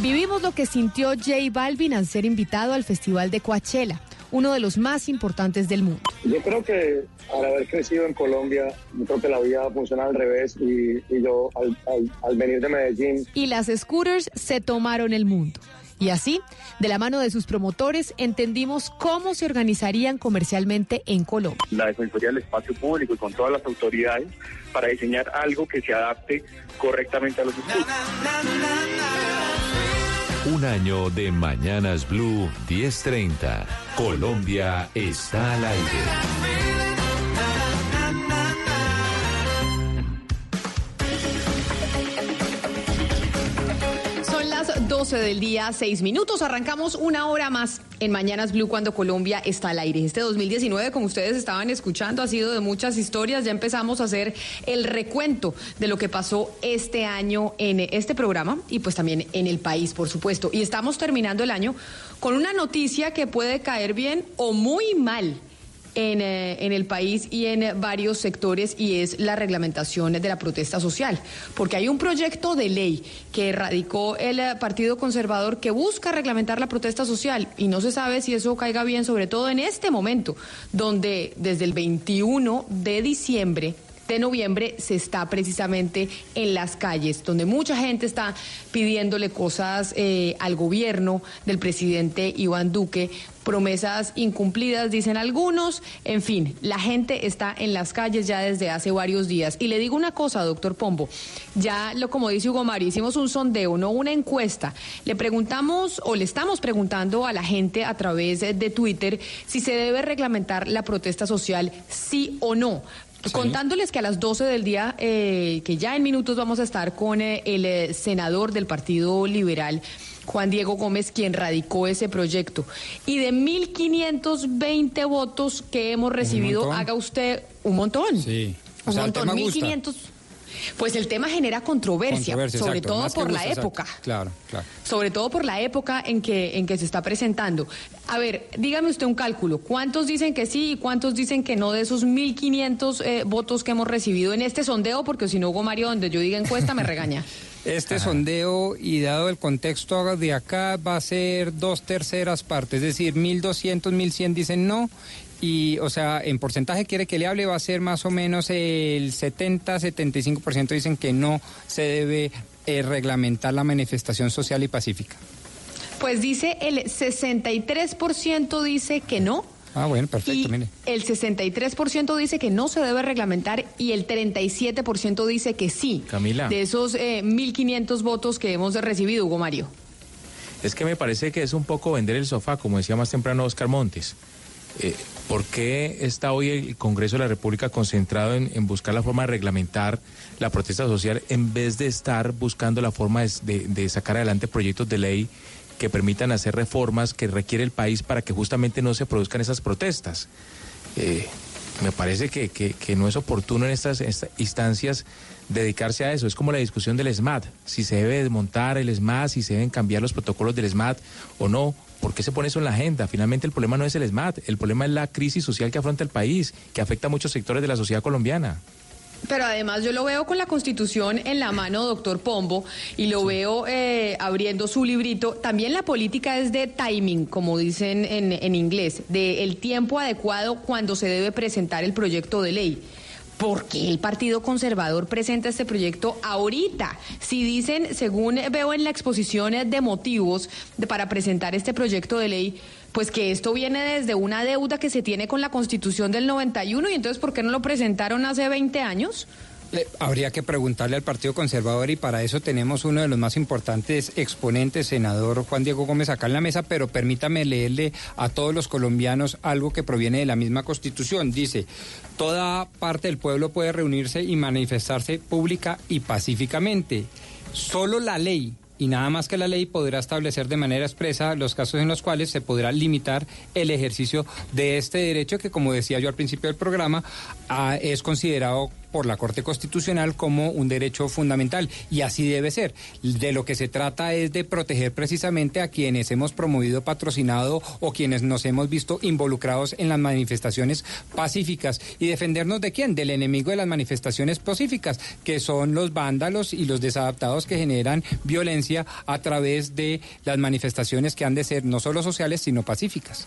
Vivimos lo que sintió J Balvin al ser invitado al Festival de Coachella uno de los más importantes del mundo. Yo creo que al haber crecido en Colombia, yo creo que la vida funciona al revés y, yo al, venir de Medellín. Y las scooters se tomaron el mundo. Y así, de la mano de sus promotores, entendimos cómo se organizarían comercialmente en Colombia. La Defensoría del Espacio Público y con todas las autoridades para diseñar algo que se adapte correctamente a los scooters. Un año de Mañanas Blue 1030. Colombia está al aire. 12 del día, 6 minutos. Arrancamos una hora más en Mañanas Blue cuando Colombia está al aire. Este 2019, como ustedes estaban escuchando, ha sido de muchas historias. Ya empezamos a hacer el recuento de lo que pasó este año en este programa y pues también en el país, por supuesto. Y estamos terminando el año con una noticia que puede caer bien o muy mal eh, en, el país y en varios sectores y es la reglamentación de la protesta social. Porque hay un proyecto de ley que radicó el eh, Partido Conservador que busca reglamentar la protesta social y no se sabe si eso caiga bien, sobre todo en este momento, donde desde el 21 de diciembre de noviembre se está precisamente en las calles, donde mucha gente está pidiéndole cosas eh, al gobierno del presidente Iván Duque promesas incumplidas, dicen algunos. En fin, la gente está en las calles ya desde hace varios días. Y le digo una cosa, doctor Pombo, ya lo como dice Hugo Mario, hicimos un sondeo, no una encuesta. Le preguntamos o le estamos preguntando a la gente a través de Twitter si se debe reglamentar la protesta social, sí o no. Contándoles que a las 12 del día, eh, que ya en minutos vamos a estar con eh, el eh, senador del Partido Liberal, Juan Diego Gómez, quien radicó ese proyecto. Y de 1.520 votos que hemos recibido, haga usted un montón. Sí. Un montón, 1.500. Pues el tema genera controversia, sobre todo por la época. Claro, claro. Sobre todo por la época en que, en que se está presentando. A ver, dígame usted un cálculo. ¿Cuántos dicen que sí y cuántos dicen que no de esos 1.500 eh, votos que hemos recibido en este sondeo? Porque si no, Hugo Mario, donde yo diga encuesta, me regaña. Este sondeo, y dado el contexto de acá, va a ser dos terceras partes, es decir, 1.200, 1.100 dicen no, y, o sea, en porcentaje quiere que le hable, va a ser más o menos el 70, 75% dicen que no se debe eh, reglamentar la manifestación social y pacífica. Pues dice el 63% dice que no. Ah, bueno, perfecto, y mire. El 63% dice que no se debe reglamentar y el 37% dice que sí. Camila. De esos eh, 1.500 votos que hemos recibido, Hugo Mario. Es que me parece que es un poco vender el sofá, como decía más temprano Oscar Montes. Eh, ¿Por qué está hoy el Congreso de la República concentrado en, en buscar la forma de reglamentar la protesta social en vez de estar buscando la forma de, de- de sacar adelante proyectos de ley que permitan hacer reformas que requiere el país para que justamente no se produzcan esas protestas? Eh, me parece que, que- que no es oportuno en estas, instancias dedicarse a eso. Es como la discusión del SMAT, si se debe desmontar el SMAT, si se deben cambiar los protocolos del SMAT o no. ¿Por qué se pone eso en la agenda? Finalmente el problema no es el SMAT, el problema es la crisis social que afronta el país, que afecta a muchos sectores de la sociedad colombiana. Pero además yo lo veo con la Constitución en la mano, doctor Pombo, y lo veo eh, abriendo su librito. También la política es de timing, como dicen en, en inglés, de el tiempo adecuado cuando se debe presentar el proyecto de ley. ¿Por qué el Partido Conservador presenta este proyecto ahorita? Si dicen, según veo en la exposición de motivos de- para presentar este proyecto de ley, pues que esto viene desde una deuda que se tiene con la Constitución del 91 y entonces ¿por qué no lo presentaron hace 20 años? Habría que preguntarle al Partido Conservador y para eso tenemos uno de los más importantes exponentes, senador Juan Diego Gómez, acá en la mesa, pero permítame leerle a todos los colombianos algo que proviene de la misma Constitución. Dice, toda parte del pueblo puede reunirse y manifestarse pública y pacíficamente. Solo la ley y nada más que la ley podrá establecer de manera expresa los casos en los cuales se podrá limitar el ejercicio de este derecho que, como decía yo al principio del programa, ah, es considerado por la Corte Constitucional como un derecho fundamental y así debe ser. De lo que se trata es de proteger precisamente a quienes hemos promovido, patrocinado o quienes nos hemos visto involucrados en las manifestaciones pacíficas y defendernos de quién? Del enemigo de las manifestaciones pacíficas, que son los vándalos y los desadaptados que generan violencia a través de las manifestaciones que han de ser no solo sociales, sino pacíficas.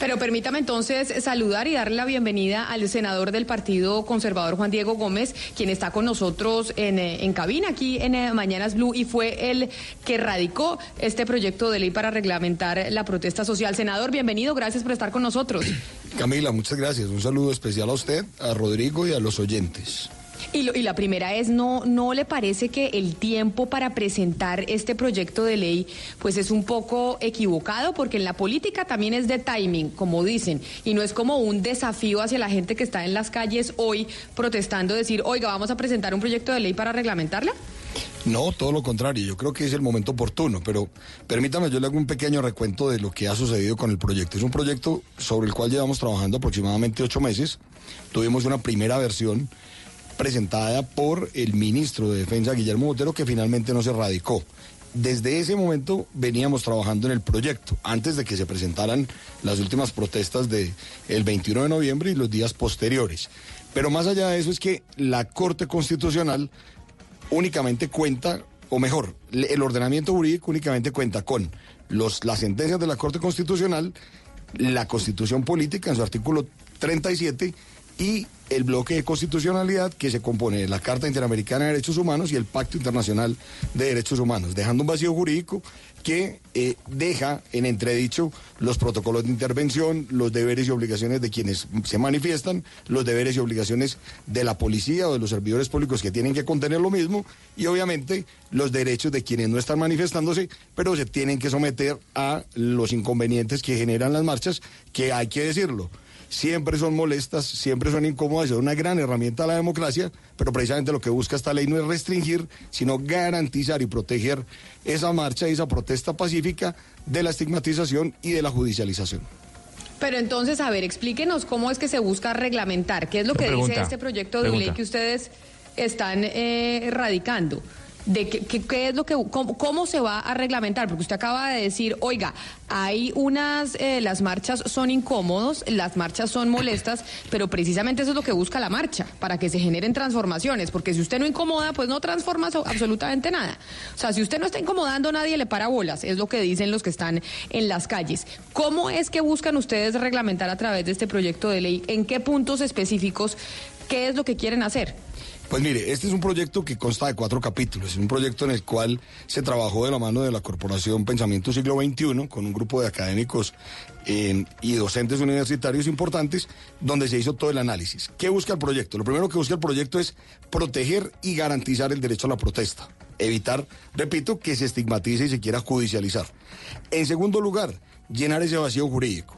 Pero permítame entonces saludar y darle la bienvenida al senador del Partido Conservador Juan Diego Gómez, quien está con nosotros en, eh, en cabina aquí en eh, Mañanas Blue y fue el que radicó este proyecto de ley para reglamentar la protesta social. Senador, bienvenido, gracias por estar con nosotros. Camila, muchas gracias. Un saludo especial a usted, a Rodrigo y a los oyentes. Y, lo- y la primera es, ¿no, ¿no le parece que el tiempo para presentar este proyecto de ley pues es un poco equivocado? Porque en la política también es de timing, como dicen, y no es como un desafío hacia la gente que está en las calles hoy protestando, decir, oiga, vamos a presentar un proyecto de ley para reglamentarla. No, todo lo contrario. Yo creo que es el momento oportuno, pero permítame, yo le hago un pequeño recuento de lo que ha sucedido con el proyecto. Es un proyecto sobre el cual llevamos trabajando aproximadamente ocho meses. Tuvimos una primera versión presentada por el ministro de Defensa, Guillermo Botero, que finalmente no se radicó. Desde ese momento veníamos trabajando en el proyecto, antes de que se presentaran las últimas protestas del 21 de noviembre y los días posteriores. Pero más allá de eso es que la Corte Constitucional únicamente cuenta, o mejor, el ordenamiento jurídico únicamente cuenta con los, las sentencias de la Corte Constitucional, la Constitución Política en su artículo 37 y el bloque de constitucionalidad que se compone de la Carta Interamericana de Derechos Humanos y el Pacto Internacional de Derechos Humanos, dejando un vacío jurídico que eh, deja en entredicho los protocolos de intervención, los deberes y obligaciones de quienes se manifiestan, los deberes y obligaciones de la policía o de los servidores públicos que tienen que contener lo mismo y obviamente los derechos de quienes no están manifestándose, pero se tienen que someter a los inconvenientes que generan las marchas, que hay que decirlo siempre son molestas, siempre son incómodas, es una gran herramienta de la democracia, pero precisamente lo que busca esta ley no es restringir, sino garantizar y proteger esa marcha y esa protesta pacífica de la estigmatización y de la judicialización. Pero entonces, a ver, explíquenos cómo es que se busca reglamentar, qué es lo que Pregunta, dice este proyecto de ley que ustedes están eh, radicando. De qué, qué- es lo que, cómo, cómo se va a reglamentar, porque usted acaba de decir, oiga, hay unas, eh, las marchas son incómodos, las marchas son molestas, pero precisamente eso es lo que busca la marcha, para que se generen transformaciones, porque si usted no incomoda, pues no transforma so- absolutamente nada. O sea, si usted no está incomodando, nadie le para bolas, es lo que dicen los que están en las calles. ¿Cómo es que buscan ustedes reglamentar a través de este proyecto de ley? ¿En qué puntos específicos? ¿Qué es lo que quieren hacer? Pues mire, este es un proyecto que consta de cuatro capítulos, es un proyecto en el cual se trabajó de la mano de la Corporación Pensamiento Siglo XXI con un grupo de académicos eh, y docentes universitarios importantes, donde se hizo todo el análisis. ¿Qué busca el proyecto? Lo primero que busca el proyecto es proteger y garantizar el derecho a la protesta, evitar, repito, que se estigmatice y se quiera judicializar. En segundo lugar, llenar ese vacío jurídico.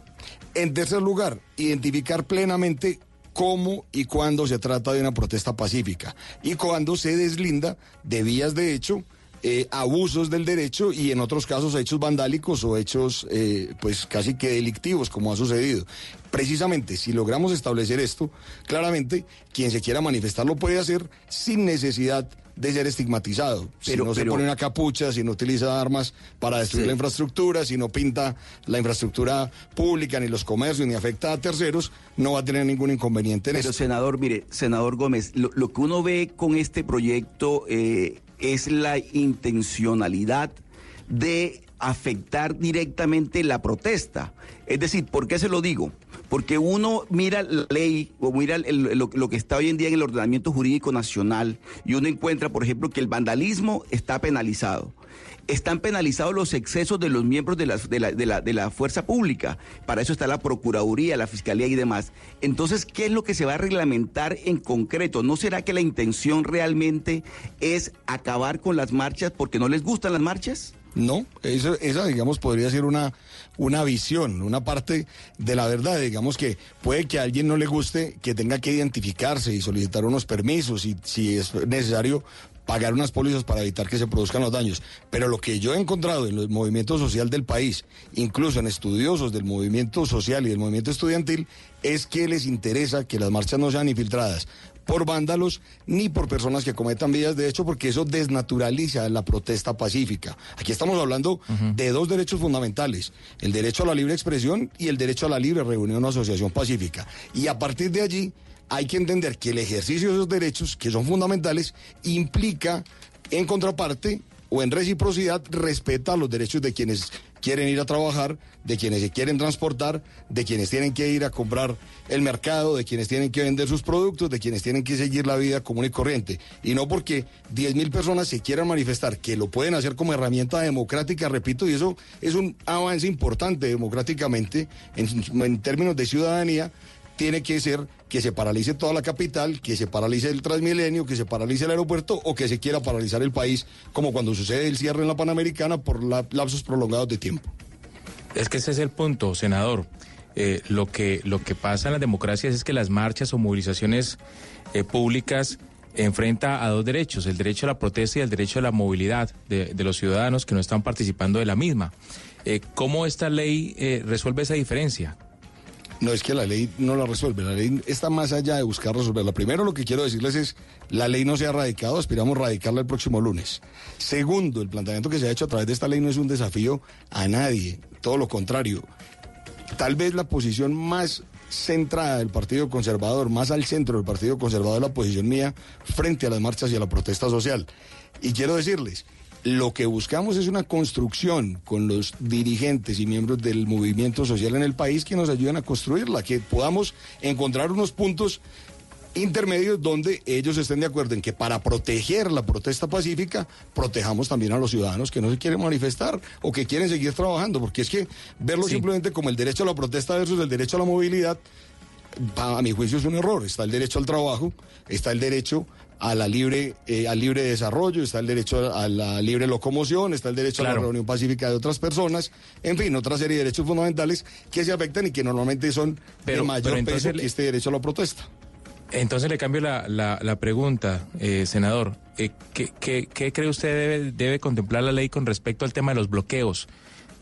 En tercer lugar, identificar plenamente cómo y cuándo se trata de una protesta pacífica y cuándo se deslinda de vías de hecho, eh, abusos del derecho y en otros casos hechos vandálicos o hechos eh, pues casi que delictivos como ha sucedido. Precisamente si logramos establecer esto, claramente quien se quiera manifestar lo puede hacer sin necesidad de ser estigmatizado. si Pero- no se pero- pone una capucha, si no utiliza armas para destruir Sí. la infraestructura, si no pinta la infraestructura pública, ni los comercios, ni afecta a terceros, no va a tener ningún inconveniente en Pero eso. senador, mire, senador Gómez, lo, lo que uno ve con este proyecto eh, es la intencionalidad de afectar directamente la protesta. Es decir, ¿por qué se lo digo? Porque uno mira la ley o mira el- lo, lo que está hoy en día en el ordenamiento jurídico nacional y uno encuentra, por ejemplo, que el vandalismo está penalizado están penalizados los excesos de los miembros de la, de, la, de, la, de la fuerza pública. Para eso está la Procuraduría, la Fiscalía y demás. Entonces, ¿qué es lo que se va a reglamentar en concreto? ¿No será que la intención realmente es acabar con las marchas porque no les gustan las marchas? No, eso, esa, digamos, podría ser una, una visión, una parte de la verdad. Digamos que puede que a alguien no le guste que tenga que identificarse y solicitar unos permisos y si es necesario pagar unas pólizas para evitar que se produzcan los daños. Pero lo que yo he encontrado en el movimiento social del país, incluso en estudiosos del movimiento social y del movimiento estudiantil, es que les interesa que las marchas no sean infiltradas por vándalos ni por personas que cometan vías de hecho, porque eso desnaturaliza la protesta pacífica. Aquí estamos hablando de dos derechos fundamentales, el derecho a la libre expresión y el derecho a la libre reunión o asociación pacífica. Y a partir de allí hay que entender que el ejercicio de esos derechos, que son fundamentales, implica en contraparte o en reciprocidad respeta los derechos de quienes quieren ir a trabajar, de quienes se quieren transportar, de quienes tienen que ir a comprar el mercado, de quienes tienen que vender sus productos, de quienes tienen que seguir la vida común y corriente. Y no porque 10 mil personas se quieran manifestar, que lo pueden hacer como herramienta democrática, repito, y eso es un avance importante democráticamente en, en términos de ciudadanía, tiene que ser que se paralice toda la capital, que se paralice el Transmilenio, que se paralice el aeropuerto o que se quiera paralizar el país, como cuando sucede el cierre en la Panamericana por la- lapsos prolongados de tiempo. Es que ese es el punto, senador. Eh, lo, que, lo que pasa en las democracias es que las marchas o movilizaciones eh, públicas enfrenta a dos derechos, el derecho a la protesta y el derecho a la movilidad de, los ciudadanos que no están participando de la misma. Eh, ¿Cómo esta ley resuelve esa diferencia? No es que la ley no la resuelve, la ley está más allá de buscar resolverla. Primero lo que quiero decirles es, la ley no se ha radicado, aspiramos radicarla el próximo lunes. Segundo, el planteamiento que se ha hecho a través de esta ley no es un desafío a nadie, todo lo contrario. Tal vez la posición más centrada del Partido Conservador, más al centro del Partido Conservador, la posición mía frente a las marchas y a la protesta social. Y quiero decirles, Lo que buscamos es una construcción con los dirigentes y miembros del movimiento social en el país que nos ayuden a construirla, que podamos encontrar unos puntos intermedios donde ellos estén de acuerdo en que para proteger la protesta pacífica, protejamos también a los ciudadanos que no se quieren manifestar o que quieren seguir trabajando, porque es que verlo simplemente como el derecho a la protesta versus el derecho a la movilidad, a mi juicio es un error. Está el derecho al trabajo, está el derecho a la libre, eh, al libre desarrollo, está el derecho a la libre locomoción, está el derecho a la reunión pacífica de otras personas, en fin, otra serie de derechos fundamentales que se afectan y que normalmente son Pero- de mayor pero entonces peso le- que este derecho a la protesta. Entonces le cambio la, la- la pregunta, eh, senador. Eh, ¿qué, qué- qué cree usted debe, debe contemplar la ley con respecto al tema de los bloqueos?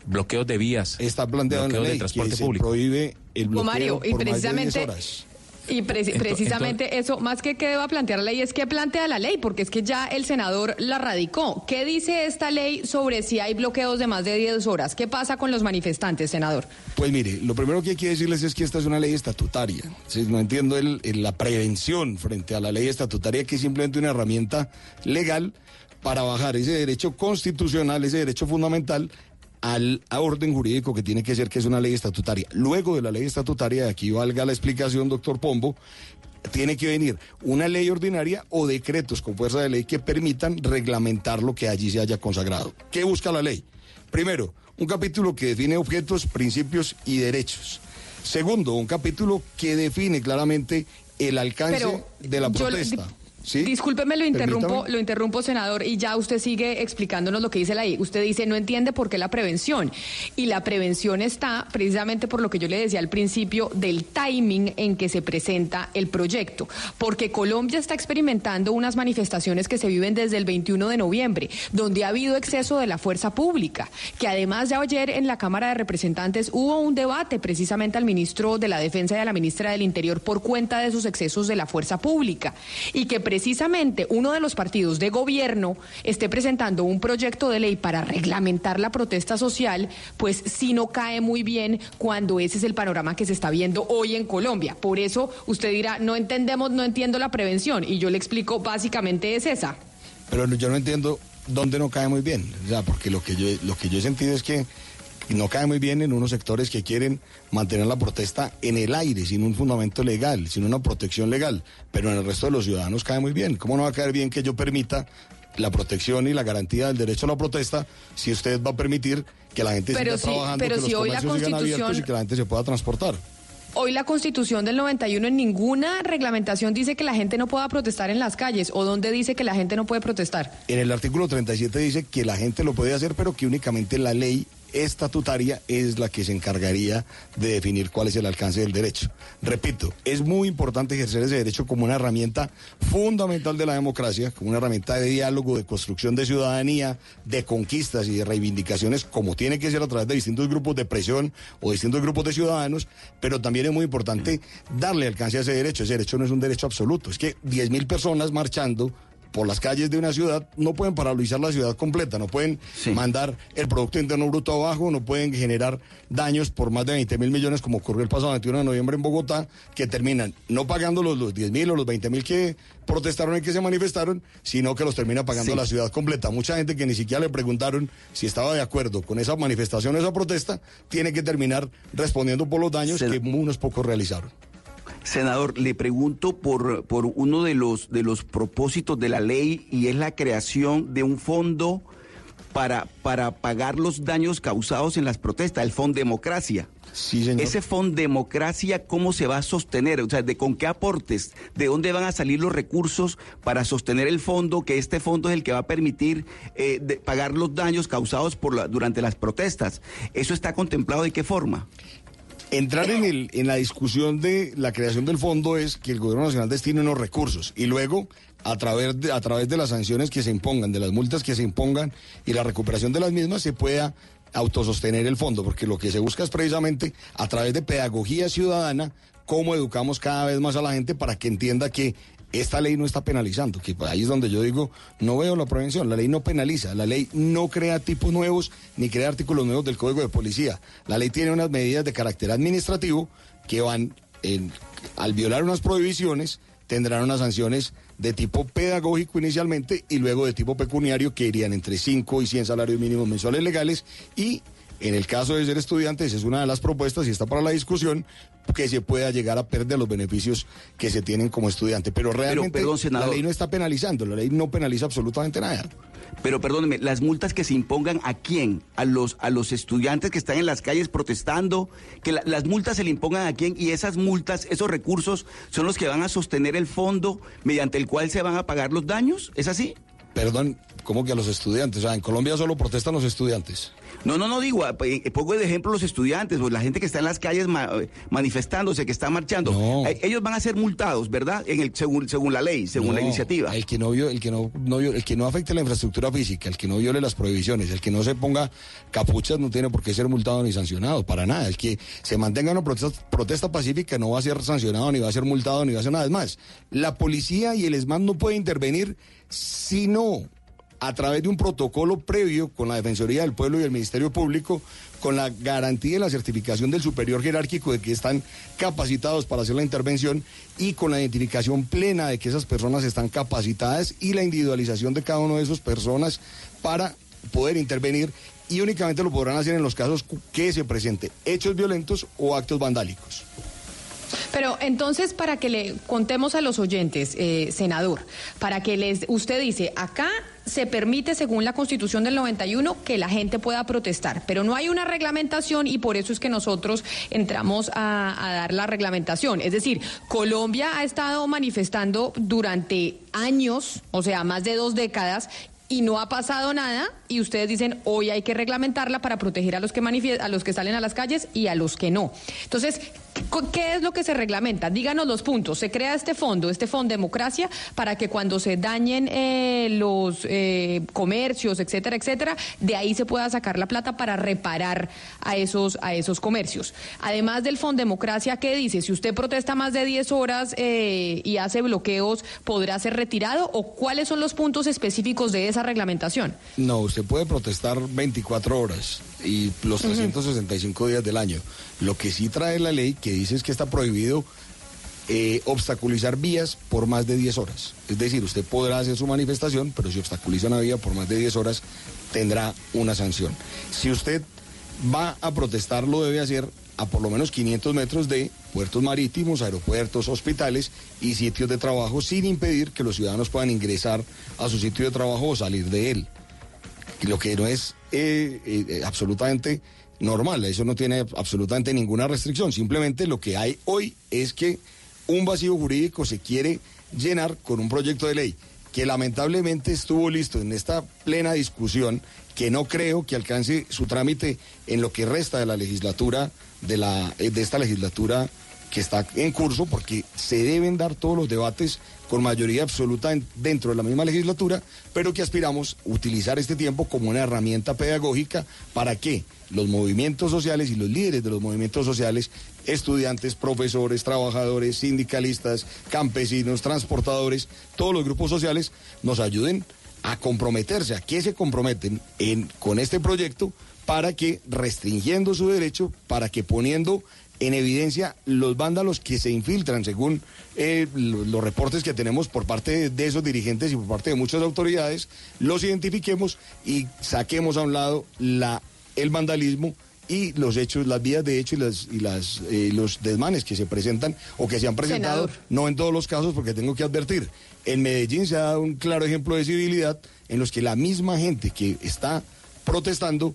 Bloqueos de vías. Está planteado en la ley de transporte que se público. prohíbe el bloqueo Mario, y por más de 10 precisamente- horas. Y precisamente eso, más que que deba plantear la ley, es que plantea la ley, porque es que ya el senador la radicó. ¿Qué dice esta ley sobre si hay bloqueos de más de 10 horas? ¿Qué pasa con los manifestantes, senador? Pues mire, lo primero que hay que decirles es que esta es una ley estatutaria. Sí, No entiendo el- el- la prevención frente a la ley estatutaria, que es simplemente una herramienta legal para bajar ese derecho constitucional, ese derecho fundamental al a orden jurídico que tiene que ser que es una ley estatutaria. Luego de la ley estatutaria, aquí valga la explicación, doctor Pombo, tiene que venir una ley ordinaria o decretos con fuerza de ley que permitan reglamentar lo que allí se haya consagrado. ¿Qué busca la ley? Primero, un capítulo que define objetos, principios y derechos. Segundo, un capítulo que define claramente el alcance Pero de la yo- protesta. ¿Sí? Discúlpeme, lo interrumpo, Permítame. lo interrumpo, senador, y ya usted sigue explicándonos lo que dice la ley. Usted dice, no entiende por qué la prevención. Y la prevención está precisamente por lo que yo le decía al principio del timing en que se presenta el proyecto. Porque Colombia está experimentando unas manifestaciones que se viven desde el 21 de noviembre, donde ha habido exceso de la fuerza pública. Que además ya ayer en la Cámara de Representantes hubo un debate precisamente al ministro de la Defensa y a la ministra del Interior por cuenta de esos excesos de la fuerza pública. Y que precisamente uno de los partidos de gobierno esté presentando un proyecto de ley para reglamentar la protesta social, pues sí no cae muy bien cuando ese es el panorama que se está viendo hoy en Colombia. Por eso usted dirá, no entendemos, no entiendo la prevención. Y yo le explico, básicamente es esa. Pero yo no entiendo dónde no cae muy bien. O sea, porque lo que yo, lo que yo he sentido es que no cae muy bien en unos sectores que quieren mantener la protesta en el aire, sin un fundamento legal, sin una protección legal. Pero en el resto de los ciudadanos cae muy bien. ¿Cómo no va a caer bien que yo permita la protección y la garantía del derecho a la protesta si usted va a permitir que la gente Pero siga si- trabajando, pero que si los hoy la abiertos y Constitución- que la gente se pueda transportar? Hoy la Constitución del 91 en ninguna reglamentación dice que la gente no pueda protestar en las calles o donde dice que la gente no puede protestar. En el artículo 37 dice que la gente lo puede hacer, pero que únicamente la ley estatutaria es la que se encargaría de definir cuál es el alcance del derecho. Repito, es muy importante ejercer ese derecho como una herramienta fundamental de la democracia, como una herramienta de diálogo, de construcción de ciudadanía, de conquistas y de reivindicaciones, como tiene que ser a través de distintos grupos de presión o distintos grupos de ciudadanos, pero también es muy importante darle alcance a ese derecho. Ese derecho no es un derecho absoluto, es que 10.000 personas marchando por las calles de una ciudad no pueden paralizar la ciudad completa, no pueden mandar el Producto Interno Bruto abajo, no pueden generar daños por más de 20 mil millones como ocurrió el pasado 21 de noviembre en Bogotá, que terminan no pagando los, los 10 mil o los 20 mil que protestaron y que se manifestaron, sino que los termina pagando Sí. la ciudad completa. Mucha gente que ni siquiera le preguntaron si estaba de acuerdo con esa manifestación o esa protesta, tiene que terminar respondiendo por los daños que unos pocos realizaron. Senador, le pregunto por, por uno de los, de los propósitos de la ley y es la creación de un fondo para, para pagar los daños causados en las protestas, el Fondo Democracia. Sí, señor. Ese Fondo Democracia, ¿cómo se va a sostener? O sea, ¿de con qué aportes? ¿De dónde van a salir los recursos para sostener el fondo? Que este fondo es el que va a permitir eh, de- pagar los daños causados por la- durante las protestas. ¿Eso está contemplado de qué forma? Entrar en, el, en la discusión de la creación del fondo es que el gobierno nacional destine unos recursos y luego a través de, a través de las sanciones que se impongan, de las multas que se impongan y la recuperación de las mismas se pueda autosostener el fondo, porque lo que se busca es precisamente a través de pedagogía ciudadana cómo educamos cada vez más a la gente para que entienda que esta ley no está penalizando, que ahí es donde yo digo, no veo la prevención, la ley no penaliza, la ley no crea tipos nuevos ni crea artículos nuevos del Código de Policía. La ley tiene unas medidas de carácter administrativo que van, al violar unas prohibiciones, tendrán unas sanciones de tipo pedagógico inicialmente y luego de tipo pecuniario que irían entre 5 y 100 salarios mínimos mensuales legales y en el caso de ser estudiantes es una de las propuestas y está para la discusión que se pueda llegar a perder los beneficios que se tienen como estudiante. Pero realmente perdón, la ley no está penalizando, la ley no penaliza absolutamente nada. Pero perdóneme, las multas que se impongan a quién? A los a los estudiantes que están en las calles protestando, que la- las multas se le impongan a quién y esas multas, esos recursos son los que van a sostener el fondo mediante el cual se van a pagar los daños, ¿es así? Perdón, ¿cómo que a los estudiantes? O sea, en Colombia solo protestan los estudiantes. No, no, no digo, eh, pongo de ejemplo los estudiantes, o la gente que está en las calles ma- eh, manifestándose, que está marchando. Eh, Ellos van a ser multados, ¿verdad? En el, según, según la ley, según la iniciativa. El que no vio, el que no, no el que no afecte la infraestructura física, el que no viole las prohibiciones, el que no se ponga capuchas no tiene por qué ser multado ni sancionado, para nada. El que se mantenga una protesta, protesta pacífica no va a ser sancionado, ni va a ser multado, ni va a hacer nada. Es más, la policía y el ESMAD no pueden intervenir si no a través de un protocolo previo con la Defensoría del Pueblo y el Ministerio Público, con la garantía y la certificación del superior jerárquico de que están capacitados para hacer la intervención y con la identificación plena de que esas personas están capacitadas y la individualización de cada una de esas personas para poder intervenir y únicamente lo podrán hacer en los casos que se presenten hechos violentos o actos vandálicos. Pero entonces, para que le contemos a los oyentes, eh, senador, para que les, usted dice, acá se permite, según la Constitución del 91, que la gente pueda protestar, pero no hay una reglamentación y por eso es que nosotros entramos a, dar la reglamentación. Es decir, Colombia ha estado manifestando durante años, o sea, más de dos décadas, y no ha pasado nada y ustedes dicen hoy hay que reglamentarla para proteger a los que a los que salen a las calles y a los que no. Entonces, ¿cu- ¿qué es lo que se reglamenta? Díganos los puntos. Se crea este fondo, este fondo democracia, para que cuando se dañen eh, los eh, comercios, etcétera, etcétera, de ahí se pueda sacar la plata para reparar a esos a esos comercios. Además del fondo democracia, ¿qué dice? Si usted protesta más de 10 horas eh, y hace bloqueos, ¿podrá ser retirado? ¿O cuáles son los puntos específicos de esa reglamentación? No, usted puede protestar 24 horas y los 365 días del año. Lo que sí trae la ley que dice es que está prohibido eh, obstaculizar vías por más de 10 horas. Es decir, usted podrá hacer su manifestación, pero si obstaculiza una vía por más de 10 horas, tendrá una sanción. Si usted va a protestar, lo debe hacer a por lo menos 500 metros de puertos marítimos, aeropuertos, hospitales y sitios de trabajo sin impedir que los ciudadanos puedan ingresar a su sitio de trabajo o salir de él lo que no es eh, eh, eh, absolutamente normal, eso no tiene absolutamente ninguna restricción, simplemente lo que hay hoy es que un vacío jurídico se quiere llenar con un proyecto de ley que lamentablemente estuvo listo en esta plena discusión, que no creo que alcance su trámite en lo que resta de la legislatura, de, la, eh, de esta legislatura que está en curso, porque se deben dar todos los debates con mayoría absoluta en- dentro de la misma legislatura, pero que aspiramos a utilizar este tiempo como una herramienta pedagógica para que los movimientos sociales y los líderes de los movimientos sociales, estudiantes, profesores, trabajadores, sindicalistas, campesinos, transportadores, todos los grupos sociales nos ayuden a comprometerse, a que se comprometen en, con este proyecto para que restringiendo su derecho, para que poniendo en evidencia los vándalos que se infiltran, según eh, lo- los reportes que tenemos por parte de, de esos dirigentes y por parte de muchas autoridades, los identifiquemos y saquemos a un lado la, el vandalismo y los hechos, las vías de hecho y, las, y las, eh, los desmanes que se presentan o que se han presentado, Senador. no en todos los casos, porque tengo que advertir, en Medellín se ha dado un claro ejemplo de civilidad en los que la misma gente que está protestando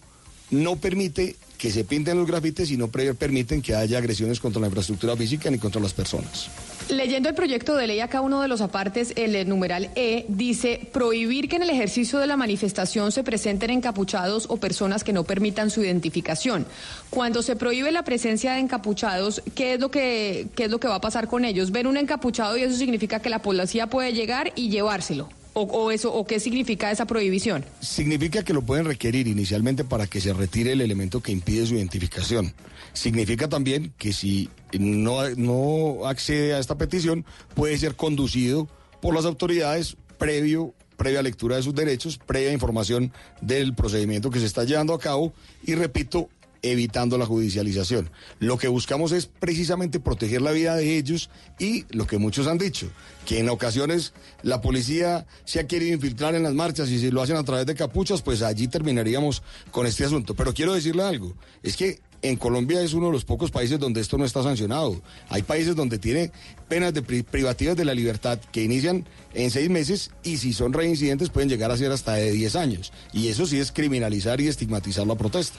no permite que se pinten los grafites y no permiten que haya agresiones contra la infraestructura física ni contra las personas. Leyendo el proyecto de ley, acá uno de los apartes, el numeral E, dice prohibir que en el ejercicio de la manifestación se presenten encapuchados o personas que no permitan su identificación. Cuando se prohíbe la presencia de encapuchados, ¿qué es lo que, qué es lo que va a pasar con ellos? Ven un encapuchado y eso significa que la policía puede llegar y llevárselo. ¿O, eso, ¿O qué significa esa prohibición? Significa que lo pueden requerir inicialmente para que se retire el elemento que impide su identificación. Significa también que si no, no accede a esta petición, puede ser conducido por las autoridades previo, previa lectura de sus derechos, previa información del procedimiento que se está llevando a cabo y repito, evitando la judicialización. Lo que buscamos es precisamente proteger la vida de ellos y lo que muchos han dicho, que en ocasiones la policía se ha querido infiltrar en las marchas y si lo hacen a través de capuchas, pues allí terminaríamos con este asunto. Pero quiero decirle algo, es que en Colombia es uno de los pocos países donde esto no está sancionado. Hay países donde tiene penas de pri- privativas de la libertad que inician en seis meses y si son reincidentes pueden llegar a ser hasta de 10 años. Y eso sí es criminalizar y estigmatizar la protesta.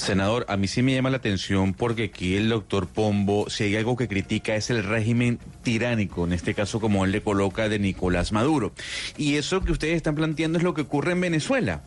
Senador, a mí sí me llama la atención porque aquí el doctor Pombo, si hay algo que critica es el régimen tiránico, en este caso como él le coloca de Nicolás Maduro. Y eso que ustedes están planteando es lo que ocurre en Venezuela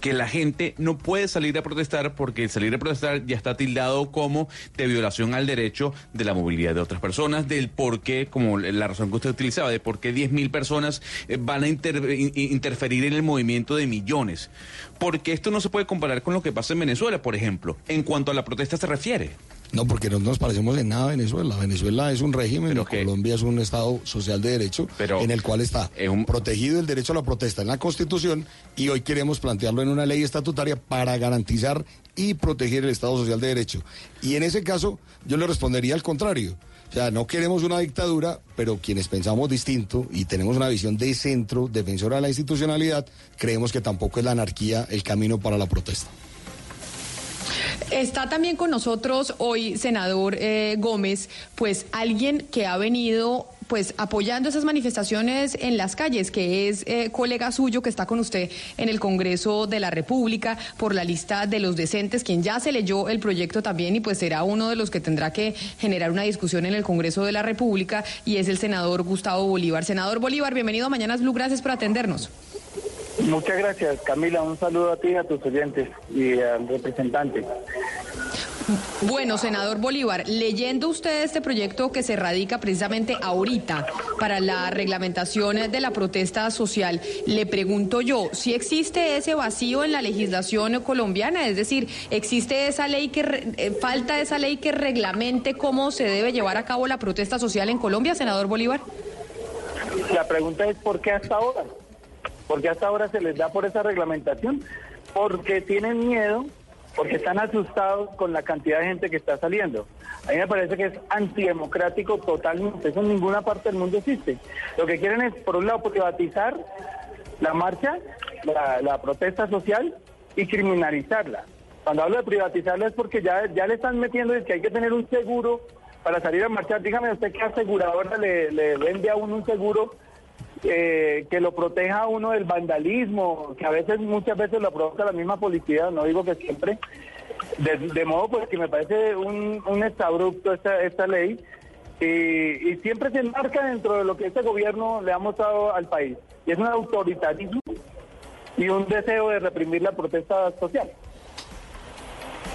que la gente no puede salir a protestar porque salir a protestar ya está tildado como de violación al derecho de la movilidad de otras personas, del por qué, como la razón que usted utilizaba, de por qué 10.000 personas eh, van a inter- in- interferir en el movimiento de millones. Porque esto no se puede comparar con lo que pasa en Venezuela, por ejemplo, en cuanto a la protesta se refiere. No, porque no nos parecemos en nada a Venezuela. Venezuela es un régimen, y Colombia es un Estado social de derecho en el cual está protegido el derecho a la protesta en la Constitución y hoy queremos plantearlo en una ley estatutaria para garantizar y proteger el Estado social de derecho. Y en ese caso yo le respondería al contrario. O sea, no queremos una dictadura, pero quienes pensamos distinto y tenemos una visión de centro, defensora de la institucionalidad, creemos que tampoco es la anarquía el camino para la protesta. Está también con nosotros hoy, senador eh, Gómez, pues alguien que ha venido pues apoyando esas manifestaciones en las calles, que es eh, colega suyo que está con usted en el Congreso de la República por la lista de los decentes, quien ya se leyó el proyecto también y pues será uno de los que tendrá que generar una discusión en el Congreso de la República y es el senador Gustavo Bolívar. Senador Bolívar, bienvenido a Mañanas Blue, gracias por atendernos. Muchas gracias, Camila. Un saludo a ti, a tus oyentes y al representante. Bueno, senador Bolívar, leyendo usted este proyecto que se radica precisamente ahorita para la reglamentación de la protesta social, le pregunto yo, si existe ese vacío en la legislación colombiana, es decir, existe esa ley que re- eh, falta esa ley que reglamente cómo se debe llevar a cabo la protesta social en Colombia, senador Bolívar. La pregunta es ¿por qué hasta ahora? ¿Por qué hasta ahora se les da por esa reglamentación? Porque tienen miedo, porque están asustados con la cantidad de gente que está saliendo. A mí me parece que es antidemocrático totalmente, eso en ninguna parte del mundo existe. Lo que quieren es, por un lado, privatizar la marcha, la, protesta social y criminalizarla. Cuando hablo de privatizarla es porque ya, ya le están metiendo que hay que tener un seguro para salir a marchar. Dígame usted qué aseguradora le vende a uno un seguro eh, que lo proteja uno del vandalismo, que a veces, muchas veces lo provoca la misma policía, no digo que siempre. De, modo pues que me parece un, un exabrupto esta, esta ley y, y siempre se enmarca dentro de lo que este gobierno le ha mostrado al país. Y es un autoritarismo y un deseo de reprimir la protesta social.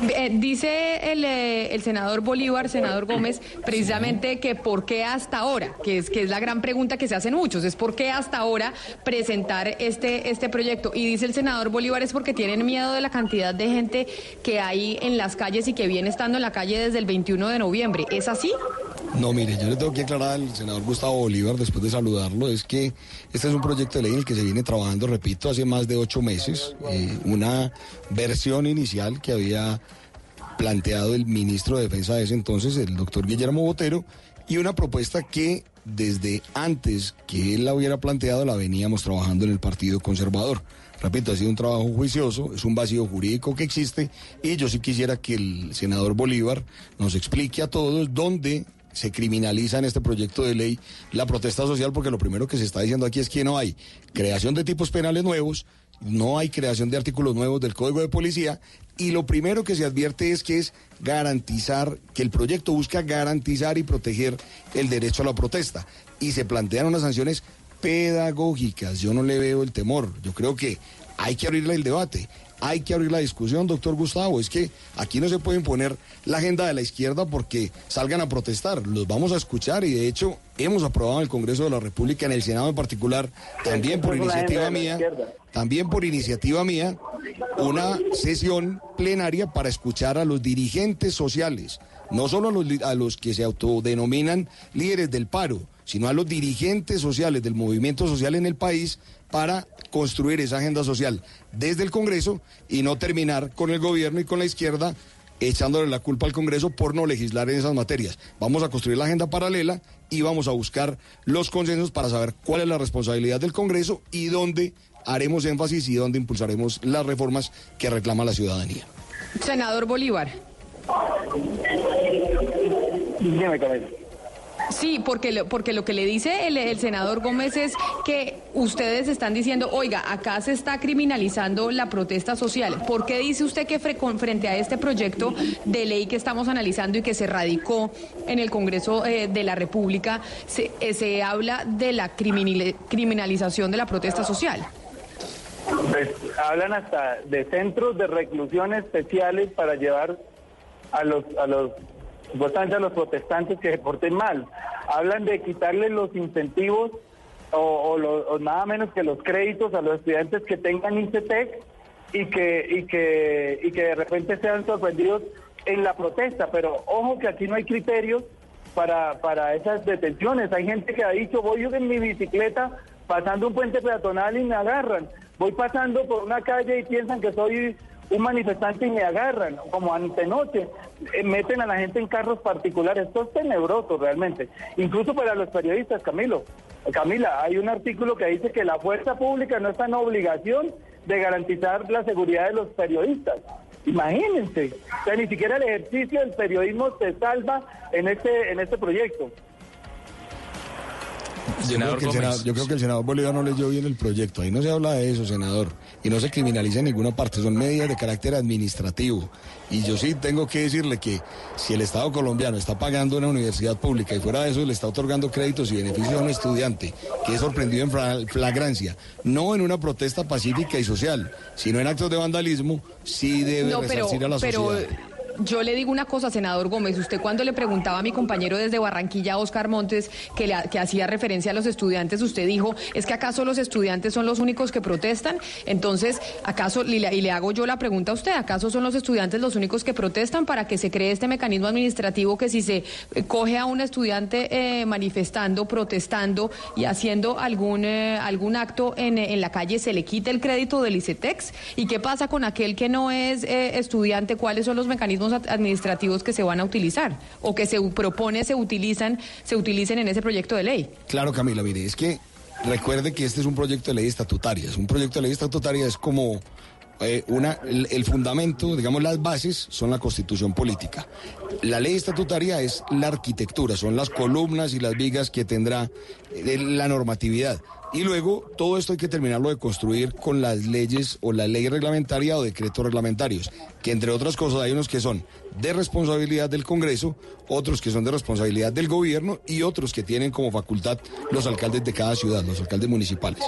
Eh, dice el, eh, el senador Bolívar, senador Gómez, precisamente que por qué hasta ahora, que es, que es la gran pregunta que se hacen muchos, es por qué hasta ahora presentar este, este proyecto. Y dice el senador Bolívar es porque tienen miedo de la cantidad de gente que hay en las calles y que viene estando en la calle desde el 21 de noviembre. ¿Es así? No, mire, yo le tengo que aclarar al senador Gustavo Bolívar, después de saludarlo, es que este es un proyecto de ley en el que se viene trabajando, repito, hace más de ocho meses, una versión inicial que había planteado el ministro de Defensa de ese entonces, el doctor Guillermo Botero, y una propuesta que desde antes que él la hubiera planteado la veníamos trabajando en el Partido Conservador. Repito, ha sido un trabajo juicioso, es un vacío jurídico que existe y yo sí quisiera que el senador Bolívar nos explique a todos dónde se criminaliza en este proyecto de ley la protesta social porque lo primero que se está diciendo aquí es que no hay creación de tipos penales nuevos, no hay creación de artículos nuevos del Código de Policía y lo primero que se advierte es que es garantizar, que el proyecto busca garantizar y proteger el derecho a la protesta y se plantean unas sanciones pedagógicas. Yo no le veo el temor, yo creo que hay que abrirle el debate. Hay que abrir la discusión, doctor Gustavo. Es que aquí no se puede imponer la agenda de la izquierda porque salgan a protestar. Los vamos a escuchar y de hecho hemos aprobado en el Congreso de la República, en el Senado en particular, también por iniciativa mía, también por iniciativa mía, una sesión plenaria para escuchar a los dirigentes sociales, no solo a los, a los que se autodenominan líderes del paro, sino a los dirigentes sociales del movimiento social en el país para construir esa agenda social desde el Congreso y no terminar con el gobierno y con la izquierda echándole la culpa al Congreso por no legislar en esas materias. Vamos a construir la agenda paralela y vamos a buscar los consensos para saber cuál es la responsabilidad del Congreso y dónde haremos énfasis y dónde impulsaremos las reformas que reclama la ciudadanía. Senador Bolívar. Dime, Camila. Sí, porque lo, porque lo que le dice el, senador Gómez es que ustedes están diciendo, oiga, acá se está criminalizando la protesta social. ¿Por qué dice usted que fre- frente a este proyecto de ley que estamos analizando y que se radicó en el Congreso eh, de la República, se, eh, se habla de la criminali- criminalización de la protesta social? Pues, hablan hasta de centros de reclusión especiales para llevar a los a los supuestamente a los protestantes que se porten mal. Hablan de quitarles los incentivos o, o lo- nada menos que los créditos a los estudiantes que tengan ICETEC y que y que y que de repente sean sorprendidos en la protesta. Pero ojo que aquí no hay criterios para, para esas detenciones. Hay gente que ha dicho, voy en mi bicicleta pasando un puente peatonal y me agarran. Voy pasando por una calle y piensan que soy un manifestante y me agarran, como antenoche. Eh, meten a la gente en carros particulares. Esto es tenebroso realmente. Incluso para los periodistas, Camilo. Camila, hay un artículo que dice que la fuerza pública no está en obligación de garantizar la seguridad de los periodistas. Imagínense, o sea, ni siquiera el ejercicio del periodismo se salva en este en este proyecto. Yo creo, que el senador, yo creo que el senador Bolívar no leyó bien el proyecto. Ahí no se habla de eso, senador. Y no se criminaliza en ninguna parte. Son medidas de carácter administrativo. Y yo sí tengo que decirle que si el Estado colombiano está pagando una universidad pública y fuera de eso le está otorgando créditos y beneficios a un estudiante que es sorprendido en flagrancia, no en una protesta pacífica y social, sino en actos de vandalismo, sí debe No, pero, resarcir a la pero sociedad. Yo le digo una cosa, senador Gómez. Usted cuando le preguntaba a mi compañero desde Barranquilla, Oscar Montes, que, que hacía referencia a los estudiantes, usted dijo, ¿es que acaso los estudiantes son los únicos que protestan? Entonces, ¿acaso, y le, hago yo la pregunta a usted, ¿acaso son los estudiantes los únicos que protestan para que se cree este mecanismo administrativo que si se eh, coge a un estudiante eh, manifestando, protestando y haciendo algún, eh, algún acto en, en la calle, se le quita el crédito del ICETEX? ¿Y qué pasa con aquel que no es eh, estudiante? ¿Cuáles son los mecanismos ad- administrativos que se van a utilizar o que se propone se utilizan, se utilicen en ese proyecto de ley? Claro, Camila, mire, es que recuerde que este es un proyecto de ley estatutaria. Es un proyecto de ley estatutaria, es como eh, una, el, fundamento, digamos, las bases son la constitución política. La ley estatutaria es la arquitectura, son las columnas y las vigas que tendrá eh, la normatividad. Y luego todo esto hay que terminarlo de construir con las leyes o la ley reglamentaria o decretos reglamentarios, que entre otras cosas hay unos que son de responsabilidad del Congreso, otros que son de responsabilidad del gobierno y otros que tienen como facultad los alcaldes de cada ciudad, los alcaldes municipales.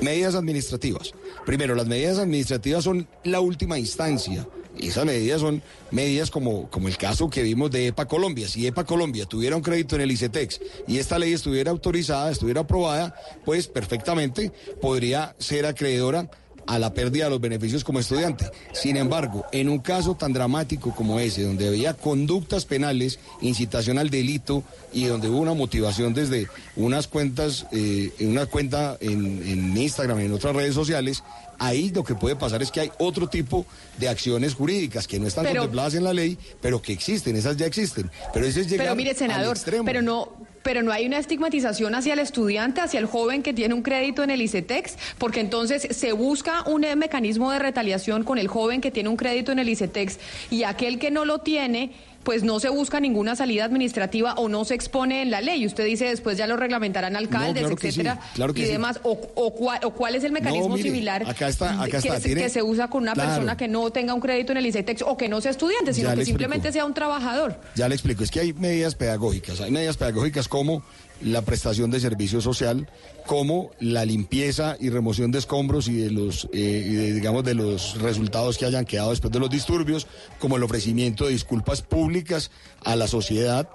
Medidas administrativas. Primero, las medidas administrativas son la última instancia. Y esas medidas son medidas como, como el caso que vimos de EPA Colombia. Si EPA Colombia tuviera un crédito en el ICETEX y esta ley estuviera autorizada, estuviera aprobada, pues perfectamente podría ser acreedora a la pérdida de los beneficios como estudiante. Sin embargo, en un caso tan dramático como ese, donde había conductas penales, incitación al delito y donde hubo una motivación desde unas cuentas, eh, una cuenta en, en Instagram y en otras redes sociales, ahí lo que puede pasar es que hay otro tipo de acciones jurídicas que no están Pero- contempladas en la ley, pero que existen, esas ya existen. Pero eso es llegar Pero mire, al senador, extremo. pero no, pero no hay una estigmatización hacia el estudiante, hacia el joven que tiene un crédito en el ICETEX, porque entonces se busca un mecanismo de retaliación con el joven que tiene un crédito en el ICETEX y aquel que no lo tiene. Pues no se busca ninguna salida administrativa o no se expone en la ley. Usted dice después ya lo reglamentarán alcaldes, claro que sí, etcétera, claro y sí. demás. O, o cuál, o cuál es el mecanismo mire, similar acá está- acá que, está, se- tiene- que se usa con una Claro. persona que no tenga un crédito en el ICETEX o que no sea estudiante, sino Ya que simplemente sea un trabajador. Ya le explico, es que hay medidas pedagógicas, hay medidas pedagógicas como la prestación de servicio social, como la limpieza y remoción de escombros y de los, eh, y de, digamos, de los resultados que hayan quedado después de los disturbios, como el ofrecimiento de disculpas públicas a la sociedad.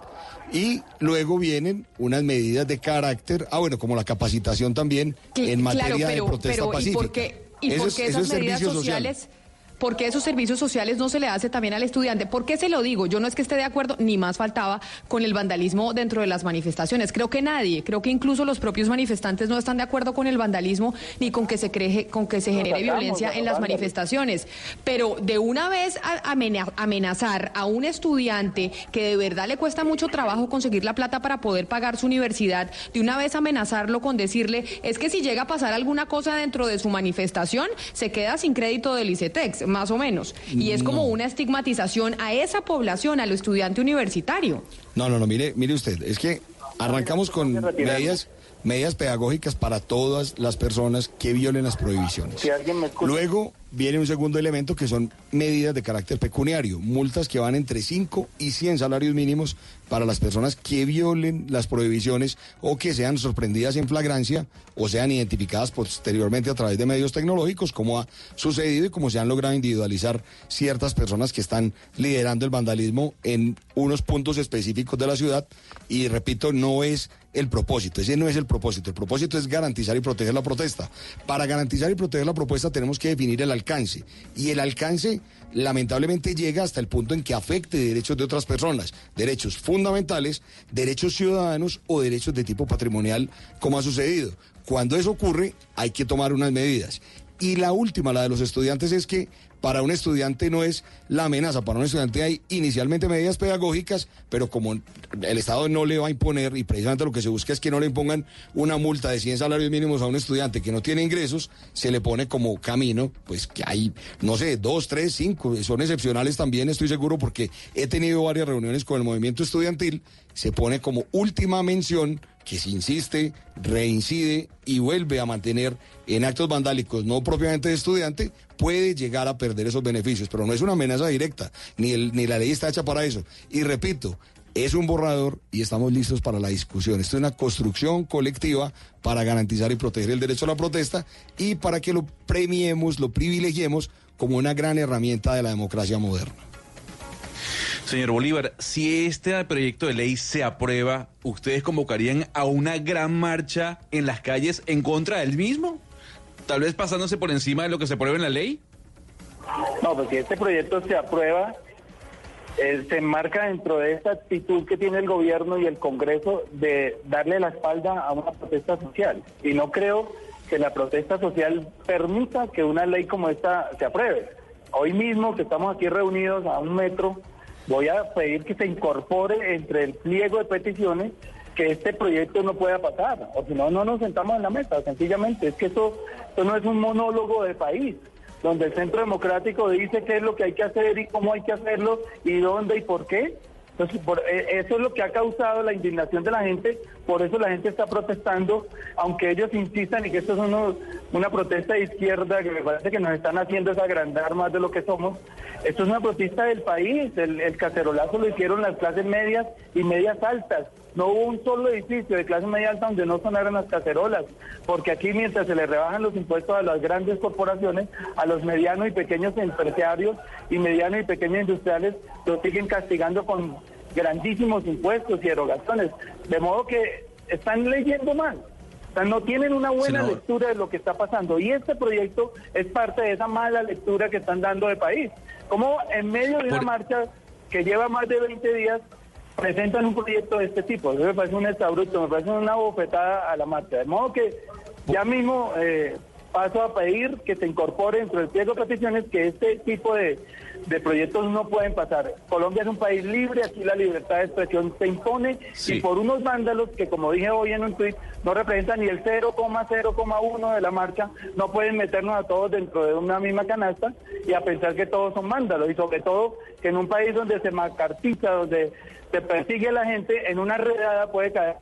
Y luego vienen unas medidas de carácter, ah bueno, como la capacitación también en materia claro, pero, de protesta pero, pacífica. ¿y por qué, y Eso por es- qué eso esas es medidas servicio social. ¿Por qué esos servicios sociales no se le hace también al estudiante? ¿Por qué se lo digo? Yo no es que esté de acuerdo, ni más faltaba, con el vandalismo dentro de las manifestaciones. Creo que nadie, creo que incluso los propios manifestantes no están de acuerdo con el vandalismo ni con que se, cree, con que se genere violencia en las manifestaciones. Pero de una vez amenazar a un estudiante que de verdad le cuesta mucho trabajo conseguir la plata para poder pagar su universidad, de una vez amenazarlo con decirle, es que si llega a pasar alguna cosa dentro de su manifestación, se queda sin crédito del ICETEX, más o menos. Y es como una estigmatización a esa población, al estudiante universitario. No, no, no, mire, mire usted, es que arrancamos con medidas medidas pedagógicas para todas las personas que violen las prohibiciones. Luego viene un segundo elemento que son medidas de carácter pecuniario, multas que van entre 5 y 100 salarios mínimos para las personas que violen las prohibiciones o que sean sorprendidas en flagrancia o sean identificadas posteriormente a través de medios tecnológicos, como ha sucedido y como se han logrado individualizar ciertas personas que están liderando el vandalismo en unos puntos específicos de la ciudad. Y repito, no es el propósito, ese no es el propósito, el propósito es garantizar y proteger la protesta. Para garantizar y proteger la propuesta tenemos que definir el alcance. Y el alcance lamentablemente llega hasta el punto en que afecte derechos de otras personas, derechos fundamentales, derechos ciudadanos o derechos de tipo patrimonial, como ha sucedido. Cuando eso ocurre, hay que tomar unas medidas. Y la última, la de los estudiantes, es que para un estudiante no es la amenaza, para un estudiante hay inicialmente medidas pedagógicas, pero como el Estado no le va a imponer, y precisamente lo que se busca es que no le impongan una multa de 100 salarios mínimos a un estudiante que no tiene ingresos, se le pone como camino, pues que hay, no sé, dos, tres, cinco, son excepcionales también, estoy seguro, porque he tenido varias reuniones con el movimiento estudiantil, se pone como última mención que se insiste, reincide y vuelve a mantener en actos vandálicos no propiamente de estudiante, puede llegar a perder esos beneficios, pero no es una amenaza directa, ni, ni la ley está hecha para eso. Y repito, es un borrador y estamos listos para la discusión. Esto es una construcción colectiva para garantizar y proteger el derecho a la protesta y para que lo premiemos, lo privilegiemos como una gran herramienta de la democracia moderna. Señor Bolívar, si este proyecto de ley se aprueba, ¿ustedes convocarían a una gran marcha en las calles en contra del mismo? Tal vez pasándose por encima de lo que se aprueba en la ley. No, pues si este proyecto se aprueba, eh, se enmarca dentro de esta actitud que tiene el gobierno y el Congreso de darle la espalda a una protesta social. Y no creo que la protesta social permita que una ley como esta se apruebe. Hoy mismo que estamos aquí reunidos a un metro voy a pedir que se incorpore entre el pliego de peticiones que este proyecto no pueda pasar, o si no, no nos sentamos en la mesa, sencillamente. Es que esto, esto no es un monólogo de país, donde el Centro Democrático dice qué es lo que hay que hacer y cómo hay que hacerlo y dónde y por qué. Entonces, por, eh, eso es lo que ha causado la indignación de la gente, por eso la gente está protestando, aunque ellos insistan y que esto es una protesta de izquierda que me parece que nos están haciendo es agrandar más de lo que somos. Esto es una protesta del país, el, el cacerolazo lo hicieron las clases medias y medias altas. No hubo un solo edificio de clase media alta donde no sonaran las cacerolas, porque aquí mientras se le rebajan los impuestos a las grandes corporaciones, a los medianos y pequeños empresarios y medianos y pequeños industriales, los siguen castigando con grandísimos impuestos y erogaciones. De modo que están leyendo mal. O sea, no tienen una buena lectura de lo que está pasando. Y este proyecto es parte de esa mala lectura que están dando de país. Como en medio de una marcha que lleva más de 20 días, presentan un proyecto de este tipo. Eso me parece un exabrupto, me parece una bofetada a la marcha. De modo que ya mismo eh, paso a pedir que se incorpore dentro del pliego de peticiones que este tipo de, proyectos no pueden pasar. Colombia es un país libre, aquí la libertad de expresión se impone y por unos vándalos que, como dije hoy en un tuit, no representan ni el 0,0,1 de la marcha, no pueden meternos a todos dentro de una misma canasta y a pensar que todos son vándalos y sobre todo que en un país donde se macartiza, donde se persigue a la gente, en una redada puede caer.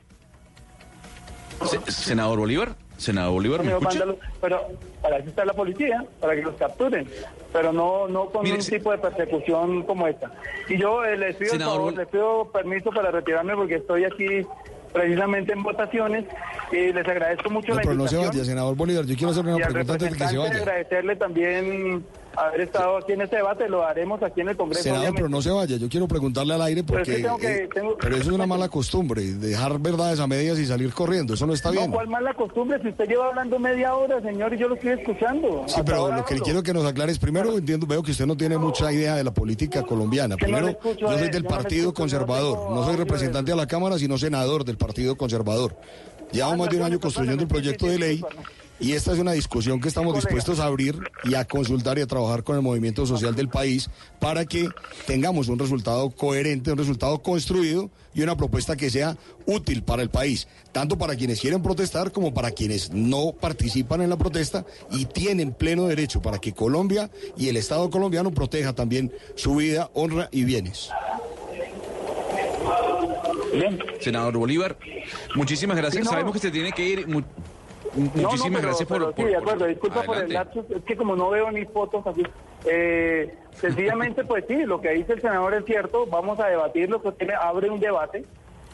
Senador Bolívar. Senador Bolívar, ¿me escucha? pero para eso está la policía, para que los capturen, pero no no con un tipo de persecución como esta. Y yo eh, les, pido les pido permiso para retirarme porque estoy aquí precisamente en votaciones y les agradezco mucho la pero invitación. no se vaya, senador Bolívar, yo quiero hacer una pregunta antes de que se vaya. agradecerle también haber estado aquí en este debate, lo haremos aquí en el Congreso. Senador, obviamente. pero no se vaya, yo quiero preguntarle al aire Pero porque... que tengo que- eh, tengo- pero eso es una mala costumbre, dejar verdades a medias y salir corriendo, eso no está No, bien. ¿cuál mala costumbre? Si usted lleva hablando media hora, señor, y yo lo estoy escuchando. Sí, pero lo que hablo. quiero que nos aclare es, primero entiendo, veo que usted no tiene mucha idea de la política colombiana. No Primero, escucho yo a soy del no Partido no Conservador, tengo no soy representante de la Cámara, sino senador del Partido Conservador. Llevamos más de un año construyendo un proyecto de ley y esta es una discusión que estamos dispuestos a abrir y a consultar y a trabajar con el movimiento social del país para que tengamos un resultado coherente, un resultado construido y una propuesta que sea útil para el país, tanto para quienes quieren protestar como para quienes no participan en la protesta y tienen pleno derecho para que Colombia y el Estado colombiano proteja también su vida, honra y bienes. Senador Bolívar, muchísimas gracias. Sí, no. Sabemos que se tiene que ir. Mu- No, no, muchísimas pero- gracias por, pero por- sí, de acuerdo. Disculpa por el lapsus. Es que como no veo ni fotos así. Eh, sencillamente, pues sí, lo que dice el senador es cierto. Vamos a debatirlo, que tiene, abre un debate.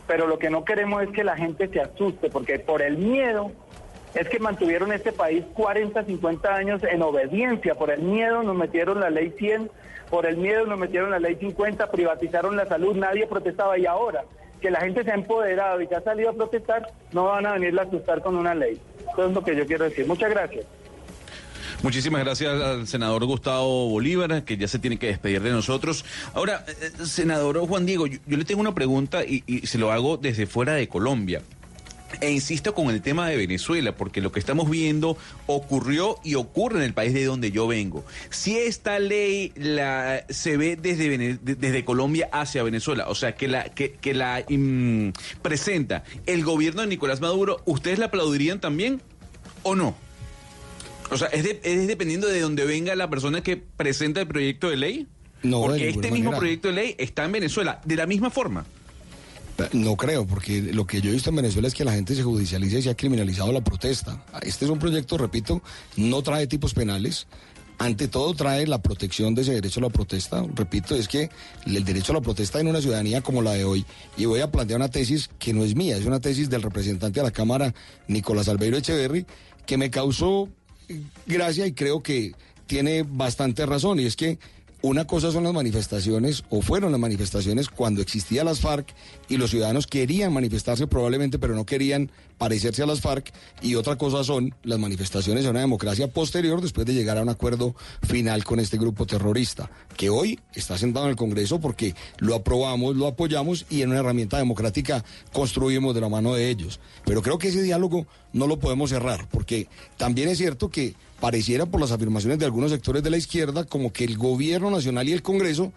Pero lo que no queremos es que la gente se asuste, porque por el miedo es que mantuvieron este país 40, 50 años en obediencia. Por el miedo nos metieron la ley 100, por el miedo nos metieron la ley 50, privatizaron la salud, nadie protestaba. Y ahora que la gente se ha empoderado y que ha salido a protestar, no van a venirla a asustar con una ley. Es lo que yo quiero decir. Muchas gracias. Muchísimas gracias al senador Gustavo Bolívar, que ya se tiene que despedir de nosotros. Ahora, eh, senador Juan Diego, yo, le tengo una pregunta y se lo hago desde fuera de Colombia. E insisto con el tema de Venezuela, porque lo que estamos viendo ocurrió y ocurre en el país de donde yo vengo. Si esta ley la, se ve desde, Colombia hacia Venezuela, o sea, que la, que, que la mm, presenta el gobierno de Nicolás Maduro, ¿ustedes la aplaudirían también o no? O sea, ¿es, de- es dependiendo de donde venga la persona que presenta el proyecto de ley? No, Porque este mismo manera. proyecto de ley está en Venezuela, de la misma forma. No creo, porque lo que yo he visto en Venezuela es que la gente se judicializa y se ha criminalizado la protesta. Este es un proyecto, repito, no trae tipos penales. Ante todo trae la protección de ese derecho a la protesta. Repito, es que el derecho a la protesta en una ciudadanía como la de hoy, y voy a plantear una tesis que no es mía, es una tesis del representante de la Cámara, Nicolás Albeiro Echeverry, que me causó gracia y creo que tiene bastante razón, y es que una cosa son las manifestaciones, o fueron las manifestaciones cuando existía las FARC y los ciudadanos querían manifestarse probablemente, pero no querían parecerse a las FARC, y otra cosa son las manifestaciones en una democracia posterior después de llegar a un acuerdo final con este grupo terrorista, que hoy está sentado en el Congreso porque lo aprobamos, lo apoyamos y en una herramienta democrática construimos de la mano de ellos. Pero creo que ese diálogo no lo podemos cerrar, porque también es cierto que pareciera por las afirmaciones de algunos sectores de la izquierda como que el gobierno nacional y el Congreso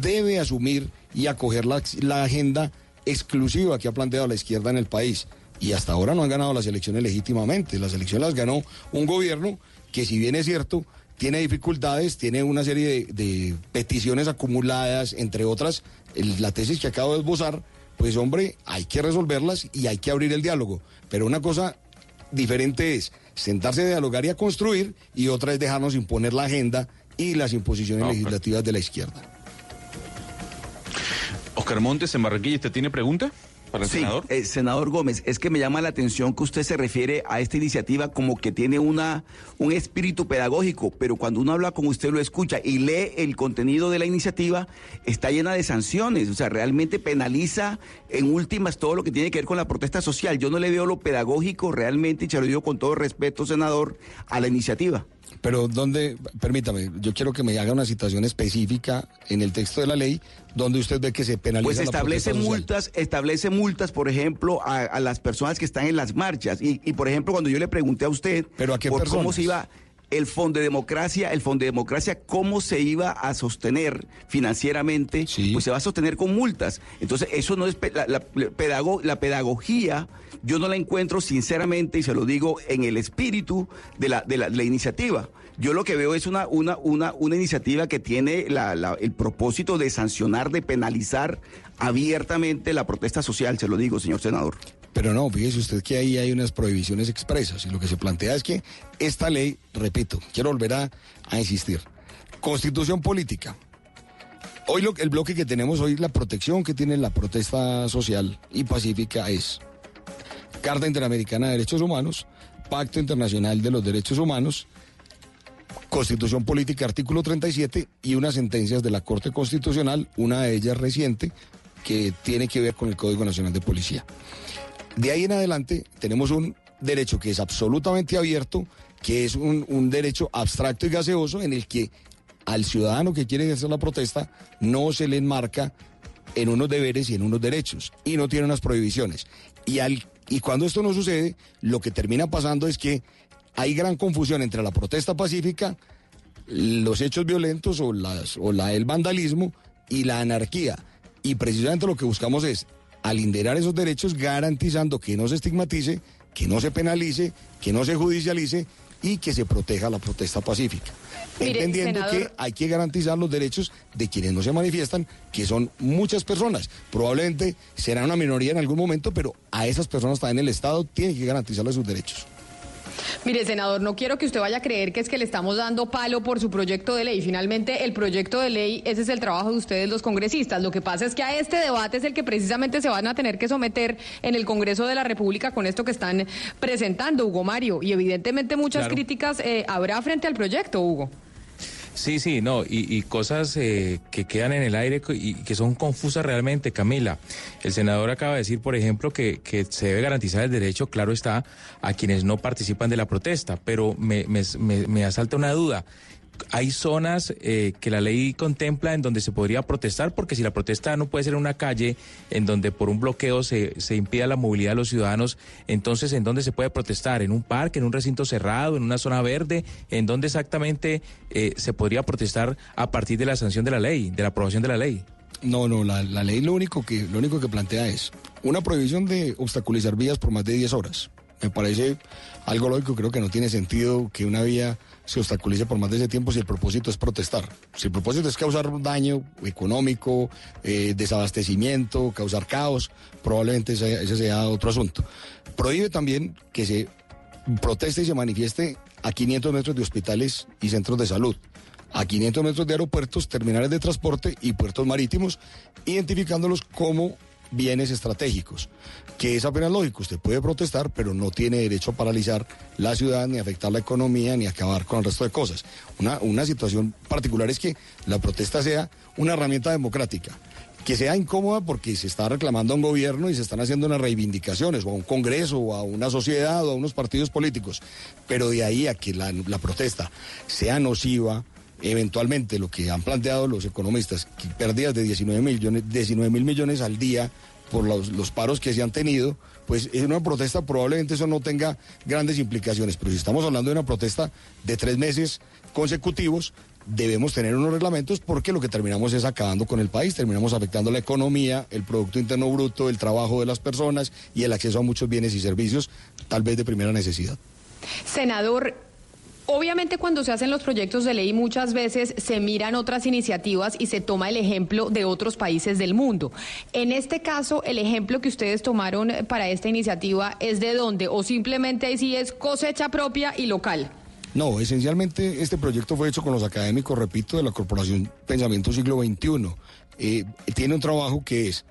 debe asumir y acoger la, la agenda exclusiva que ha planteado la izquierda en el país. Y hasta ahora no han ganado las elecciones legítimamente. Las elecciones las ganó un gobierno que si bien es cierto, tiene dificultades, tiene una serie de, peticiones acumuladas, entre otras, la tesis que acabo de esbozar, pues hombre, hay que resolverlas y hay que abrir el diálogo. Pero una cosa diferente es sentarse a dialogar y a construir y otra es dejarnos imponer la agenda y las imposiciones legislativas de la izquierda. Oscar Montes, en Barranquilla, ¿usted tiene pregunta para el Sí, senador? eh, senador Gómez, es que me llama la atención que usted se refiere a esta iniciativa como que tiene una, un espíritu pedagógico, pero cuando uno habla con usted lo escucha y lee el contenido de la iniciativa, está llena de sanciones, o sea, realmente penaliza en últimas todo lo que tiene que ver con la protesta social. Yo no le veo lo pedagógico realmente, y se lo digo con todo respeto, senador, a la iniciativa. Pero donde, permítame, yo quiero que me haga una citación específica en el texto de la ley donde usted ve que se penaliza Pues la establece social. multas, establece multas, por ejemplo, a, a las personas que están en las marchas. Y, y, por ejemplo, cuando yo le pregunté a usted ¿Pero a qué por cómo se iba el Fondo de Democracia, el Fondo de Democracia, cómo se iba a sostener financieramente, pues se va a sostener con multas. Entonces, eso no es la, la- pedago- la pedagogía, yo no la encuentro sinceramente, y se lo digo, en el espíritu de la, de la, de iniciativa. Yo lo que veo es una, una, una, una iniciativa que tiene la- la- el propósito de sancionar, de penalizar abiertamente la protesta social, se lo digo, señor senador. Pero no, fíjese usted que ahí hay unas prohibiciones expresas y lo que se plantea es que esta ley, repito, quiero volver a, a insistir, constitución política. Hoy el bloque que tenemos hoy, la protección que tiene la protesta social y pacífica es Carta Interamericana de Derechos Humanos, Pacto Internacional de los Derechos Humanos, Constitución Política, artículo 37, y unas sentencias de la Corte Constitucional, una de ellas reciente, que tiene que ver con el Código Nacional de Policía. De ahí en adelante tenemos un derecho que es absolutamente abierto, que es un, derecho abstracto y gaseoso en el que al ciudadano que quiere ejercer la protesta no se le enmarca en unos deberes y en unos derechos y no tiene unas prohibiciones. Y, al, y cuando esto no sucede, lo que termina pasando es que hay gran confusión entre la protesta pacífica, los hechos violentos o, las, o la, el vandalismo y la anarquía. Y precisamente lo que buscamos es alinderar esos derechos garantizando que no se estigmatice, que no se penalice, que no se judicialice y que se proteja la protesta pacífica. Mire, entendiendo senador- que hay que garantizar los derechos de quienes no se manifiestan, que son muchas personas. Probablemente será una minoría en algún momento, pero a esas personas también el Estado tiene que garantizarles sus derechos. Mire, senador, no quiero que usted vaya a creer que es que le estamos dando palo por su proyecto de ley. Finalmente, el proyecto de ley, ese es el trabajo de ustedes los congresistas. Lo que pasa es que a este debate es el que precisamente se van a tener que someter en el Congreso de la República con esto que están presentando, Hugo Mario. Y evidentemente muchas Claro. críticas eh, habrá frente al proyecto, Hugo. Sí, sí, no, y, y cosas eh, que quedan en el aire y que son confusas realmente, Camila. El senador acaba de decir, por ejemplo, que, que se debe garantizar el derecho, claro está, a quienes no participan de la protesta, pero me, me, me- me asalta una duda. Hay zonas eh, que la ley contempla en donde se podría protestar, porque si la protesta no puede ser en una calle en donde por un bloqueo se, se impida la movilidad de los ciudadanos, entonces ¿en dónde se puede protestar? ¿En un parque, en un recinto cerrado, en una zona verde? ¿En dónde exactamente eh, se podría protestar a partir de la sanción de la ley, de la aprobación de la ley? No, no, la, la ley lo único, que, lo único que plantea es una prohibición de obstaculizar vías por más de 10 horas. Me parece algo lógico, creo que no tiene sentido que una vía se obstaculice por más de ese tiempo si el propósito es protestar. Si el propósito es causar daño económico, eh, desabastecimiento, causar caos, probablemente ese, ese sea otro asunto. Prohíbe también que se proteste y se manifieste a 500 metros de hospitales y centros de salud, a 500 metros de aeropuertos, terminales de transporte y puertos marítimos, identificándolos como bienes estratégicos, que es apenas lógico, usted puede protestar, pero no tiene derecho a paralizar la ciudad, ni afectar la economía, ni acabar con el resto de cosas. Una, una situación particular es que la protesta sea una herramienta democrática, que sea incómoda porque se está reclamando a un gobierno y se están haciendo unas reivindicaciones, o a un Congreso, o a una sociedad, o a unos partidos políticos, pero de ahí a que la, protesta sea nociva, eventualmente lo que han planteado los economistas, pérdidas de 19 millones, 19 mil millones al día por los, paros que se han tenido, pues es una protesta, probablemente eso no tenga grandes implicaciones, pero si estamos hablando de una protesta de tres meses consecutivos, debemos tener unos reglamentos porque lo que terminamos es acabando con el país, terminamos afectando la economía, el Producto Interno Bruto, el trabajo de las personas y el acceso a muchos bienes y servicios, tal vez de primera necesidad. Senador, obviamente cuando se hacen los proyectos de ley muchas veces se miran otras iniciativas y se toma el ejemplo de otros países del mundo. En este caso, el ejemplo que ustedes tomaron para esta iniciativa es de dónde o simplemente ahí sí es cosecha propia y local. No, esencialmente este proyecto fue hecho con los académicos, repito, de la Corporación Pensamiento Siglo XXI. Eh, tiene un trabajo que es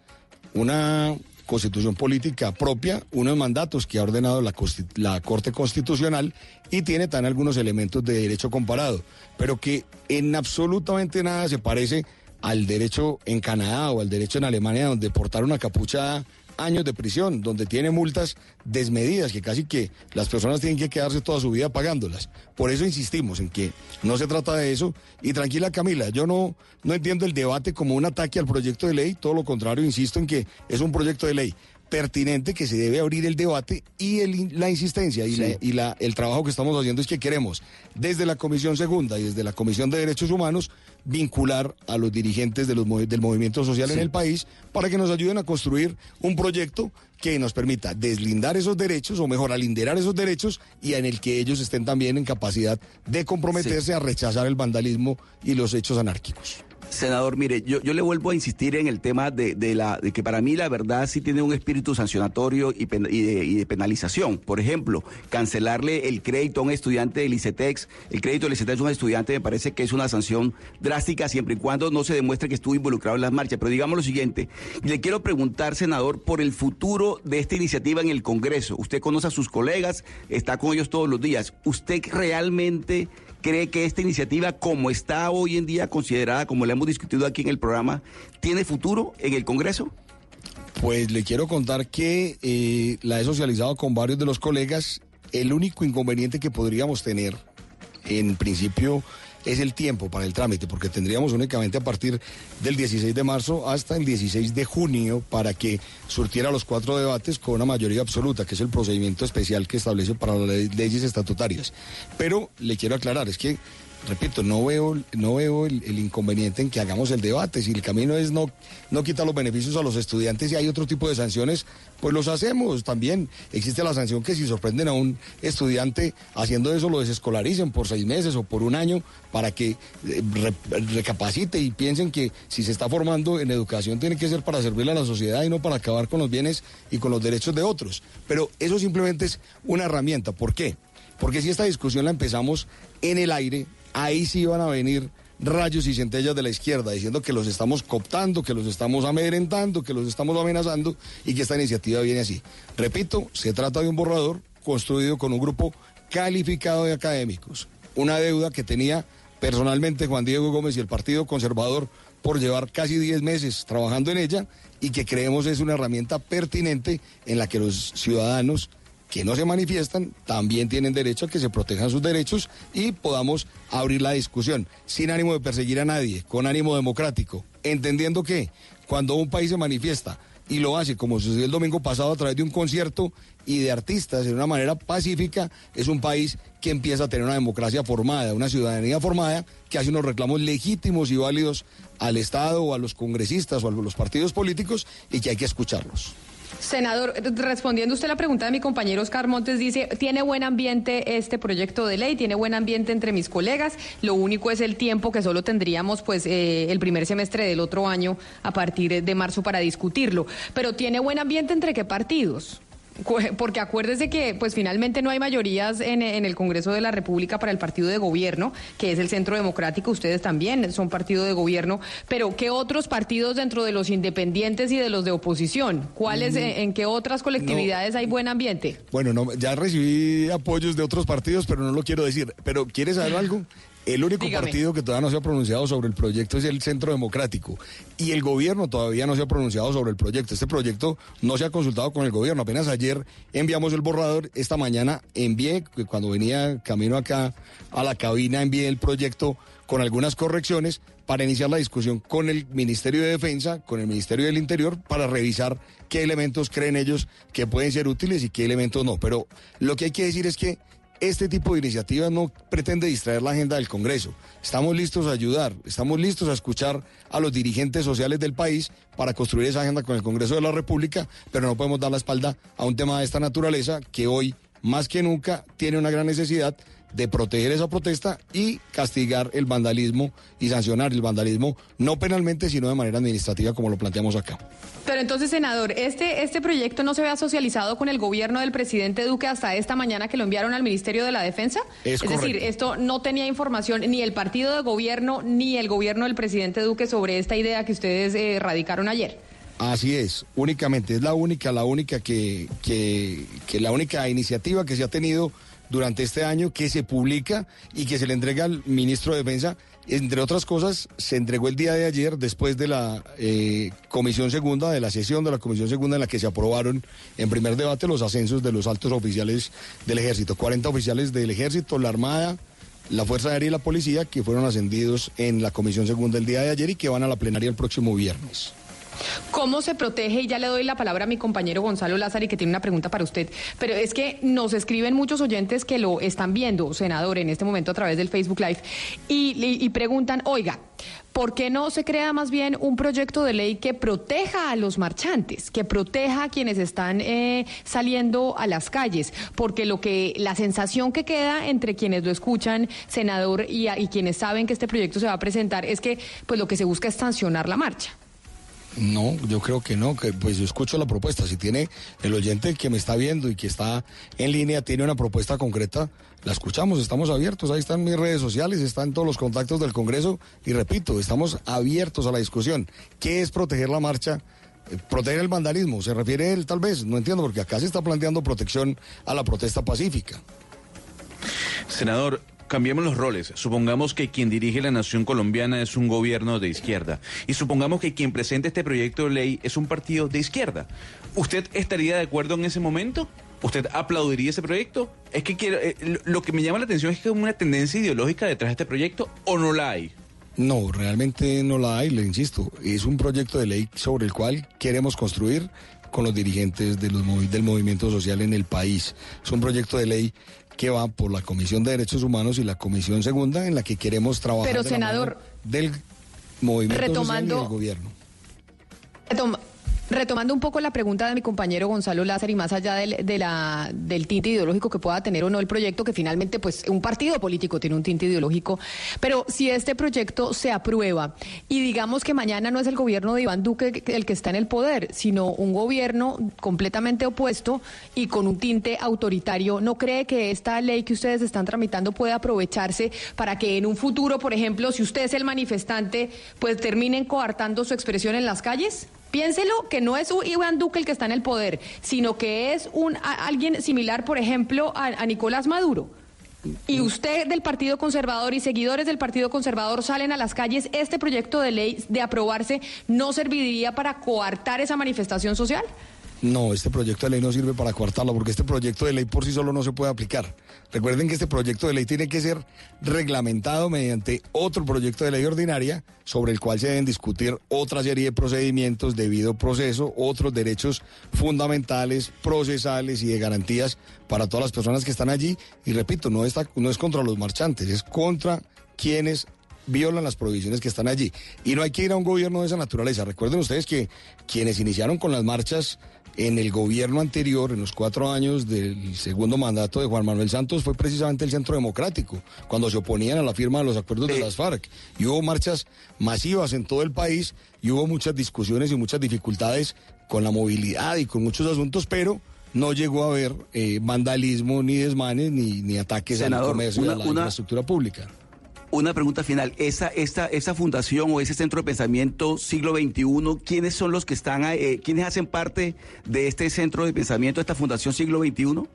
una constitución política propia, unos mandatos que ha ordenado la, la Corte Constitucional y tiene también algunos elementos de derecho comparado, pero que en absolutamente nada se parece al derecho en Canadá o al derecho en Alemania, donde portar una capucha años de prisión, donde tiene multas desmedidas, que casi que las personas tienen que quedarse toda su vida pagándolas. Por eso insistimos en que no se trata de eso. Y tranquila Camila, yo no, no entiendo el debate como un ataque al proyecto de ley, todo lo contrario, insisto en que es un proyecto de ley pertinente que se debe abrir el debate y el- la insistencia y, la- y la- el trabajo que estamos haciendo es que queremos desde la Comisión Segunda y desde la Comisión de Derechos Humanos vincular a los dirigentes de los del movimiento social en el país para que nos ayuden a construir un proyecto que nos permita deslindar esos derechos o mejor alinderar esos derechos y en el que ellos estén también en capacidad de comprometerse a rechazar el vandalismo y los hechos anárquicos. Senador, mire, yo, yo le vuelvo a insistir en el tema de, de la, de que para mí la verdad sí tiene un espíritu sancionatorio y, de penalización. Por ejemplo, cancelarle el crédito a un estudiante del ICETEX. El crédito del ICETEX a un estudiante me parece que es una sanción drástica siempre y cuando no se demuestre que estuvo involucrado en las marchas. Pero digamos lo siguiente, le quiero preguntar, senador, por el futuro de esta iniciativa en el Congreso. Usted conoce a sus colegas, está con ellos todos los días. ¿Usted realmente cree que esta iniciativa, como está hoy en día considerada, como la hemos discutido aquí en el programa, tiene futuro en el Congreso? Pues le quiero contar que eh, la he socializado con varios de los colegas. El único inconveniente que podríamos tener, en principio, es el tiempo para el trámite, porque tendríamos únicamente a partir del 16 de marzo hasta el 16 de junio para que surtiera los cuatro debates con una mayoría absoluta, que es el procedimiento especial que establece para las leyes estatutarias. Pero le quiero aclarar, es que repito, no veo, no veo el, inconveniente en que hagamos el debate. Si el camino es no, no quitar los beneficios a los estudiantes y hay otro tipo de sanciones, pues los hacemos también. Existe la sanción que si sorprenden a un estudiante haciendo eso, lo desescolaricen por seis meses o por un año para que eh, re, recapacite y piensen que si se está formando en educación tiene que ser para servirle a la sociedad y no para acabar con los bienes y con los derechos de otros. Pero eso simplemente es una herramienta. ¿Por qué? Porque si esta discusión la empezamos en el aire, ahí sí van a venir rayos y centellas de la izquierda diciendo que los estamos cooptando, que los estamos amedrentando, que los estamos amenazando y que esta iniciativa viene así. Repito, se trata de un borrador construido con un grupo calificado de académicos, una deuda que tenía personalmente Juan Diego Gómez y el Partido Conservador por llevar casi 10 meses trabajando en ella y que creemos es una herramienta pertinente en la que los ciudadanos que no se manifiestan también tienen derecho a que se protejan sus derechos y podamos abrir la discusión sin ánimo de perseguir a nadie, con ánimo democrático, entendiendo que cuando un país se manifiesta y lo hace como sucedió el domingo pasado a través de un concierto y de artistas de una manera pacífica, es un país que empieza a tener una democracia formada, una ciudadanía formada que hace unos reclamos legítimos y válidos al Estado o a los congresistas o a los partidos políticos y que hay que escucharlos. Senador, respondiendo usted la pregunta de mi compañero Oscar Montes, dice, tiene buen ambiente este proyecto de ley, tiene buen ambiente entre mis colegas, lo único es el tiempo que solo tendríamos pues eh, el primer semestre del otro año a partir de marzo para discutirlo, pero tiene buen ambiente entre qué partidos? Porque acuérdese que pues finalmente no hay mayorías en, en, el Congreso de la República para el partido de gobierno, que es el Centro Democrático, ustedes también son partido de gobierno, pero ¿qué otros partidos dentro de los independientes y de los de oposición? ¿Cuáles, mm, en, en, qué otras colectividades no, hay buen ambiente? Bueno, no, ya recibí apoyos de otros partidos, pero no lo quiero decir. Pero ¿quieres saber algo? El único Dígame. partido que todavía no se ha pronunciado sobre el proyecto es el Centro Democrático. Y el gobierno todavía no se ha pronunciado sobre el proyecto. Este proyecto no se ha consultado con el gobierno. Apenas ayer enviamos el borrador. Esta mañana envié, cuando venía camino acá a la cabina, envié el proyecto con algunas correcciones para iniciar la discusión con el Ministerio de Defensa, con el Ministerio del Interior, para revisar qué elementos creen ellos que pueden ser útiles y qué elementos no. Pero lo que hay que decir es que este tipo de iniciativas no pretende distraer la agenda del Congreso. Estamos listos a ayudar, estamos listos a escuchar a los dirigentes sociales del país para construir esa agenda con el Congreso de la República, pero no podemos dar la espalda a un tema de esta naturaleza que hoy, más que nunca, tiene una gran necesidad de proteger esa protesta y castigar el vandalismo y sancionar el vandalismo no penalmente, sino de manera administrativa, como lo planteamos acá. Pero entonces, senador, este, este proyecto no se había socializado con el gobierno del presidente Duque hasta esta mañana que lo enviaron al Ministerio de la Defensa. Es, es decir, esto no tenía información ni el partido de gobierno ni el gobierno del presidente Duque sobre esta idea que ustedes eh, radicaron ayer. Así es, únicamente, es la única, la única que, que, que la única iniciativa que se ha tenido durante este año que se publica y que se le entrega al ministro de Defensa. Entre otras cosas, se entregó el día de ayer después de la eh, comisión segunda, de la sesión de la comisión segunda en la que se aprobaron en primer debate los ascensos de los altos oficiales del ejército. 40 oficiales del ejército, la Armada, la Fuerza Aérea y la Policía que fueron ascendidos en la comisión segunda el día de ayer y que van a la plenaria el próximo viernes. ¿Cómo se protege? Y ya le doy la palabra a mi compañero Gonzalo Lázaro, que tiene una pregunta para usted. Pero es que nos escriben muchos oyentes que lo están viendo, senador, en este momento a través del Facebook Live, y, y preguntan, oiga, ¿por qué no se crea más bien un proyecto de ley que proteja a los marchantes, que proteja a quienes están eh, saliendo a las calles? Porque lo que la sensación que queda entre quienes lo escuchan, senador, y, y quienes saben que este proyecto se va a presentar es que pues lo que se busca es sancionar la marcha. No, yo creo que no, que pues yo escucho la propuesta. Si tiene el oyente que me está viendo y que está en línea, tiene una propuesta concreta, la escuchamos, estamos abiertos, ahí están mis redes sociales, están todos los contactos del Congreso y repito, estamos abiertos a la discusión. ¿Qué es proteger la marcha? Proteger el vandalismo, ¿se refiere él tal vez? No entiendo, porque acá se está planteando protección a la protesta pacífica. Senador, cambiemos los roles. Supongamos que quien dirige la nación colombiana es un gobierno de izquierda. Y supongamos que quien presenta este proyecto de ley es un partido de izquierda. ¿Usted estaría de acuerdo en ese momento? ¿Usted aplaudiría ese proyecto? Es que eh, lo- que me llama la atención es que hay una tendencia ideológica detrás de este proyecto o no la hay. No, realmente no la hay, le insisto. Es un proyecto de ley sobre el cual queremos construir con los dirigentes del movimiento social en el país. Es un proyecto de ley que va por la Comisión de Derechos Humanos y la Comisión Segunda en la que queremos trabajar Pero, de la senador, mano del movimiento retomando- social y del gobierno. Retom- Retomando un poco la pregunta de mi compañero Gonzalo Lázaro y más allá del, del tinte ideológico que pueda tener o no el proyecto, que finalmente pues un partido político tiene un tinte ideológico, pero si este proyecto se aprueba y digamos que mañana no es el gobierno de Iván Duque el que está en el poder, sino un gobierno completamente opuesto y con un tinte autoritario, ¿no cree que esta ley que ustedes están tramitando puede aprovecharse para que en un futuro, por ejemplo, si usted es el manifestante, pues terminen coartando su expresión en las calles? Piénselo que no es Iván Duque el que está en el poder, sino que es un a- alguien similar, por ejemplo, a, a Nicolás Maduro. Y usted del Partido Conservador y seguidores del Partido Conservador salen a las calles, este proyecto de ley de aprobarse no serviría para coartar esa manifestación social? No, este proyecto de ley no sirve para coartarlo porque este proyecto de ley por sí solo no se puede aplicar. Recuerden que este proyecto de ley tiene que ser reglamentado mediante otro proyecto de ley ordinaria sobre el cual se deben discutir otra serie de procedimientos, debido proceso, otros derechos fundamentales, procesales y de garantías para todas las personas que están allí. Y repito, no, no es contra los marchantes, es contra quienes violan las provisiones que están allí. Y no hay que ir a un gobierno de esa naturaleza. Recuerden ustedes que quienes iniciaron con las marchas en el gobierno anterior, en los cuatro años del segundo mandato de Juan Manuel Santos, fue precisamente el Centro Democrático, cuando se oponían a la firma de los acuerdos de las FARC. Y hubo marchas masivas en todo el país y hubo muchas discusiones y muchas dificultades con la movilidad y con muchos asuntos, pero no llegó a haber eh, vandalismo, ni desmanes, ni, ni ataques al Senador, comercio y a la una- infraestructura pública. Una pregunta final. Esa, esta, fundación o ese centro de pensamiento siglo XXI, ¿quiénes son los que están, eh, quiénes hacen parte de este centro de pensamiento, esta fundación siglo XXI?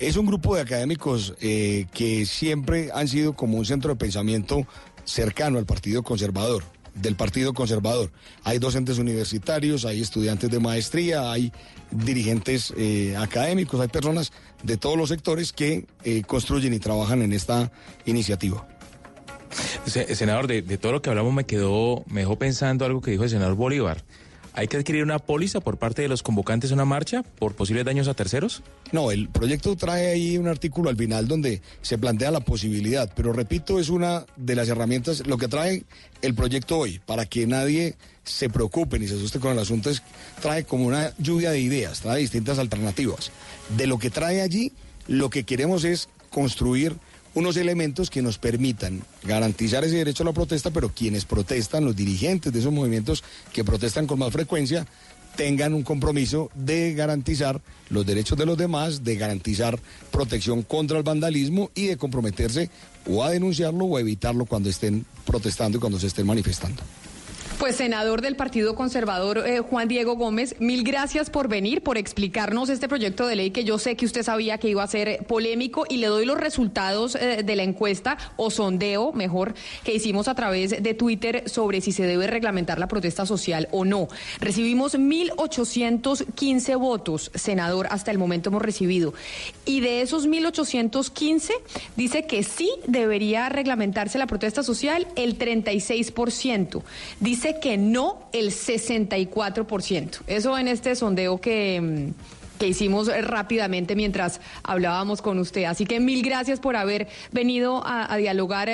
Es un grupo de académicos eh, que siempre han sido como un centro de pensamiento cercano al Partido Conservador, del Partido Conservador. Hay docentes universitarios, hay estudiantes de maestría, hay dirigentes eh, académicos, hay personas de todos los sectores que eh, construyen y trabajan en esta iniciativa. Se- Senador, de, de todo lo que hablamos me quedó, me dejó pensando algo que dijo el senador Bolívar. ¿Hay que adquirir una póliza por parte de los convocantes a una marcha por posibles daños a terceros? No, el proyecto trae ahí un artículo al final donde se plantea la posibilidad, pero repito, es una de las herramientas, lo que trae el proyecto hoy, para que nadie se preocupe ni se asuste con el asunto, es trae como una lluvia de ideas, trae distintas alternativas. De lo que trae allí, lo que queremos es construir unos elementos que nos permitan garantizar ese derecho a la protesta, pero quienes protestan, los dirigentes de esos movimientos que protestan con más frecuencia, tengan un compromiso de garantizar los derechos de los demás, de garantizar protección contra el vandalismo y de comprometerse o a denunciarlo o a evitarlo cuando estén protestando y cuando se estén manifestando. Pues senador del Partido Conservador eh, Juan Diego Gómez, mil gracias por venir, por explicarnos este proyecto de ley que yo sé que usted sabía que iba a ser eh, polémico y le doy los resultados eh, de la encuesta o sondeo, mejor, que hicimos a través de Twitter sobre si se debe reglamentar la protesta social o no. Recibimos 1.815 votos, senador, hasta el momento hemos recibido. Y de esos 1.815 dice que sí debería reglamentarse la protesta social el 36%. Dice que no el 64%. Eso en este sondeo que, mm, que hicimos eh, rápidamente mientras hablábamos con usted. Así que mil gracias por haber venido a, a dialogar.